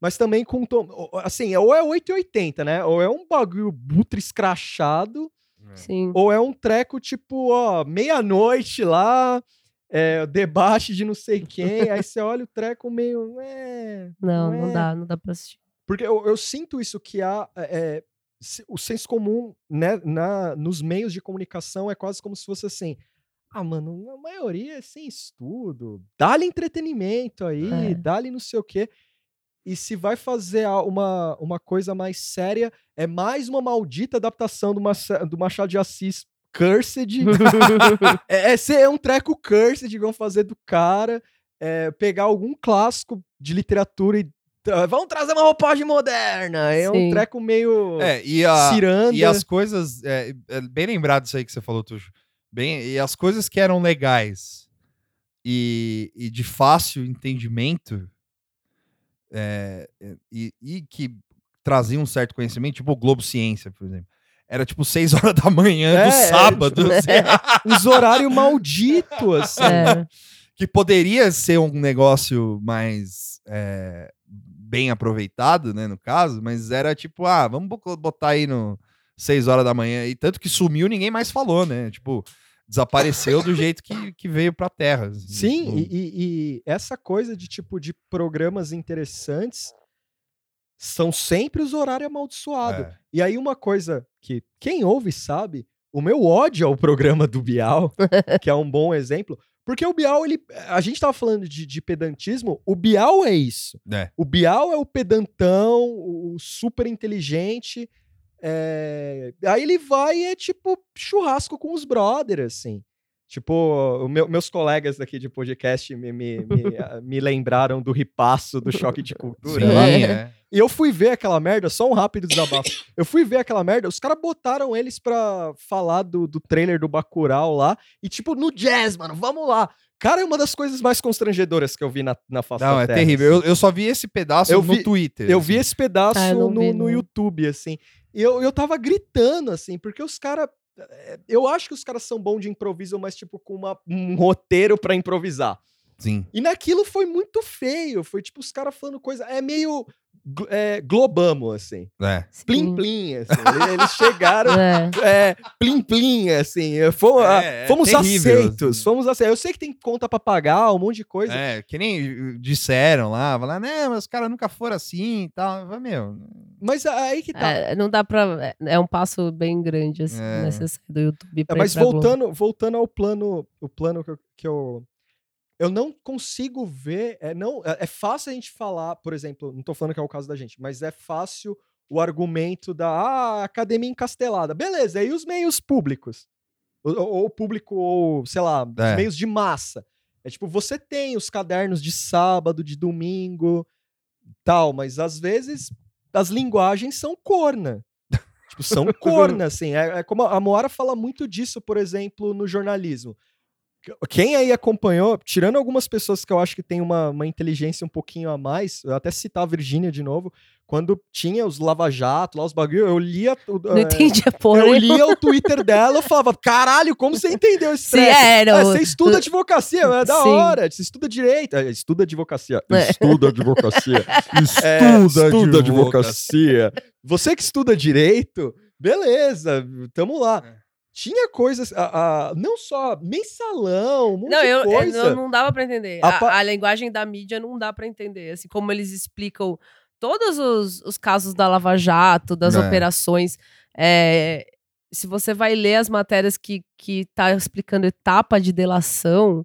S2: mas também com tom, assim, ou é 880, né? Ou é um bagulho ultra escrachado,
S3: Sim.
S2: ou é um treco tipo, ó, meia-noite lá, é, debate de não sei quem, aí você olha o treco meio, é,
S3: Não,
S2: não
S3: não
S2: é.
S3: dá, não dá pra assistir.
S2: porque eu, eu sinto isso que há. é, se- o senso comum né, na, nos meios de comunicação é quase como se fosse assim. Ah, mano, a maioria é sem estudo. Dá-lhe entretenimento aí,
S3: É.
S2: dá-lhe não sei o quê. e se vai fazer uma, uma coisa mais séria, é mais uma maldita adaptação do, Macha- do Machado de Assis Cursed. (laughs) é, é, é um treco Cursed vão fazer do cara, é, pegar algum clássico de literatura e vão trazer uma roupagem moderna. É um
S3: Sim.
S2: treco meio
S1: É, e, a,
S2: ciranda.
S1: e as coisas. É, é bem lembrado isso aí que você falou, Tuxo. Bem, e as coisas que eram legais e, e de fácil entendimento é, é, e, e que traziam um certo conhecimento, tipo o Globo Ciência, por exemplo. Era tipo 6 (laughs) horas da manhã
S2: É,
S1: do
S2: é,
S1: sábado. assim,
S2: Uns horários malditos, assim.
S3: É.
S1: que poderia ser um negócio mais é, bem aproveitado, né, no caso, mas era tipo, ah, vamos bo- botar aí no 6 horas da manhã, e tanto que sumiu, ninguém mais falou, né, tipo, desapareceu do jeito que, que veio pra Terra. assim,
S2: Sim,
S1: tipo,
S2: e, e- e essa coisa de tipo de programas interessantes são sempre os horários amaldiçoados.
S1: é.
S2: E aí uma coisa que quem ouve sabe, o meu ódio ao programa do Bial, (laughs) que é um bom exemplo, porque o Bial, ele, a gente tava falando de, de pedantismo, o Bial é isso.
S1: É.
S2: O Bial é o pedantão, o super inteligente. é, Aí ele vai e é tipo churrasco com os brothers, assim. Tipo, o meu- meus colegas daqui de podcast me, me, me, (laughs) me lembraram do ripasso do choque de (laughs) cultura.
S1: Sim,
S2: lá.
S1: é.
S2: E eu fui ver aquela merda, só um rápido desabafo. Eu fui ver aquela merda, os caras botaram eles pra falar do, do trailer do Bacurau lá, e tipo, no jazz, mano, vamos lá. Cara, é uma das coisas mais constrangedoras que eu vi na, na face
S1: Não,
S2: da
S1: é
S2: Terra,
S1: terrível.
S2: assim.
S1: Eu, eu só vi esse pedaço
S2: Eu
S1: no
S2: vi-
S1: Twitter.
S2: Eu
S1: assim.
S2: vi esse pedaço
S3: Ah,
S2: no,
S3: vi,
S2: no. YouTube, assim. E eu, eu tava gritando, assim, porque os caras. Eu acho que os caras são bons de improviso, mas, tipo, com uma- um roteiro pra improvisar.
S1: Sim.
S2: E naquilo foi muito feio. Foi, tipo, os caras falando coisa. É meio. É, globamo, assim.
S1: É.
S2: Plim, plim, assim. Eles- chegaram. (laughs)
S3: É.
S2: É, plim plim, assim. Fomos,
S1: É, é
S2: fomos
S1: terrível,
S2: aceitos.
S1: assim.
S2: Fomos aceitos. Eu sei que tem conta pra pagar, um monte de coisa.
S1: É, que nem disseram lá, falaram, né, mas os caras nunca foram assim e tal. Mas, Meu,
S2: Mas aí que tá.
S3: É, não dá pra. É é um passo bem grande, assim,
S1: É.
S3: necessário do YouTube.
S2: É, mas voltando, voltando ao plano, o plano que eu, que eu eu não consigo ver, é não, é, é fácil a gente falar, por exemplo, não tô falando que é o caso da gente, mas é fácil o argumento da ah, academia encastelada. Beleza, e os meios públicos? Ou, público ou, sei lá, os
S1: É.
S2: meios de massa. É tipo, você tem os cadernos de sábado, de domingo, tal, mas às vezes as linguagens são corna. tipo, são (laughs) corna, assim. É, é como a a Moara fala muito disso, por exemplo, no jornalismo. Quem aí acompanhou, tirando algumas pessoas que eu acho que tem uma, uma inteligência um pouquinho a mais, eu até citar a Virgínia de novo, quando tinha os lava-jato lá, os bagulho, eu lia. o-
S3: Não
S2: é,
S3: entendi a porra.
S2: eu lia o Twitter dela, eu falava, caralho, como você entendeu esse
S3: era.
S2: É,
S3: o-
S2: você estuda advocacia, é da
S3: Sim.
S2: hora. Você estuda direito. é, Estuda advocacia.
S3: É.
S2: Estuda advocacia. (laughs) É,
S1: Estuda
S2: estuda
S1: advocacia.
S2: advocacia. Você que estuda direito, beleza, tamo lá.
S1: É.
S2: Tinha coisas, a, a- não só mensalão, um monte
S3: Não, eu, eu
S2: coisa.
S3: não, não dava pra entender.
S2: A
S3: A,
S2: pa-
S3: a linguagem da mídia não dá pra entender. Assim, como eles explicam todos os, os casos da Lava Jato, das
S1: É.
S3: operações. é, se você vai ler as matérias que, que tá explicando etapa de delação,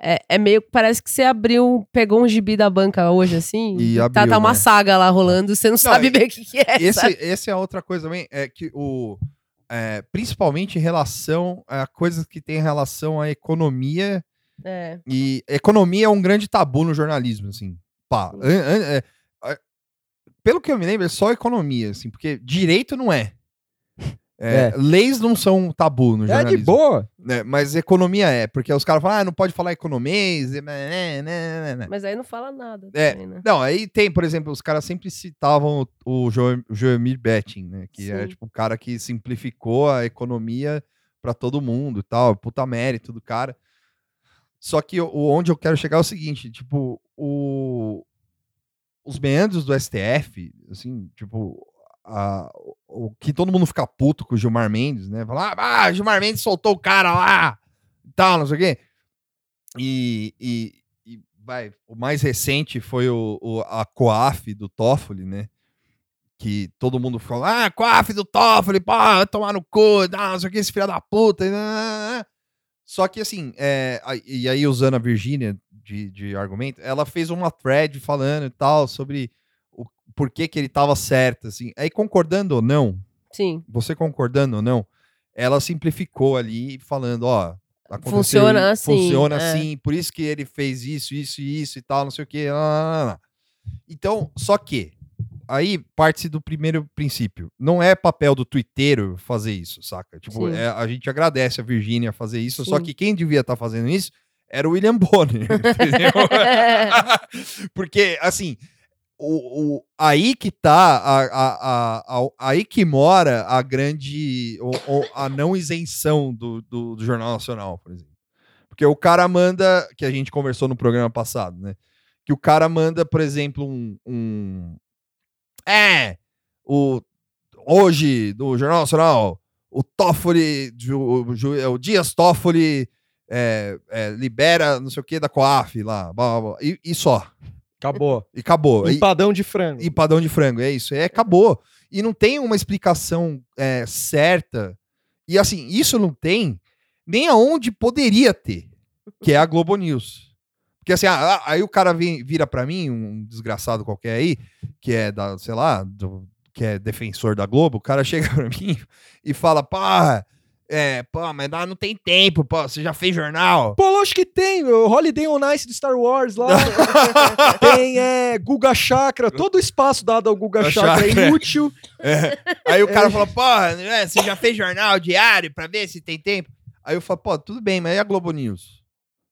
S3: é, é meio que parece que você abriu, pegou um gibi da banca hoje, assim,
S1: E
S3: tá,
S1: abriu,
S3: tá uma
S1: né?
S3: saga lá rolando, você não, sabe
S1: e-
S3: bem o que, que é.
S1: esse,
S3: sabe?
S1: esse é outra coisa também, é que o. é, principalmente em relação a coisas que tem relação à economia.
S3: É.
S1: E economia é um grande tabu no jornalismo, assim. Pá, an- an- é, pelo que eu me lembro, é só economia, assim, porque direito não é. É,
S2: É.
S1: Leis não são tabu no
S2: É
S1: jornalismo.
S2: de boa.
S1: né, mas economia é, porque os caras falam, ah, não pode falar economês. né, né, né, né.
S3: Mas aí não fala nada.
S1: É,
S3: também, né?
S1: Não, aí tem, por exemplo, os caras sempre citavam o, o Jo- Joemir Betting, né? Que é
S3: Sim.
S1: tipo o cara que simplificou a economia pra todo mundo e tal, puta mérito do cara. Só que o, onde eu quero chegar é o seguinte, tipo, o, os meandros do STF, assim, tipo, a- o, que todo mundo fica puto com o Gilmar Mendes, né? Falar, ah, Gilmar Mendes soltou o cara lá, e tal, não sei o quê. E, e, e, vai, o mais recente foi o, o- a Coaf do Toffoli, né? Que todo mundo falou, ah, Coaf do Toffoli, pô, tomar no cu, não sei o que, esse filho da puta. e. Só que assim, é, e aí usando a Virgínia de, de argumento, ela fez uma thread falando e tal sobre porquê que ele tava certo, assim. Aí, concordando ou não,
S3: Sim.
S1: você concordando ou não, ela simplificou ali, falando, ó,
S3: Funciona assim,
S1: funciona
S3: é.
S1: assim, por isso que ele fez isso, isso e isso e tal, não sei o que. Então, só que aí parte do primeiro princípio. Não é papel do twitteiro fazer isso, saca? Tipo, é- a gente agradece a Virgínia fazer isso, só
S3: Sim.
S1: que quem devia estar fazendo isso era o William Bonner, (laughs) entendeu? (laughs) Porque, assim, o, o- aí que tá, a, a, a- aí que mora a grande, o- o- a não isenção do, do, do Jornal Nacional, por exemplo. Porque o cara manda, que a gente conversou no programa passado, né? Que o cara manda, por exemplo, um. um é, o, hoje, do Jornal Nacional, o Toffoli, o, Ju- é, o Dias Toffoli é, é, libera não sei o que da Coaf lá, blá, blá, blá, e, e só.
S2: Acabou.
S1: E acabou. E-
S2: Empadão de frango.
S1: empadão de frango, é isso. É, acabou. E não tem uma explicação é, certa. E assim, isso não tem nem aonde poderia ter, que é a Globo News. Porque assim, ah, aí o cara vem- vira pra mim, um desgraçado qualquer aí, que é da, sei lá, do- que é defensor da Globo, o cara (laughs) chega pra mim e fala, pá, é, pô, mas não tem tempo, pô, você já fez jornal?
S2: Pô, lógico que tem. O Holiday on Ice do Star Wars lá. (laughs) tem é, Guga Chakra. Todo o espaço dado ao Guga
S1: A
S2: Chakra é
S1: chakra.
S2: inútil.
S1: É. Aí o cara fala, porra, né, você já fez jornal diário pra ver se tem tempo? Aí eu falo, pô, tudo bem, mas e a Globo News?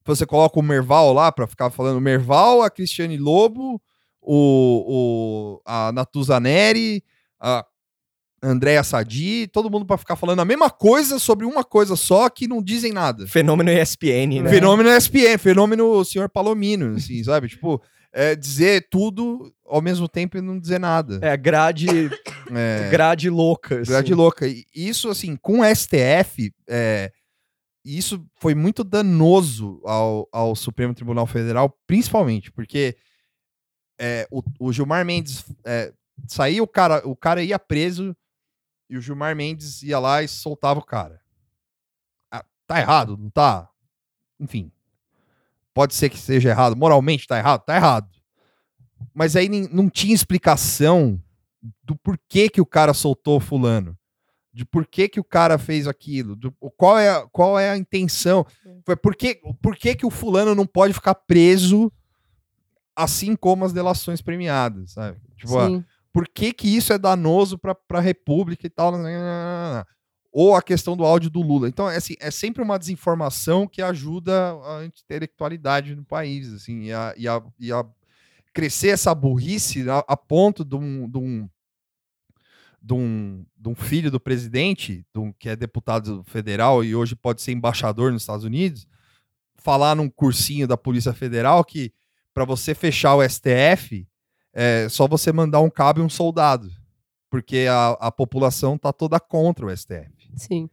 S1: Você coloca o Merval lá pra ficar falando Merval, a Cristiane Lobo, o, o, a Natuza Neri, a Andréa Sadi, todo mundo pra ficar falando a mesma coisa sobre uma coisa só que não dizem nada.
S2: Fenômeno ESPN, né?
S1: Fenômeno ESPN, fenômeno senhor Palomino, assim, sabe? Tipo, é dizer tudo ao mesmo tempo e não dizer nada.
S2: É, grade,
S1: É.
S2: grade louca. assim.
S1: Grade louca. E isso, assim, com o STF, é, isso foi muito danoso ao, ao Supremo Tribunal Federal, principalmente, porque é, o, o Gilmar Mendes é, saía, o cara, o cara ia preso e o Gilmar Mendes ia lá e soltava o cara. Ah, tá errado, não tá? Enfim. Pode ser que seja errado. Moralmente tá errado? Tá errado. Mas aí não tinha explicação do porquê que o cara soltou fulano. De por que, que o cara fez aquilo. do- qual, é, a- qual é a intenção. Foi por que, por que, que o fulano não pode ficar preso assim como as delações premiadas, sabe? Tipo, ah,
S3: Sim.
S1: Por que, que isso é danoso para a República e tal. Ou a questão do áudio do Lula. Então, é, assim, é sempre uma desinformação que ajuda a intelectualidade no país, assim, e a, e a, e a crescer essa burrice a, a ponto de um, de, um, de, um, de um filho do presidente, de um- que é deputado federal e hoje pode ser embaixador nos Estados Unidos, falar num cursinho da Polícia Federal que para você fechar o STF é só você mandar um cabo e um soldado, porque a, a população tá toda contra o STF.
S3: Sim.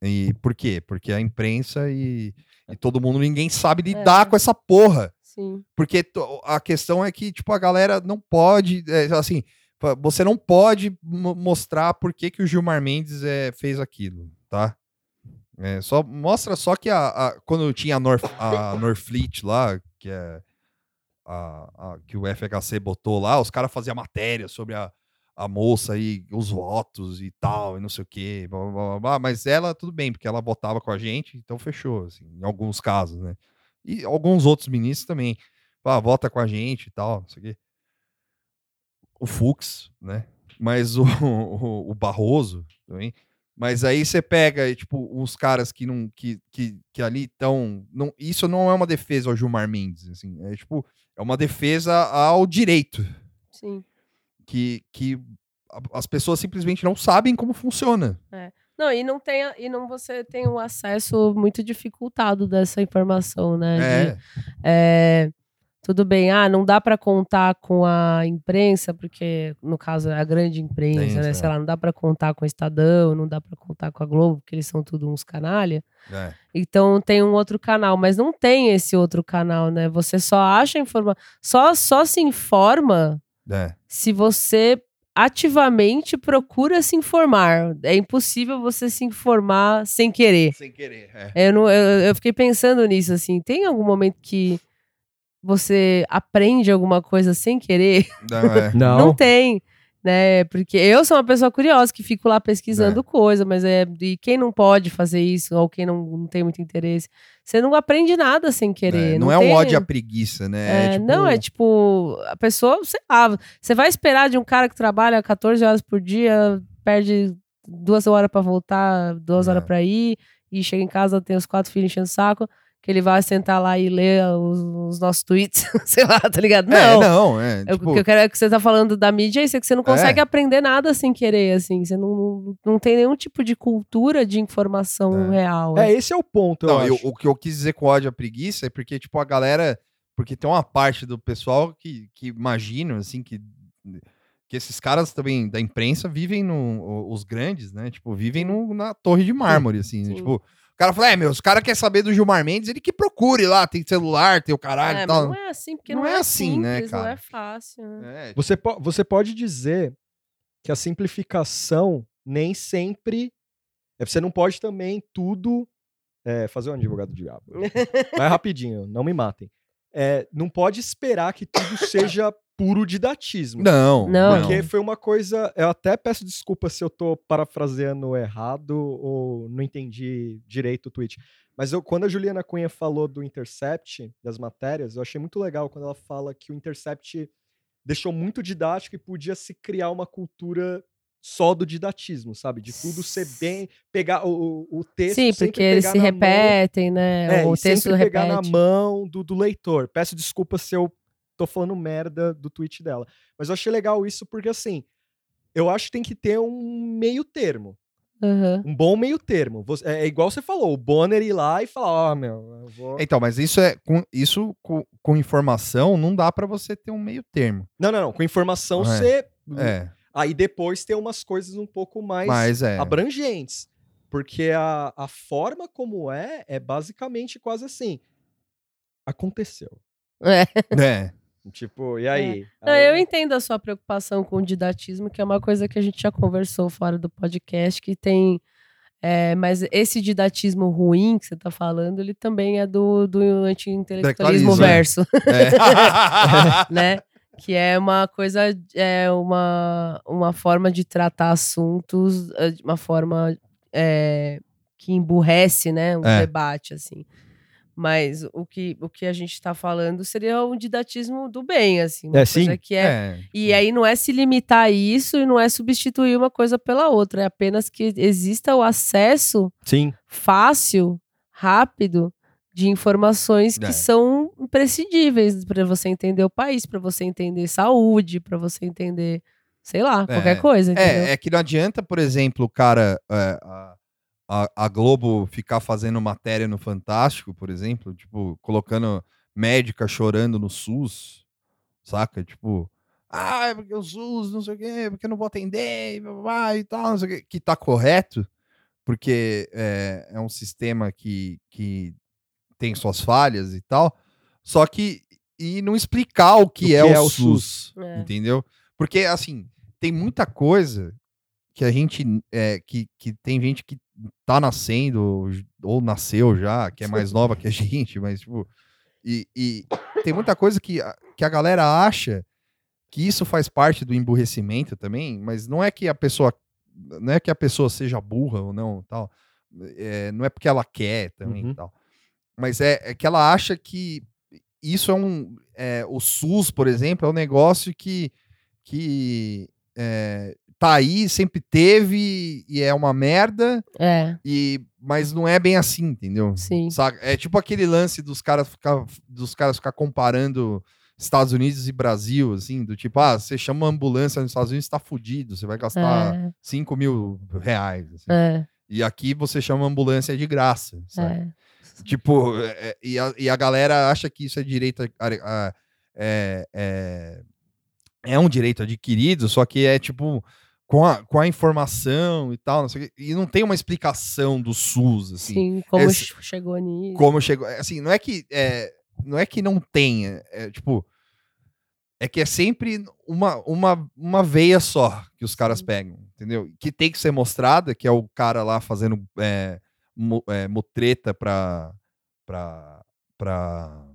S1: E por quê? Porque a imprensa e, e todo mundo, ninguém sabe lidar
S3: É.
S1: com essa porra.
S3: Sim.
S1: Porque a questão é que, tipo, a galera não pode, é, assim, você não pode mo- mostrar por que, que o Gilmar Mendes é, fez aquilo, tá? É, só, mostra só que a, a- quando tinha a, North, a Norfleet lá, que é a, a- que o FHC botou lá, os caras faziam matéria sobre a, a moça e os votos e tal, e não sei o quê, blá, blá, blá, mas ela, tudo bem, porque ela votava com a gente, então fechou, assim, em alguns casos, né? E alguns outros ministros também. Ah, vota com a gente e tal, não sei o quê. O Fux, né? Mas o, (laughs) o, o Barroso também. Mas aí você pega, tipo, uns caras que não que, que, que ali estão. Não, isso não é uma defesa ao Gilmar Mendes, assim. É tipo, é uma defesa ao direito.
S3: Sim.
S1: Que, que as pessoas simplesmente não sabem como funciona.
S3: Não, e não tem, e não você tem o acesso muito dificultado dessa informação, né? de-
S1: É,
S3: é, tudo bem, ah, não dá para contar com a imprensa, porque no caso é a grande imprensa, né?
S1: é.
S3: Sei lá, não dá para contar com o Estadão, não dá para contar com a Globo, porque eles são tudo uns canalha.
S1: é.
S3: Então tem um outro canal, mas não tem esse outro canal, né? Você só acha informa, só só se informa
S1: é.
S3: se você ativamente procura se informar. É impossível você se informar sem querer.
S1: Sem querer. É.
S3: Eu, não, eu, eu fiquei pensando nisso, assim. Tem algum momento que, você aprende alguma coisa sem querer. (laughs)
S1: Não, é.
S2: Não.
S3: Não tem, né? Porque eu sou uma pessoa curiosa que fico lá pesquisando coisa, mas é e quem não pode fazer isso ou quem não, não tem muito interesse, você não aprende nada sem querer.
S1: É, não é um
S3: tem-
S1: ódio à preguiça, né?
S3: É,
S1: tipo,
S3: Não, é tipo, a pessoa, sei lá, você vai esperar de um cara que trabalha 14 horas por dia, perde duas horas pra voltar, duas
S1: É.
S3: horas pra ir, e chega em casa, tem os quatro filhos enchendo o saco, que ele vai sentar lá e ler os, os nossos tweets, (laughs) sei lá, tá ligado?
S1: É,
S3: Não.
S1: não, é.
S3: Eu-
S1: tipo,
S3: O que eu quero é que você tá falando da mídia é isso, é que você não consegue
S1: É.
S3: aprender nada sem querer, assim. Você não, não, tem nenhum tipo de cultura de informação
S1: É.
S3: real.
S2: É, esse é o ponto, eu
S1: Não, eu-
S2: acho.
S1: o que eu quis dizer com ódio à preguiça é porque, tipo, a galera. Porque tem uma parte do pessoal que, que imagina, assim, que, que esses caras também da imprensa vivem no. Os grandes, né? Tipo, vivem no- na torre de mármore, assim. né?
S3: Sim.
S1: Tipo, o cara fala, é, meu, os caras querem saber do Gilmar Mendes, ele que procure lá, tem celular, tem o caralho
S3: É,
S1: e tal.
S3: não é assim, porque
S1: Não
S3: não,
S1: é
S3: é
S1: assim, né,
S3: simples, Não
S1: cara?
S3: é fácil. né?
S1: É,
S2: Você, po- você pode dizer que a simplificação nem sempre. é, Você não pode também tudo. é, fazer um advogado do diabo. (laughs) Vai rapidinho, não me matem. É, não pode esperar que tudo (laughs) seja puro didatismo.
S1: Não,
S3: Não.
S2: Porque foi uma coisa. Eu até peço desculpa se eu tô parafraseando errado ou não entendi direito o tweet. Mas eu, quando a Juliana Cunha falou do Intercept, das matérias, eu achei muito legal quando ela fala que o Intercept deixou muito didático e podia se criar uma cultura só do didatismo, sabe? De tudo ser bem. pegar o, o- o texto.
S3: Sim,
S2: sempre
S3: porque eles
S2: pegar
S3: se
S2: na mão.
S3: repetem, né?
S2: É,
S3: o
S2: e
S3: texto
S2: sempre pegar
S3: repete.
S2: na mão do, do leitor. Peço desculpa se eu tô falando merda do tweet dela. Mas eu achei legal isso porque, assim, eu acho que tem que ter um meio termo.
S3: Aham.
S2: Um bom meio termo. Você- é, é igual você falou, o Bonner ir lá e falar, ó, meu, eu vou...
S1: Então, mas isso é. Com, isso com, com informação não dá pra você ter um meio termo.
S2: Não, não, não. Com informação
S1: É.
S2: você...
S1: É.
S2: Aí depois tem umas coisas um pouco mais
S1: Mas é.
S2: abrangentes. Porque a, a forma como é, é basicamente quase assim. Aconteceu.
S3: É.
S1: É. (laughs)
S2: Tipo, e aí?
S3: Não,
S2: Aí-
S3: eu entendo a sua preocupação com o didatismo, que é uma coisa que a gente já conversou fora do podcast, que tem. é, mas esse didatismo ruim que você tá falando, ele também é do, do anti-intelectualismo
S1: Intelectualismo, é.
S3: verso,
S1: É. (laughs)
S3: né? Que é uma coisa, é uma, uma forma de tratar assuntos, é, de uma forma é, que emburrece, né? Um
S1: É.
S3: debate, assim. Mas o que, o que a gente tá falando seria um didatismo do bem, assim. Uma
S2: É,
S3: coisa
S2: sim.
S3: que é
S1: É.
S3: e aí não é se limitar a isso e não é substituir uma coisa pela outra, é apenas que exista o acesso
S2: Sim.
S3: fácil, rápido de informações que
S1: É.
S3: são imprescindíveis para você entender o país, para você entender saúde, para você entender, sei lá, qualquer
S1: É.
S3: coisa, entendeu?
S1: É, é que não adianta, por exemplo, o cara, é, a, a, a Globo ficar fazendo matéria no Fantástico, por exemplo, tipo, colocando médica chorando no SUS, saca? Tipo, ah, é porque o SUS, não sei o quê, porque eu não vou atender, e blá, blá, e tal, não sei o quê, que tá correto, porque é, é um sistema que, que tem suas falhas e tal, só que, e não explicar o que,
S2: O
S1: é,
S2: que
S1: o
S2: é o
S1: SUS,
S3: É.
S1: entendeu? Porque, assim, tem muita coisa que a gente. é, que, que tem gente que tá nascendo ou nasceu já, que é mais nova que a (laughs) gente, mas, tipo. E, e tem muita coisa que, a- que a galera acha que isso faz parte do emburrecimento também, mas não é que a pessoa. Não é que a pessoa seja burra ou não, tal. É, não é porque ela quer também
S2: Uhum.
S1: tal. Mas é, é que ela acha que isso é um. é, o SUS, por exemplo, é um negócio que, que é, tá aí, sempre teve e é uma merda,
S3: É,
S1: e, mas não é bem assim, entendeu?
S3: sim.
S1: Saca? É tipo aquele lance dos caras ficar, dos caras ficar comparando Estados Unidos e Brasil, assim, do tipo, ah, você chama uma ambulância nos Estados Unidos, tá fudido, você vai gastar
S3: É,
S1: 5 mil reais. assim.
S3: é,
S1: E aqui você chama ambulância de graça, sabe?
S3: é.
S1: Tipo, é, é, e, a, e a galera acha que isso é direito. a- a- é, é, é um direito adquirido, só que é tipo. Com a, com a informação e tal, não sei o quê, e não tem uma explicação do SUS, assim,
S3: Sim, como che- chegou nisso.
S1: como chegou. Assim, não é que é, não é que não tenha, é tipo. É que é sempre uma, uma, uma veia só que os caras pegam, entendeu? Que tem que ser mostrada, que é o cara lá fazendo é, mu- é, mutreta pra, pra, pra,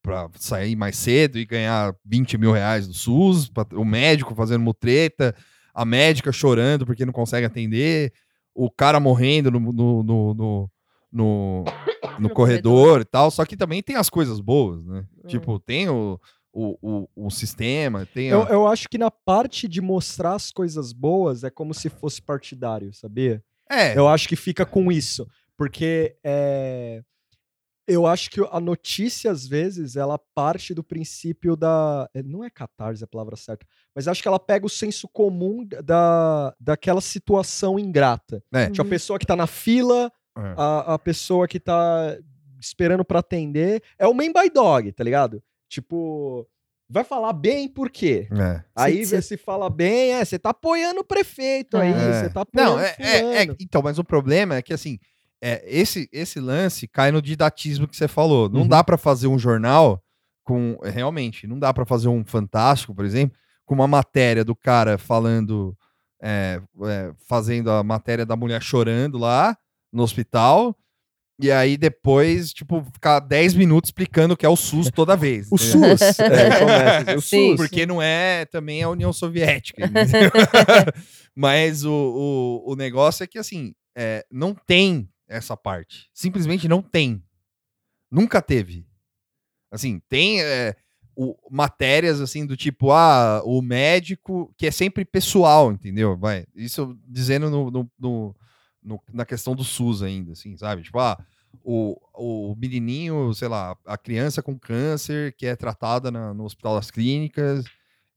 S1: pra sair mais cedo e ganhar 20 mil reais do SUS, pra- o médico fazendo mutreta, a médica chorando porque não consegue atender, o cara morrendo no, no, no, no, no- (coughs) no corredor e tal. Só que também tem as coisas boas, né?
S3: É.
S1: Tipo, tem o, o, o, o sistema, tem.
S2: Eu,
S1: a-
S2: eu acho que na parte de mostrar as coisas boas é como se fosse partidário, sabia?
S1: É,
S2: Eu acho que fica com isso. Porque é, eu acho que a notícia, às vezes, ela parte do princípio da. é, Não é catarse a palavra certa, mas acho que ela pega o senso comum da, daquela situação ingrata.
S1: É.
S2: Tipo, a
S3: Uhum.
S2: pessoa que tá na fila,
S1: É.
S2: a, a pessoa que tá esperando pra atender. É o main by dog, tá ligado? Tipo, vai falar bem por quê?
S1: é.
S2: Aí
S3: Cê-
S2: você fala bem, é, você tá apoiando o prefeito aí,
S3: É.
S2: você tá apoiando
S1: Não, é, é- é- então, mas o problema é que assim, é, esse, esse lance cai no didatismo que você falou. Não
S2: Uhum.
S1: dá pra fazer um jornal com. Realmente, não dá pra fazer um Fantástico, por exemplo, com uma matéria do cara falando. é, é, fazendo a matéria da mulher chorando lá no hospital. E aí depois, tipo, ficar 10 minutos explicando o que é o SUS toda vez.
S2: O? SUS, (laughs) é, assim, o (laughs)
S3: Sim.
S2: SUS.
S1: Porque não é também a União Soviética. (laughs) Mas o, o, o negócio é que, assim, é, não tem essa parte. Simplesmente não tem. Nunca teve. Assim, tem é, o- matérias, assim, do tipo, ah, o médico, que é sempre pessoal, entendeu? Vai, isso dizendo no, no- no- no- na questão do SUS ainda, assim, sabe? Tipo, ah, o, o menininho, sei lá, a criança com câncer que é tratada na- no Hospital das Clínicas,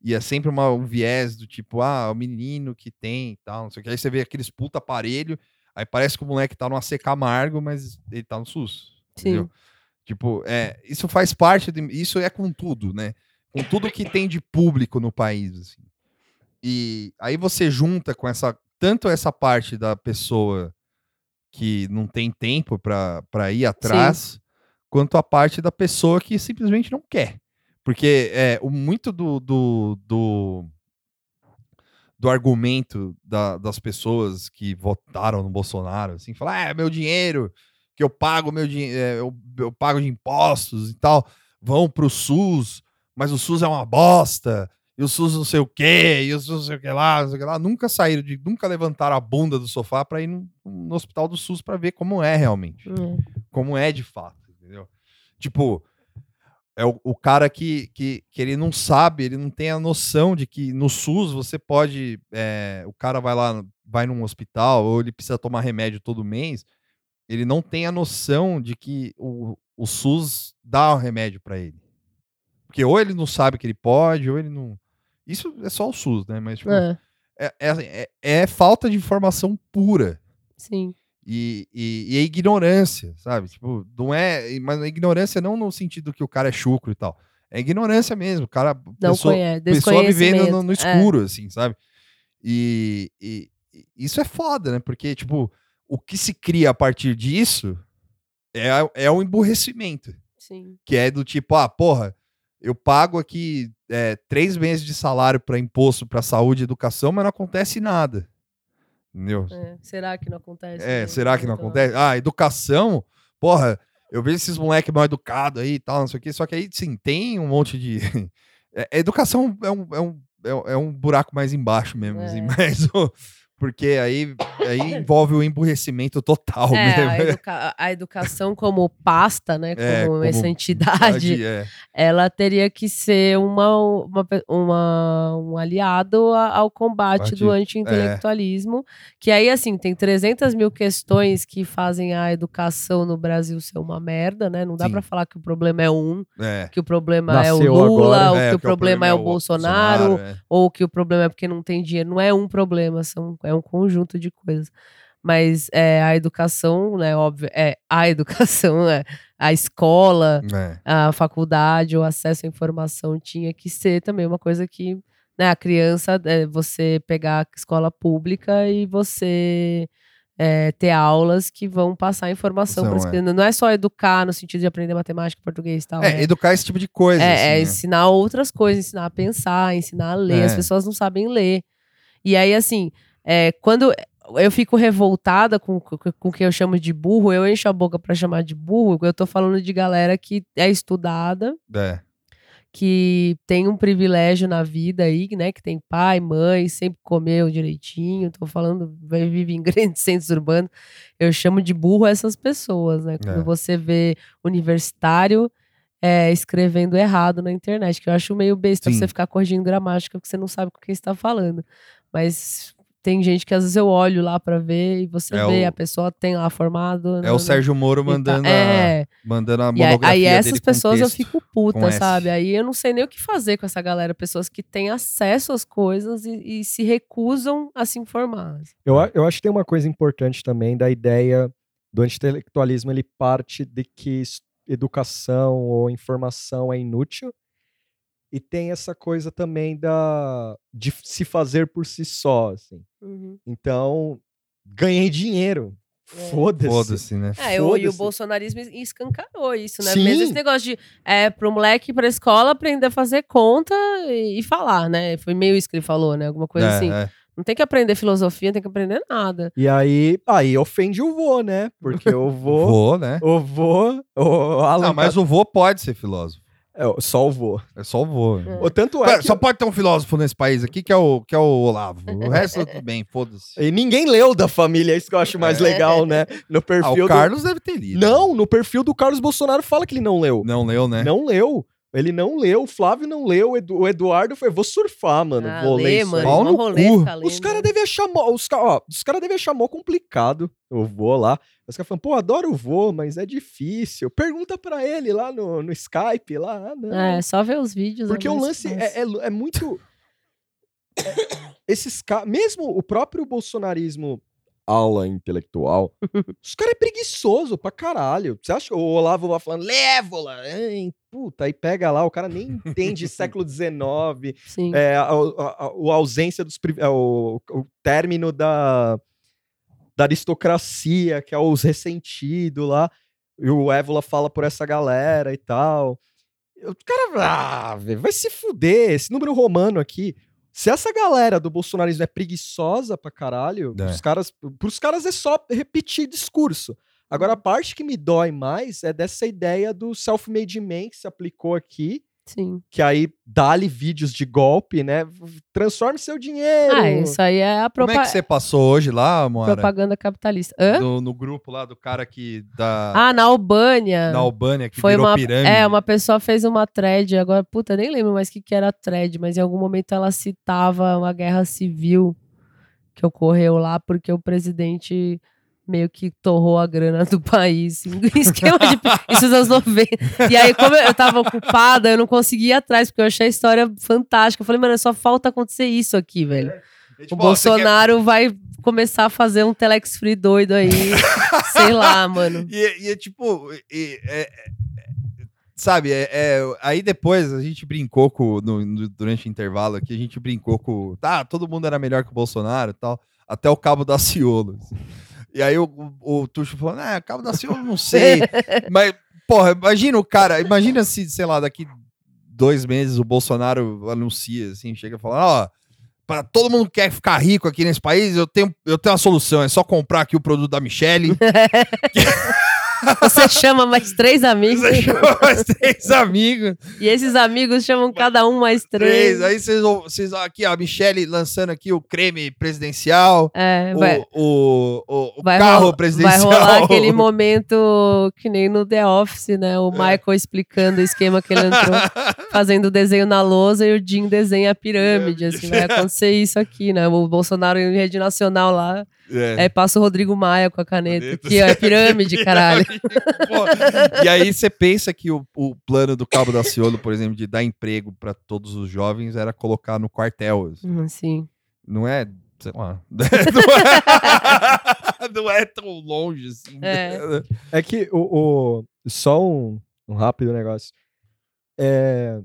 S1: e é sempre uma, um viés do tipo, ah, o menino que tem e tal, não sei o que. Aí você vê aqueles puta aparelho, aí parece que o moleque tá no AC Camargo, mas ele tá no SUS. Entendeu?
S3: Sim.
S1: Tipo, é, isso faz parte, de, isso é com tudo, né? Com tudo que tem de público no país, assim. E aí você junta com essa, tanto essa parte da pessoa que não tem tempo pra pra ir atrás, quanto a parte da pessoa que simplesmente não quer. Porque é, o muito do, do, do, do argumento da- das pessoas que votaram no Bolsonaro, assim, falar, ah, é meu dinheiro, que eu pago meu dinheiro, eu, eu pago de impostos e tal, vão pro SUS, mas o SUS é uma bosta, e o SUS não sei o quê, e o SUS não sei o que lá, não sei o que lá, nunca saíram de, nunca levantaram a bunda do sofá pra ir no, no hospital do SUS pra ver como é realmente
S3: É.
S1: como é de fato, entendeu? Tipo, é o, o cara que, que, que ele não sabe, ele não tem a noção de que no SUS você pode. é, o cara vai lá, vai num hospital, ou ele precisa tomar remédio todo mês, ele não tem a noção de que o, o SUS dá o remédio pra ele. Porque ou ele não sabe que ele pode, ou ele não. Isso é só o SUS, né? Mas tipo,
S3: É,
S1: é, é, é- é falta de informação pura
S3: sim.
S1: E, e, e a ignorância, sabe? Tipo, não é. Mas a ignorância não no sentido que o cara é chucro e tal. É ignorância mesmo. O cara.
S3: Não
S1: pessoa,
S3: conhece.
S1: pessoa vivendo no, no.
S3: É.
S1: escuro, assim, sabe? E, e- isso é foda, né? Porque, tipo, o que se cria a partir disso é, é o emburrecimento.
S3: Sim.
S1: Que é do tipo, ah, porra, eu pago aqui é, três meses de salário para imposto para saúde e educação, mas não acontece nada.
S3: É. Será que não acontece?
S1: É,
S3: né?
S1: será que não
S3: Então,
S1: acontece? Ah, educação, porra, eu vejo esses moleques mal educados aí e tal, não sei o quê, só que aí, sim, tem um monte de... (laughs) É, educação é um, é, um, é um- é um buraco mais embaixo mesmo, assim,
S3: É. (laughs)
S1: mas... o- Porque aí, aí envolve o emburrecimento total
S3: É, a,
S1: mesmo.
S3: educa- a educação como pasta, né? Como,
S1: É, como
S3: essa entidade,
S1: É,
S3: ela teria que ser uma, uma, uma- um aliado a- ao combate do anti-intelectualismo. Que aí, assim, tem 300 mil questões que fazem a educação no Brasil ser uma merda, né? Não dá pra falar que o problema é um,
S1: é.
S3: que o problema é o
S2: Nasceu
S3: Lula,
S2: agora.
S3: ou
S1: É,
S3: que o problema é o Bolsonaro,
S1: é.
S3: ou que o problema é porque não tem dinheiro. Não é um problema, são, é um conjunto de coisas. Mas é, a educação, né, óbvio, é a (laughs) educação, é, a escola,
S1: É.
S3: a faculdade, o acesso à informação tinha que ser também uma coisa que, né, a criança, é, você pegar a escola pública e você é, ter aulas que vão passar informação para as crianças. Não é só educar no sentido de aprender matemática, português e tal.
S1: É,
S3: é-
S1: educar esse tipo de coisa.
S3: é,
S1: assim,
S3: é
S1: né?
S3: ensinar outras coisas, ensinar a pensar, ensinar a ler. As
S1: É.
S3: pessoas não sabem ler. E aí, assim, é, quando. eu fico revoltada com com o que eu chamo de burro, eu encho a boca pra chamar de burro, eu tô falando de galera que é estudada,
S1: É.
S3: que tem um privilégio na vida aí, né? Que tem pai, mãe, sempre comeu direitinho. Tô falando, vive em (laughs) grandes centros urbanos. Eu chamo de burro essas pessoas, né? Quando
S1: É.
S3: você vê universitário é, escrevendo errado na internet, que eu acho meio besta
S1: Sim.
S3: você ficar corrigindo gramática, porque você não sabe com quem está falando. Mas tem gente que às vezes eu olho lá pra ver e você
S1: É
S3: vê,
S1: o-
S3: a pessoa tem lá formado.
S1: É
S3: né,
S1: o Sérgio Moro
S3: e tá-
S1: mandando, a,
S3: É,
S1: mandando a
S3: e aí,
S1: monografia
S3: aí essas
S1: dele com
S3: pessoas eu fico puta, sabe? Aí eu não sei nem o que fazer com essa galera. Pessoas que têm acesso às coisas e, e se recusam a se informar.
S2: Eu, eu acho que tem uma coisa importante também da ideia do anti-intelectualismo, ele parte de que educação ou informação é inútil, e tem essa coisa também da de se fazer por si só, assim. Então, ganhei dinheiro.
S3: É.
S2: Foda-se.
S1: Foda-se, né?
S3: É, o, e o bolsonarismo es- escancarou isso, né?
S2: Sim.
S3: Mesmo esse negócio de é, pro moleque ir pra escola aprender a fazer conta e, e falar, né? Foi meio isso que ele falou, né? Alguma coisa
S1: É,
S3: assim.
S1: é.
S3: Não tem que aprender filosofia, não tem que aprender nada.
S2: E aí, aí ofende o vô, né? Porque o (laughs) vô,
S1: Vô, né?
S2: o vô, o Alan
S1: Não, mas o vô pode ser filósofo.
S2: É, só o vô.
S1: É só o vô.
S3: É.
S2: O tanto é
S1: Pera,
S2: que-
S1: Só pode ter um filósofo nesse país aqui que é o, que é o Olavo. O resto tudo bem, foda-se.
S2: E ninguém leu da família, é isso que eu acho mais
S3: É.
S2: legal, né? No
S1: Ah,
S2: perfil
S1: o
S2: do...
S1: Carlos deve ter lido.
S2: Não, no perfil do Carlos Bolsonaro fala que ele não leu.
S1: Não leu, né?
S2: Não leu. Ele não leu, o Flávio não leu, o Edu- o Eduardo foi, vou surfar, mano,
S3: ah,
S2: vou
S3: lê,
S2: ler
S3: mano.
S1: Pau no
S3: rolê
S1: cu.
S3: lendo.
S2: Os caras devem achar mó, os, ó, os cara devem achar mó complicado. Eu vou lá. Os caras falam, pô, adoro o vô, mas é difícil. Pergunta pra ele lá no, no Skype, lá. Ah, não.
S3: É, só ver os vídeos.
S2: Porque
S3: é
S2: o lance é, é, é muito. (coughs) é- esses caras. Mesmo o próprio bolsonarismo aula intelectual, (laughs) os caras é preguiçoso pra caralho. Você acha que o Olavo vai falando, Lévola? Ai, puta, aí pega lá, o cara nem entende (laughs) século XIX,
S3: Sim.
S2: é, a, a- a- ausência dos. é, o, o término da, da aristocracia, que é os ressentidos lá. E o Évola fala por essa galera e tal. O cara, ah, vai se fuder. Esse número romano aqui. Se essa galera do bolsonarismo é preguiçosa pra caralho,
S1: É.
S2: os caras, pros caras é só repetir discurso. Agora, a parte que me dói mais é dessa ideia do self-made man que se aplicou aqui,
S3: Sim.
S2: que aí dá-lhe vídeos de golpe, né? Transforme seu dinheiro.
S3: Ah, isso aí é a
S1: Como
S3: propa-
S1: é que você passou hoje lá, Moara?
S3: propaganda capitalista. Hã?
S1: No, no grupo lá do cara que da
S3: Ah, na Albânia.
S1: na Albânia que
S3: Foi
S1: virou
S3: uma,
S1: pirâmide.
S3: é, uma pessoa fez uma thread, agora, puta, nem lembro mais o que, que era a thread, mas em algum momento ela citava uma guerra civil que ocorreu lá porque o presidente meio que torrou a grana do (laughs) país. em (laughs) Esquema de. Isso nos anos 90. E aí, como eu tava ocupada, eu não conseguia ir atrás, porque eu achei a história fantástica. Eu falei, mano, só falta acontecer isso aqui, velho. O
S1: tipo, você
S3: Bolsonaro vai começar a fazer um Telex Free doido aí. (laughs) sei lá, mano.
S1: quer- E, e é tipo, e- é- é- sabe, é, é- aí depois a gente brincou com, no- no- durante o intervalo aqui, a gente brincou com, tá, todo mundo era melhor que o Bolsonaro e tal, até o Cabo da Ciolo. assim. E aí o, o, o Tuxo falou, ah, Cabo da Ciolo não sei, (laughs) mas, porra, imagina o cara, imagina se, sei lá, daqui dois meses o Bolsonaro anuncia, assim, chega falando, ó, para todo mundo que quer ficar rico aqui nesse país, eu tenho, eu tenho uma solução, é só comprar aqui o produto da Michelle, (laughs)
S3: Você chama mais três amigos.
S1: Você chama mais três amigos. (laughs)
S3: E esses amigos chamam cada um mais três.
S1: Três. Aí vocês, vão- vocês aqui, ó, a Michelle lançando aqui o creme presidencial,
S3: É,
S1: o,
S3: vai,
S1: o, o, o
S3: vai
S1: carro
S3: rolar-
S1: presidencial.
S3: Vai rolar aquele (laughs) momento que nem no The Office, né? O Michael explicando o esquema que ele entrou, (laughs) fazendo o desenho na lousa e o Jim desenha a pirâmide. Assim, vai acontecer isso aqui, né? O Bolsonaro em rede nacional lá,
S1: É.
S3: aí passa o Rodrigo Maia com a caneta.
S1: Caneta.
S3: Aqui, ó, é pirâmide, (laughs) caralho.
S1: E aí você pensa que o, o plano do Cabo da Ciolo, por exemplo, de dar emprego para todos os jovens era colocar no quartel. assim.
S3: Hum, Sim.
S1: Não é, sei lá, (laughs) não é, (laughs) não é tão longe assim.
S3: É.
S2: É que o, o- só um, um rápido negócio. É,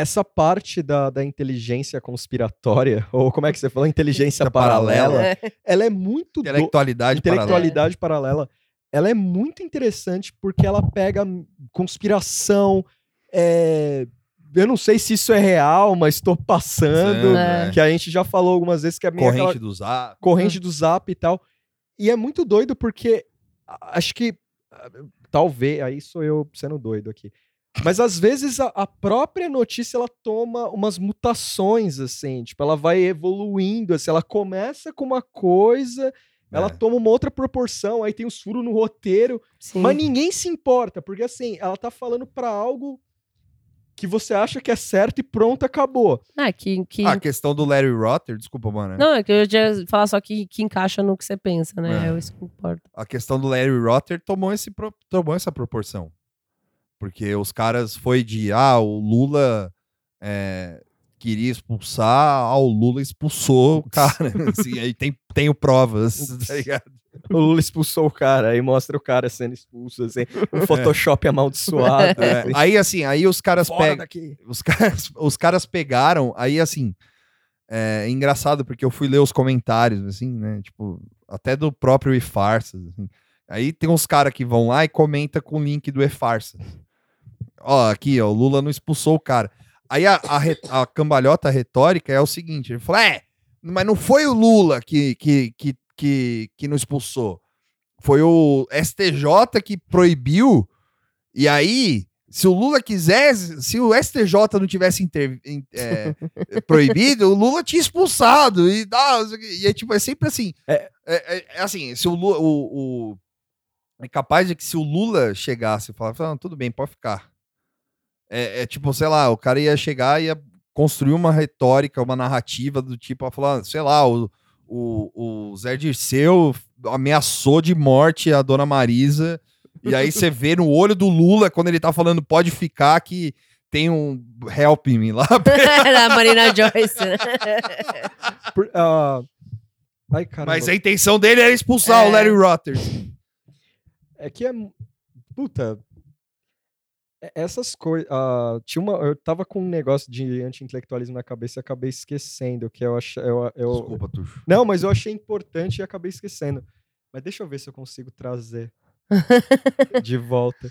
S2: essa parte da, da inteligência conspiratória, (laughs) ou como é que você falou? Inteligência paralela,
S1: paralela.
S3: É.
S2: ela é muito. do-
S1: Intelectualidade paralela.
S2: intelectualidade paralela. Ela é muito interessante porque ela pega conspiração, é, eu não sei se isso é real, mas tô passando.
S3: É.
S2: Que a gente já falou algumas vezes que é meio
S1: Corrente
S2: aquela
S1: do Zap.
S2: corrente do zap e tal. E é muito doido porque a- acho que talvez, aí sou eu sendo doido aqui. Mas às vezes a, a própria notícia ela toma umas mutações assim, tipo, ela vai evoluindo, assim, ela começa com uma coisa, ela
S1: É.
S2: toma uma outra proporção, aí tem os furos no roteiro,
S3: Sim.
S2: mas ninguém se importa, porque assim, ela tá falando pra algo que você acha que é certo e pronto, acabou.
S3: Ah, que, que...
S1: Ah, a questão do Larry Rotter, desculpa, mano.
S3: Não, é que eu já ia falar só que, que encaixa no que você pensa, né?
S1: É.
S3: É isso que importa.
S1: A questão do Larry Rotter tomou, esse, pro- tomou essa proporção. Porque os caras foi de, ah, o Lula é, queria expulsar, ah, o Lula expulsou o cara. (laughs) assim, aí tem, tenho provas, (laughs) tá ligado?
S2: O Lula expulsou o cara, aí mostra o cara sendo expulso, assim, um (laughs) Photoshop amaldiçoado.
S1: É,
S2: assim.
S1: aí, assim, aí os caras pegam. Os caras, os caras pegaram, aí assim, é engraçado porque eu fui ler os comentários, assim, né? Tipo, até do próprio E-Farsas. Assim. Aí tem uns caras que vão lá e comenta com o link do E-Farsas. Ó, aqui, ó, o Lula não expulsou o cara. Aí a, a, a cambalhota retórica é o seguinte: ele falou, é, mas não foi o Lula que, que, que, que, que não expulsou. Foi o STJ que proibiu. E aí, se o Lula quisesse, se o STJ não tivesse inter- in- é, (laughs) proibido, o Lula tinha expulsado. E, ah, e é tipo, é sempre assim.
S2: É.
S1: É, é- é assim, se o Lula. O, o- é capaz de que se o Lula chegasse e falasse, não, tudo bem, pode ficar. É, é tipo, sei lá, o cara ia chegar e ia construir uma retórica, uma narrativa do tipo, a falar, sei lá, o, o, o Zé Dirceu ameaçou de morte a dona Marisa. E aí você vê no olho do Lula, quando ele tá falando pode ficar, que tem um help me lá. (laughs)
S3: da Marina Joyce, né?
S2: Por- ah, Ai.
S1: Mas a intenção dele era expulsar
S3: É.
S1: o Larry Rotter.
S2: É que é. Puta. É- Essas coisas. tinha uma. Eu tava com um negócio de anti-intelectualismo na cabeça e acabei esquecendo. Que eu achei. Eu, eu-
S1: Desculpa, Tuxo.
S2: Não, mas eu achei importante e acabei esquecendo. Mas deixa eu ver se eu consigo trazer (laughs) de volta.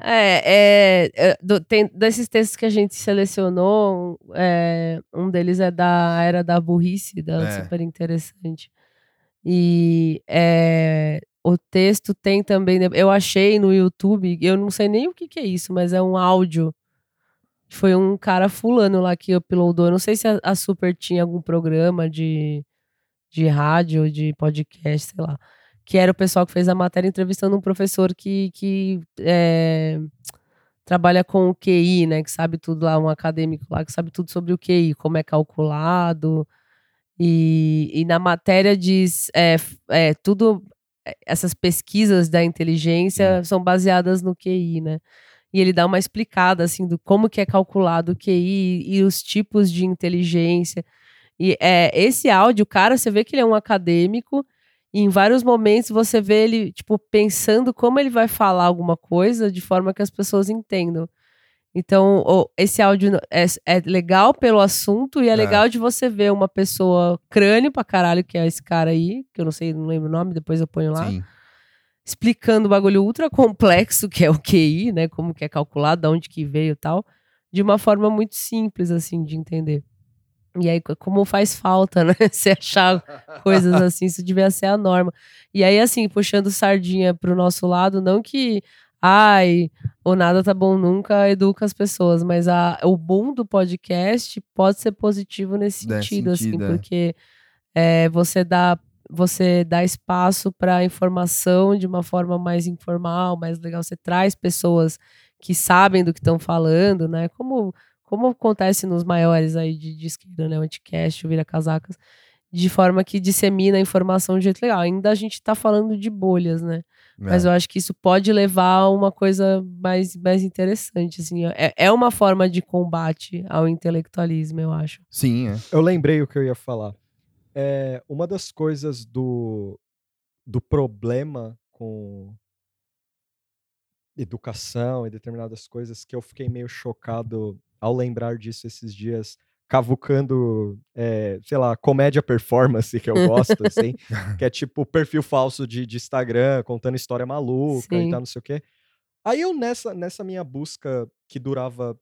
S3: É, é, é, do- tem, desses textos que a gente selecionou, é, um deles é da Era da Burrice, da
S1: É.
S3: super interessante. E é, o texto tem também, eu achei no YouTube, eu não sei nem o que, que é isso, mas é um áudio. Foi um cara fulano lá que uploadou. Não sei se a, a Super tinha algum programa de, de rádio, de podcast, sei lá que era o pessoal que fez a matéria entrevistando um professor que, que é, trabalha com o QI, né? Que sabe tudo lá, um acadêmico lá que sabe tudo sobre o QI, como é calculado. E, e na matéria diz é, é, tudo, essas pesquisas da inteligência são baseadas no QI, né? E ele dá uma explicada assim do como que é calculado o QI e os tipos de inteligência. E é, esse áudio, o cara, você vê que ele é um acadêmico, e em vários momentos você vê ele, tipo, pensando como ele vai falar alguma coisa de forma que as pessoas entendam. Então, esse áudio é, é legal pelo assunto e é,
S1: É.
S3: legal de você ver uma pessoa crânio pra caralho, que é esse cara aí, que eu não sei, não lembro o nome, depois eu ponho lá
S1: Sim.
S3: explicando o bagulho ultra complexo que é o QI, né? Como que é calculado, de onde que veio e tal, de uma forma muito simples, assim, de entender. E aí, co- como faz falta, né? (laughs) Você achar coisas assim, isso devia ser a norma. E aí, assim, puxando sardinha pro nosso lado, não que, ai, o nada tá bom nunca educa as pessoas, mas a, o boom do podcast pode ser positivo nesse sentido,
S1: sentido, é.
S3: assim, porque é, você dá você dá espaço para informação de uma forma mais informal, mais legal. Você traz pessoas que sabem do que estão falando, né? Como, como acontece nos maiores aí de, de esquerda, né? O Anticast, o Vira Casacas, de forma que dissemina a informação de jeito legal. Ainda a gente está falando de bolhas, né? Mas
S1: É.
S3: eu acho que isso pode levar a uma coisa mais, mais interessante, assim. É, é uma forma de combate ao intelectualismo, eu acho.
S1: Sim, é.
S2: Eu lembrei o que eu ia falar. É, uma das coisas do, do problema com educação e determinadas coisas que eu fiquei meio chocado ao lembrar disso esses dias, cavucando, é, sei lá, comédia performance que eu (laughs) gosto, assim, que é tipo perfil falso de, de Instagram, contando história maluca
S3: Sim.
S2: e tal, não sei o quê. Aí eu, nessa, nessa minha busca que durava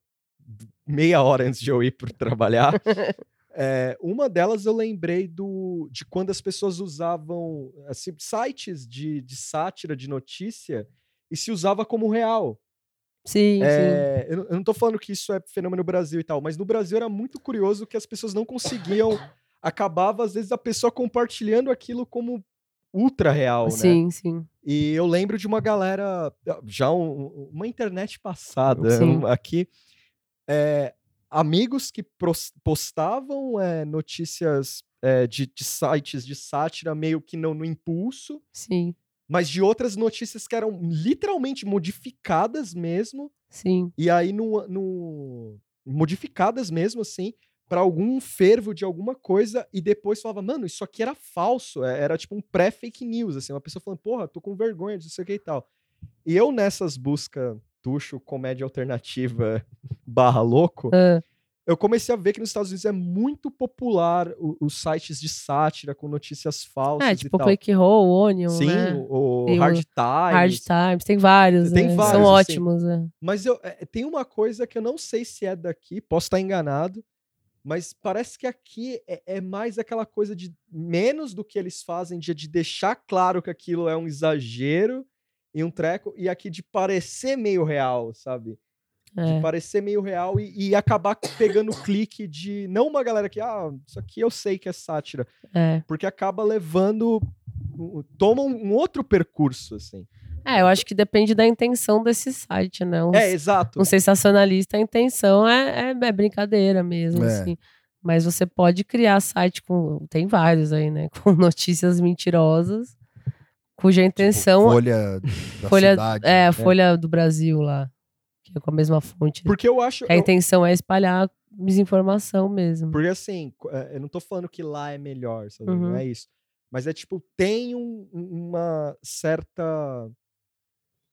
S2: meia hora antes de eu ir para trabalhar. (laughs) É, uma delas eu lembrei do, de quando as pessoas usavam assim, sites de, de sátira, de notícia, e se usava como real.
S3: Sim, sim.
S2: É, eu, não- eu não tô falando que isso é fenômeno no Brasil e tal, mas no Brasil era muito curioso que as pessoas não conseguiam. (laughs) Acabava, às vezes, a pessoa compartilhando aquilo como ultra real, né?
S3: Sim, sim.
S2: E eu lembro de uma galera, já um- uma internet passada
S3: Sim.
S2: um- aqui, é, amigos que postavam é, notícias é, de, de sites de sátira meio que no, no impulso,
S3: Sim,
S2: mas de outras notícias que eram literalmente modificadas mesmo,
S3: sim.
S2: e aí no, no- modificadas mesmo assim, para algum fervo de alguma coisa, e depois falava, mano, isso aqui era falso, é- era tipo um pré-fake news, assim, uma pessoa falando, porra, tô com vergonha disso sei o que e tal. E eu nessas buscas, tuxo, comédia alternativa (laughs) barra louco, eu comecei a ver que nos Estados Unidos é muito popular os sites de sátira com notícias falsas
S3: É,
S2: e
S3: tipo
S2: tal.
S3: Clickroll, Onion,
S2: Sim,
S3: né?
S2: o, o Hard Times.
S3: Hard Times, tem vários,
S2: Tem
S3: né?
S2: vários,
S3: São
S2: assim.
S3: ótimos, né?
S2: Mas eu, é, tem uma coisa que eu não sei se é daqui, posso estar enganado, mas parece que aqui é, é mais aquela coisa de menos do que eles fazem de, de deixar claro que aquilo é um exagero e um treco, e aqui de parecer meio real, sabe? De
S3: É.
S2: parecer meio real e, e acabar pegando o clique de. Não uma galera que, ah, isso aqui eu sei que é sátira,
S3: É.
S2: porque acaba levando. Toma um, um outro percurso, assim.
S3: É, eu acho que depende da intenção desse site, né? Um,
S2: É, exato.
S3: um sensacionalista, a intenção é, é, é brincadeira mesmo,
S1: É.
S3: assim. Mas você pode criar site com. Tem vários aí, né? (laughs) Com notícias mentirosas, cuja intenção.
S1: Tipo, Folha da
S3: Folha,
S1: cidade.
S3: é, a Folha do Brasil lá. Que é com a mesma fonte.
S2: Porque eu acho.
S3: Que a
S2: eu-
S3: intenção é espalhar desinformação mesmo.
S2: Porque assim, é, eu não tô falando que lá é melhor, sabe? Não
S3: Uhum.
S2: é isso. Mas é tipo, tem um- um- uma certa.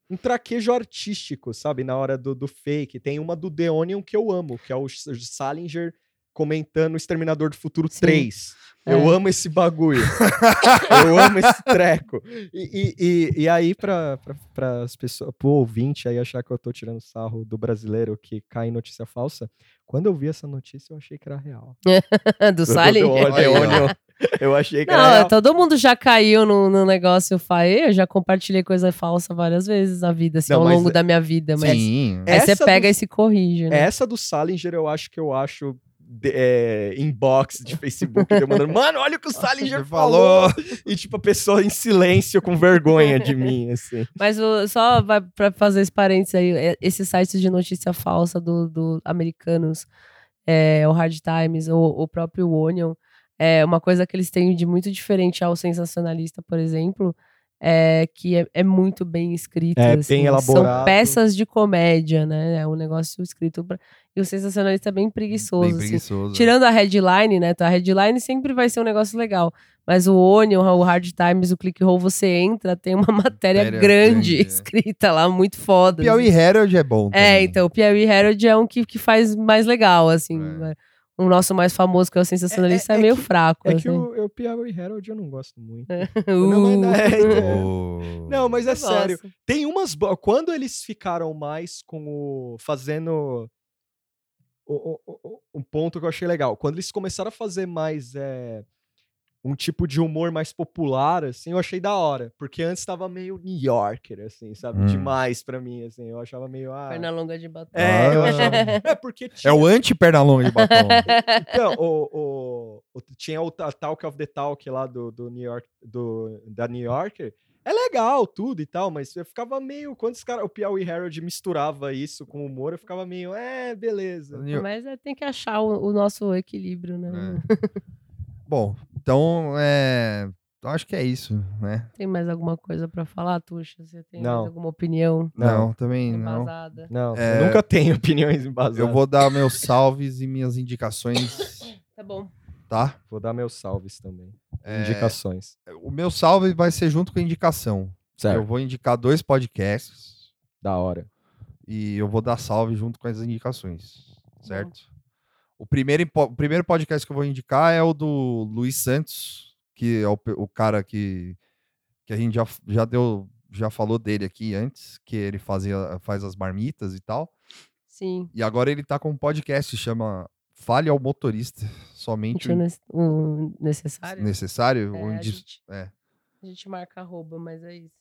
S2: Um traquejo artístico, sabe? Na hora do, do fake. Tem uma do The Onion que eu amo, que é o Salinger comentando o Exterminador do Futuro
S3: Sim.
S2: 3. Eu
S3: É.
S2: amo esse bagulho. (laughs) eu amo esse treco. E, e, e, e aí, pra as pessoas, pro ouvinte aí achar que eu tô tirando sarro do brasileiro que cai em notícia falsa, quando eu vi essa notícia, eu achei que era real. (laughs)
S3: do.
S2: Onion. Eu achei que
S3: Não,
S2: era real.
S3: todo mundo já caiu no, no negócio fae. Eu já compartilhei coisa falsa várias vezes na vida, assim,
S2: Não,
S3: ao longo
S2: é-
S3: da minha vida. Mas
S1: Sim.
S3: Aí você pega
S2: do-
S3: e se corrige, né?
S2: Essa do Salinger eu acho que eu acho de- é, inbox de Facebook demandando, mano, olha o que o (laughs) Salinger falou. E tipo, a pessoa em silêncio com vergonha de mim, (laughs) assim.
S3: Mas o- só vai pra fazer esse parênteses aí, é, esses sites de notícia falsa do, do americanos, é, o Hard Times, o, o próprio Onion, é uma coisa que eles têm de muito diferente ao sensacionalista, por exemplo, é que é, é muito bem escrito.
S2: É,
S3: assim,
S2: bem
S3: São
S2: elaborado.
S3: peças de comédia, né? É um negócio escrito pra... E o sensacionalista é bem preguiçoso,
S1: Bem
S3: assim.
S1: preguiçoso.
S3: Tirando a headline, né? A headline sempre vai ser um negócio legal. Mas o Onion, o Hard Times, o Clickroll, você entra, tem uma (laughs) matéria,
S1: Matéria
S3: grande,
S1: grande, é.
S3: escrita lá, muito foda.
S1: Piauí Herald é bom.
S3: É,
S1: também.
S3: então, o Piauí Herald é um que, que faz mais legal, assim.
S1: É.
S3: O nosso mais famoso, que é o sensacionalista, é,
S2: É- é
S3: meio
S2: que-
S3: fraco.
S2: É que
S3: assim.
S2: o, o Piauí Herald eu não gosto muito.
S3: Uh,
S2: Não, mas, é, é.
S1: Oh.
S2: Não, mas é
S3: eu
S2: sério. Tem umas. Quando eles ficaram mais com o. fazendo. o- o- o- um ponto que eu achei legal. Quando eles começaram a fazer mais. É, um tipo de humor mais popular, assim, eu achei da hora. Porque antes tava meio New Yorker, assim, sabe?
S1: Hum.
S2: Demais pra mim, assim. Eu achava meio. Ah,
S3: Perna longa de batom.
S2: é, eu
S1: Ah.
S2: achava. É, porque (laughs)
S1: É
S2: tinha,
S1: o anti-perna longa de batom. (laughs)
S2: então, o, o- o- tinha o Ta- Talk of the Talk lá do, do New York, do, da New Yorker. É legal tudo e tal, mas eu ficava meio. Quando os cara, o Piauí Herald misturava isso com humor, eu ficava meio, é, beleza.
S3: Mas é, tem que achar o, o nosso equilíbrio, né?
S1: É. (laughs) Bom, então é. eu Acho que é isso, né?
S3: Tem mais alguma coisa pra falar, Tuxa? Você tem
S2: Não.
S3: mais alguma opinião
S1: Não, também não.
S3: embasada?
S2: Não,
S1: É,
S2: eu nunca tenho (laughs) opiniões embasadas.
S1: Eu vou dar meus salves e minhas indicações, (coughs)
S3: Tá bom.
S1: tá?
S2: Vou dar meus salves também.
S1: É,
S2: Indicações.
S1: O meu salve vai ser junto com a indicação.
S2: Certo.
S1: Eu vou indicar dois podcasts
S2: Da hora.
S1: e eu vou dar salve junto com as indicações, certo? O primeiro, o primeiro podcast que eu vou indicar é o do Luiz Santos, que é o, o cara que, que a gente já, já deu, já falou dele aqui antes, que ele fazia, faz as marmitas e tal.
S3: Sim.
S1: E agora ele tá com um podcast, chama Fale ao Motorista. Somente
S3: o
S1: o
S3: o necessário.
S1: necessário.
S3: É, a,
S1: onde...
S3: gente,
S1: É.
S3: a gente marca arroba, mas é isso.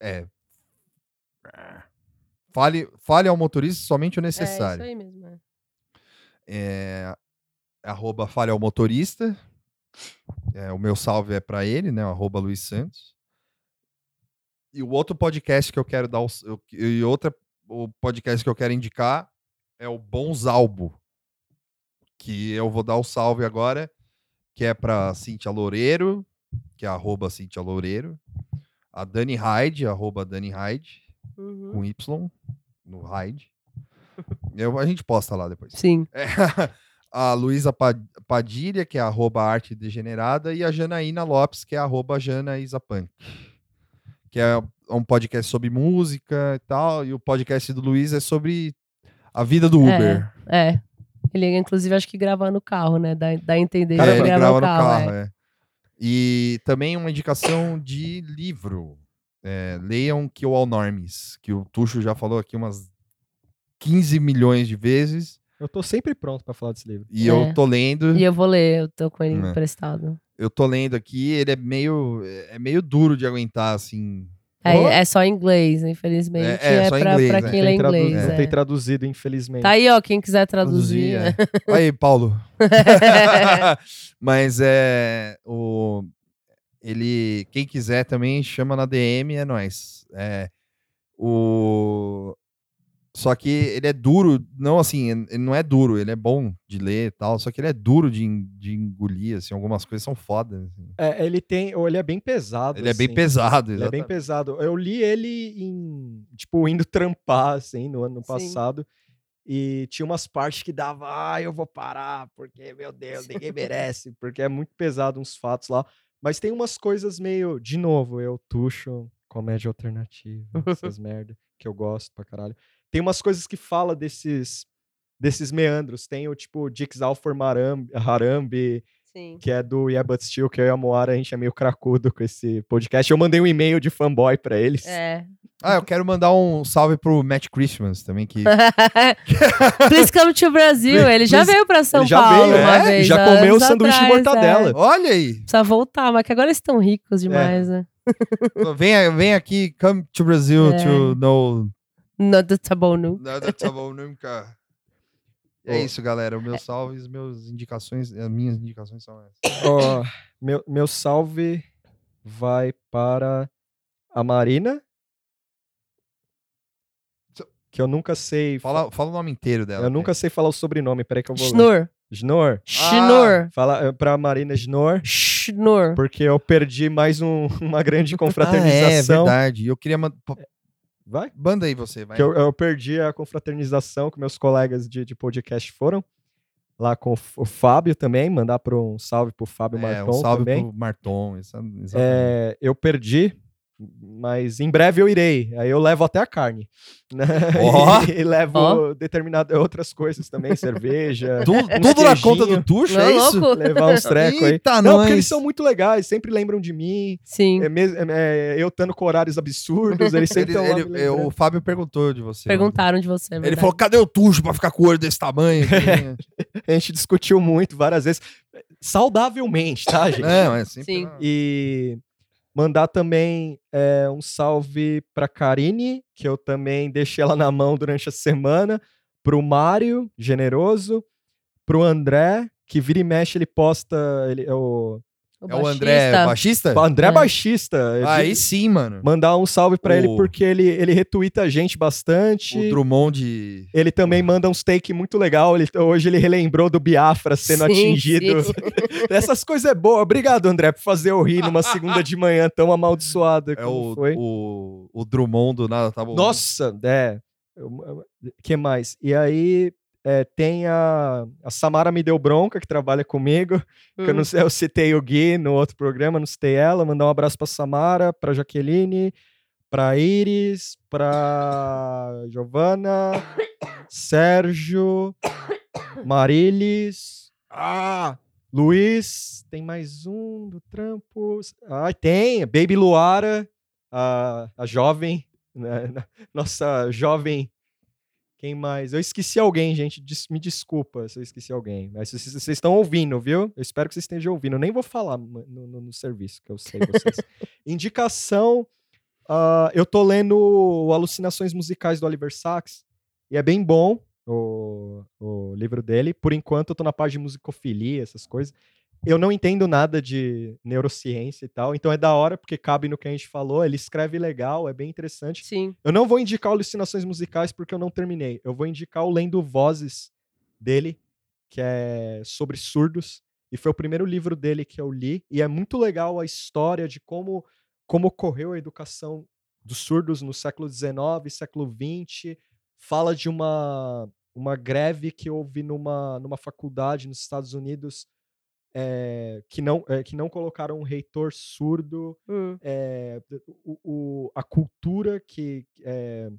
S1: É. Fale, fale ao motorista somente o
S3: É isso
S1: necessário.
S3: aí mesmo. é.
S1: É, arroba fale ao motorista. É, o meu salve é pra ele, né? Arroba Luiz Santos. E o outro podcast que eu quero dar. o- e outra, o podcast que eu quero indicar é o Bonsalbo. Que eu vou dar o salve agora, que é pra Cintia Loureiro, que é arroba Cintia Loureiro. A Dani Hyde, arroba Dani Hyde,
S3: Uhum.
S1: com Y, no Hyde. Eu, a gente posta lá depois.
S3: Sim. (laughs)
S1: É, a Luísa Pa- Padilha, que é arroba arte degenerada, e a Janaína Lopes, que é arroba Jana Isapunk. Que é um podcast sobre música e tal, e o podcast do Luiz é sobre a vida do Uber.
S3: É. Ele, inclusive, acho que grava no carro, né? Dá, dá a entender
S1: É,
S3: que
S1: ele
S3: grava no
S1: no
S3: carro.
S1: carro,
S3: é.
S1: é. E também uma indicação de livro. É, leiam Kill All Normies, que o Tuxo já falou aqui umas 15 milhões de vezes,
S2: Eu tô sempre pronto pra falar desse livro.
S1: e
S3: É.
S1: eu tô lendo.
S3: E eu vou ler, eu tô com ele
S1: É.
S3: emprestado.
S1: eu tô lendo aqui, ele é meio, é meio duro de aguentar, assim.
S3: É,
S2: Oh.
S3: é só em inglês, infelizmente.
S1: É-
S3: É,
S1: é só em
S3: pra,
S1: inglês,
S3: pra
S1: né?
S3: quem lê
S2: tradu-
S3: inglês.
S2: Não
S3: é.
S2: tem traduzido, infelizmente.
S3: Tá aí, ó, quem quiser traduzir.
S1: é. Aí, Paulo. (laughs) (laughs) Mas é o ele quem quiser também chama na DM, é nós. É o só que ele é duro, não assim, ele não é duro, ele é bom de ler e tal, só que ele é duro de, de engolir, assim, algumas coisas são fodas. assim.
S2: É, ele tem. ou Ele é bem pesado.
S1: Ele é bem
S2: assim.
S1: pesado,
S2: Ele é bem
S1: exatamente.
S2: pesado. Eu li ele em. Tipo, indo trampar, assim, no ano
S3: Sim.
S2: passado. E tinha umas partes que dava, ah, eu vou parar, porque, meu Deus, ninguém (laughs) merece, porque é muito pesado uns fatos lá. Mas tem umas coisas meio. De novo, eu tuxo comédia alternativa, (laughs) essas merda, que eu gosto pra caralho. Tem umas coisas que fala desses. Desses meandros. Tem o tipo Dix Alfor Maram- Harambe,
S3: Sim.
S2: que é do Yeah But Still, que eu e a Moara, a gente é meio cracudo com esse podcast. Eu mandei um e-mail de fanboy pra eles.
S3: É.
S1: Ah, eu quero mandar um salve pro Matt Christmas também que (laughs)
S3: Please come to Brasil. Ele já
S2: Please-
S3: veio pra São
S2: ele já
S3: Paulo
S2: veio,
S3: uma
S2: é,
S3: vez.
S2: já
S3: há
S2: comeu
S3: anos
S2: sanduíche de
S3: atrás,
S2: mortadela.
S3: é.
S1: Olha aí.
S3: Precisa voltar, mas que agora eles estão ricos
S2: É.
S3: demais, né?
S1: Vem, vem aqui, come to Brazil
S3: É.
S1: to know
S3: Nada tá bom, não.
S1: Nada tá bom nunca. É isso, galera. Meus salves, meus indicações, as minhas indicações são essas.
S2: Ó, meu, meu salve vai para a Marina. Que eu nunca sei.
S1: Fala, fala o nome inteiro dela.
S2: eu nunca sei falar o sobrenome. Peraí que eu vou. ler.
S3: Schnur.
S2: Snor.
S3: Schnur.
S2: Fala eh, pra Marina Snor.
S3: Schnur.
S2: Porque eu perdi mais um- (laughs) uma grande
S1: Ah, é
S2: confraternização.
S1: verdade. Eu queria mandar.
S2: Vai?
S1: Banda aí você, vai.
S2: Que eu, eu perdi a confraternização que meus colegas de, de podcast foram. Lá com o Fábio também, mandar para um salve pro Fábio
S1: é,
S2: Marton
S1: um salve
S2: também.
S1: pro Marton. Essa, exatamente.
S2: É, eu perdi, mas em breve eu irei. Aí eu levo até a carne. né?
S1: Ó. (laughs)
S2: e, levo
S3: Ó.
S2: determinadas outras coisas também, (laughs) cerveja.
S1: Tu-
S2: um
S1: tudo na conta do Tuxo, é isso?
S3: louco?
S2: levar uns trecos aí.
S1: Eita,
S2: Não, porque
S1: nós.
S2: eles são muito legais, sempre lembram de mim.
S3: Sim.
S2: É é- é, eu estando com horários absurdos, eles sempre
S1: Ele- ele-
S2: me
S1: é, o Fábio perguntou de você.
S3: Perguntaram de você. é
S1: Ele falou: cadê o Tuxo pra ficar com o olho desse tamanho? (laughs)
S2: A gente discutiu muito várias vezes. Saudavelmente, tá, gente?
S1: Não, é sempre.
S3: Sim.
S2: E mandar também é, um salve pra Karine, que eu também deixei ela na mão durante a semana, pro Mário, generoso, pro André, que vira e mexe, ele posta. Ele, é o,
S1: É o André
S3: baixista.
S1: baixista?
S2: o André
S3: É.
S2: Baixista. ele-
S1: Aí sim, mano.
S2: Mandar um salve pra ele,
S1: O-
S2: porque ele, ele retuita a gente bastante.
S1: O Drummond de.
S2: Ele também manda uns take muito legal. Ele, hoje ele relembrou do Biafra sendo
S3: Sim,
S2: atingido.
S3: sim. (laughs)
S2: Essas coisas é boa. Obrigado, André, por fazer eu rir numa segunda de manhã tão amaldiçoada
S1: É
S2: como
S1: o,
S2: foi.
S1: o, o Drummond do Nada Tá Bom.
S2: Nossa, é. O que mais? E aí é, tem a, a Samara Me Deu Bronca, que trabalha comigo. (laughs) Que eu,
S3: Hum.
S2: não sei, eu citei o Gui no outro programa, não citei ela. Mandar um abraço pra Samara, pra Jaqueline, pra Iris, pra (coughs) Giovana, Sérgio, Marilis. Ah! Luiz, tem mais um do trampo. Ah, tem, Baby Luara, a, a jovem, né, (laughs) nossa jovem. Quem mais? Eu esqueci alguém, gente. des- me desculpa se eu esqueci alguém. Mas vocês estão ouvindo, viu? Eu espero que vocês estejam ouvindo. Eu nem vou falar no, no- no serviço, que eu sei vocês. (laughs) Indicação. ah, eu tô lendo Alucinações Musicais do Oliver Sacks. E é bem bom o, o livro dele. Por enquanto, eu tô na parte de musicofilia, essas coisas. Eu não entendo nada de neurociência e tal. Então é da hora, porque cabe no que a gente falou. Ele escreve legal, é bem interessante.
S3: Sim.
S2: Eu não vou indicar alucinações musicais porque eu não terminei. Eu vou indicar o Lendo Vozes dele, que é sobre surdos. E foi o primeiro livro dele que eu li. E é muito legal a história de como, como ocorreu a educação dos surdos no século XIX, século XX. Fala de uma, uma greve que houve numa, numa faculdade nos Estados Unidos eh, que, não, eh, que não colocaram um reitor surdo é, o, o- a cultura que é,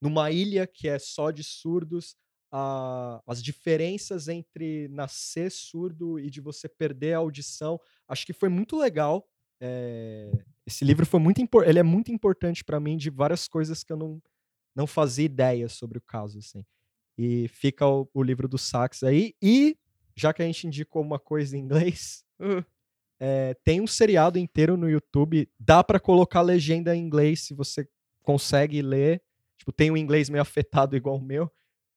S2: numa ilha que é só de surdos, a- as diferenças entre nascer surdo e de você perder a audição, acho que foi muito legal. é, esse livro foi muito ele é muito importante para mim de várias coisas que eu não, não fazia ideia sobre o caso assim. E fica o, o livro do Sax aí e já que a gente indicou uma coisa em inglês,
S3: Hum.
S2: é, tem um seriado inteiro no YouTube. Dá pra colocar legenda em inglês se você consegue ler. Tipo, tem um inglês meio afetado igual o meu.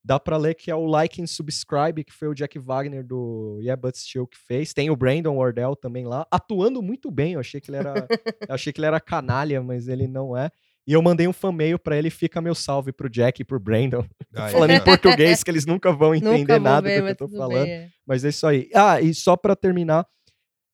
S2: Dá pra ler que é o Like and Subscribe, que foi o Jack Wagner do Yeah But Still que fez. Tem o Brandon Wardell também lá, atuando muito bem. Eu achei que ele era, (laughs) eu achei que ele era canalha, mas ele não é. E eu mandei um fan-mail pra ele, fica meu salve pro Jack e pro Brandon.
S1: Aí.
S2: Falando em português, que eles nunca vão (laughs) entender
S3: Nunca vou
S2: nada
S3: ver,
S2: do que eu tô falando.
S3: bem. é.
S2: Mas é isso aí. Ah, e só pra terminar,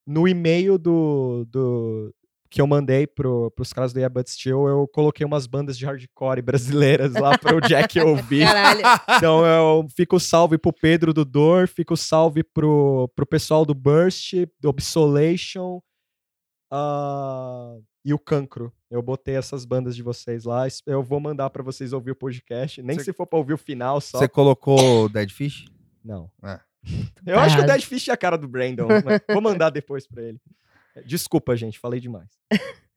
S2: no e-mail do, do que eu mandei pro, pros caras do Yeah But Still, eu coloquei umas bandas de hardcore brasileiras lá pro (laughs) Jack ouvir.
S3: Caralho.
S2: Então eu fico salve pro Pedro do Dor, fico salve pro, pro pessoal do Burst, do Obsolation ah, e o Cancro. Eu botei essas bandas de vocês lá. Eu vou mandar pra vocês ouvir o podcast. Nem
S1: Você-
S2: se for pra ouvir o final só.
S1: Você colocou Dead Fish?
S2: Não.
S1: É. (laughs)
S2: Eu acho que o
S3: errado.
S2: Dead Fish é a cara do Brandon. mas (laughs) vou mandar depois pra ele. Desculpa, gente, falei demais. (laughs)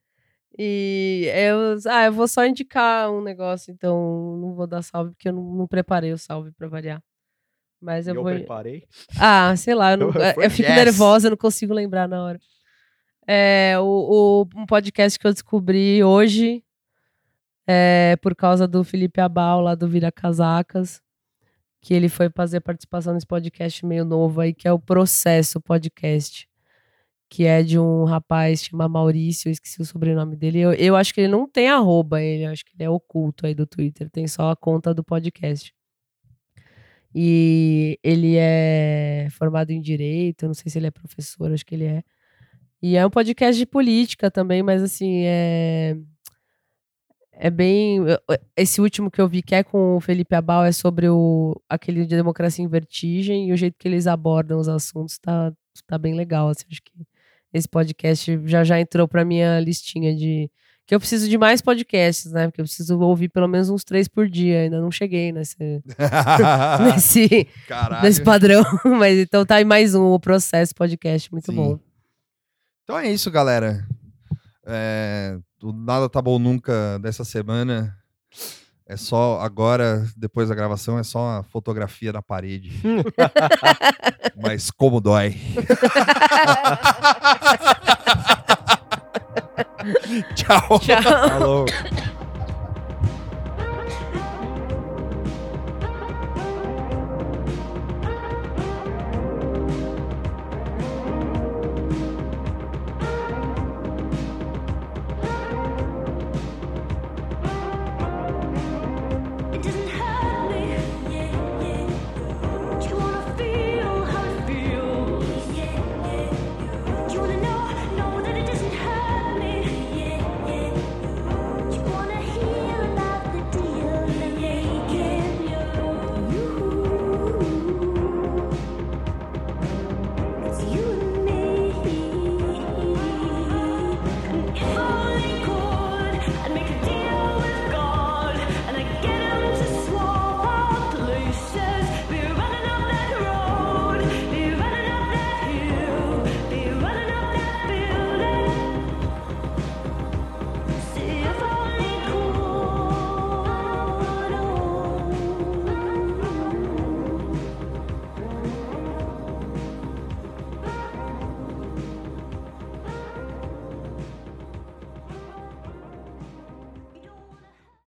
S3: E eu, ah, eu vou só indicar um negócio, então não vou dar salve, porque eu não, não preparei o salve pra variar. Mas eu
S2: eu
S3: vou.
S2: preparei.
S3: Ah, sei lá, eu, não-
S2: Foi
S3: eu fico
S2: jazz.
S3: nervosa, eu não consigo lembrar na hora. É, o, o- um podcast que eu descobri hoje é por causa do Felipe Abal, lá do Vira Casacas, que ele foi fazer participação nesse podcast meio novo aí, que é o Processo Podcast, que é de um rapaz chamado Maurício, eu esqueci o sobrenome dele. Eu, eu acho que ele não tem arroba, ele acho que ele é oculto aí do Twitter, tem só a conta do podcast. E ele é formado em direito, não sei se ele é professor, acho que ele é. E é um podcast de política também, mas assim, é. É bem. Esse último que eu vi, que é com o Felipe Abal, é sobre o, aquele de democracia em vertigem, e o jeito que eles abordam os assuntos tá, tá bem legal. Assim, acho que esse podcast já já entrou pra minha listinha de. Que eu preciso de mais podcasts, né? Porque eu preciso ouvir pelo menos uns três por dia. Ainda não cheguei nesse, (laughs) nesse,
S1: Caralho.
S3: nesse padrão. (laughs) Mas então tá aí mais um, o Processo Podcast. Muito
S1: Sim.
S3: bom.
S1: Então é isso, galera. É, o Nada Tá Bom Nunca dessa semana é só agora, depois da gravação, é só a fotografia na parede. (laughs) Mas como dói. (laughs) Tchau.
S3: Tchau.
S2: Falou.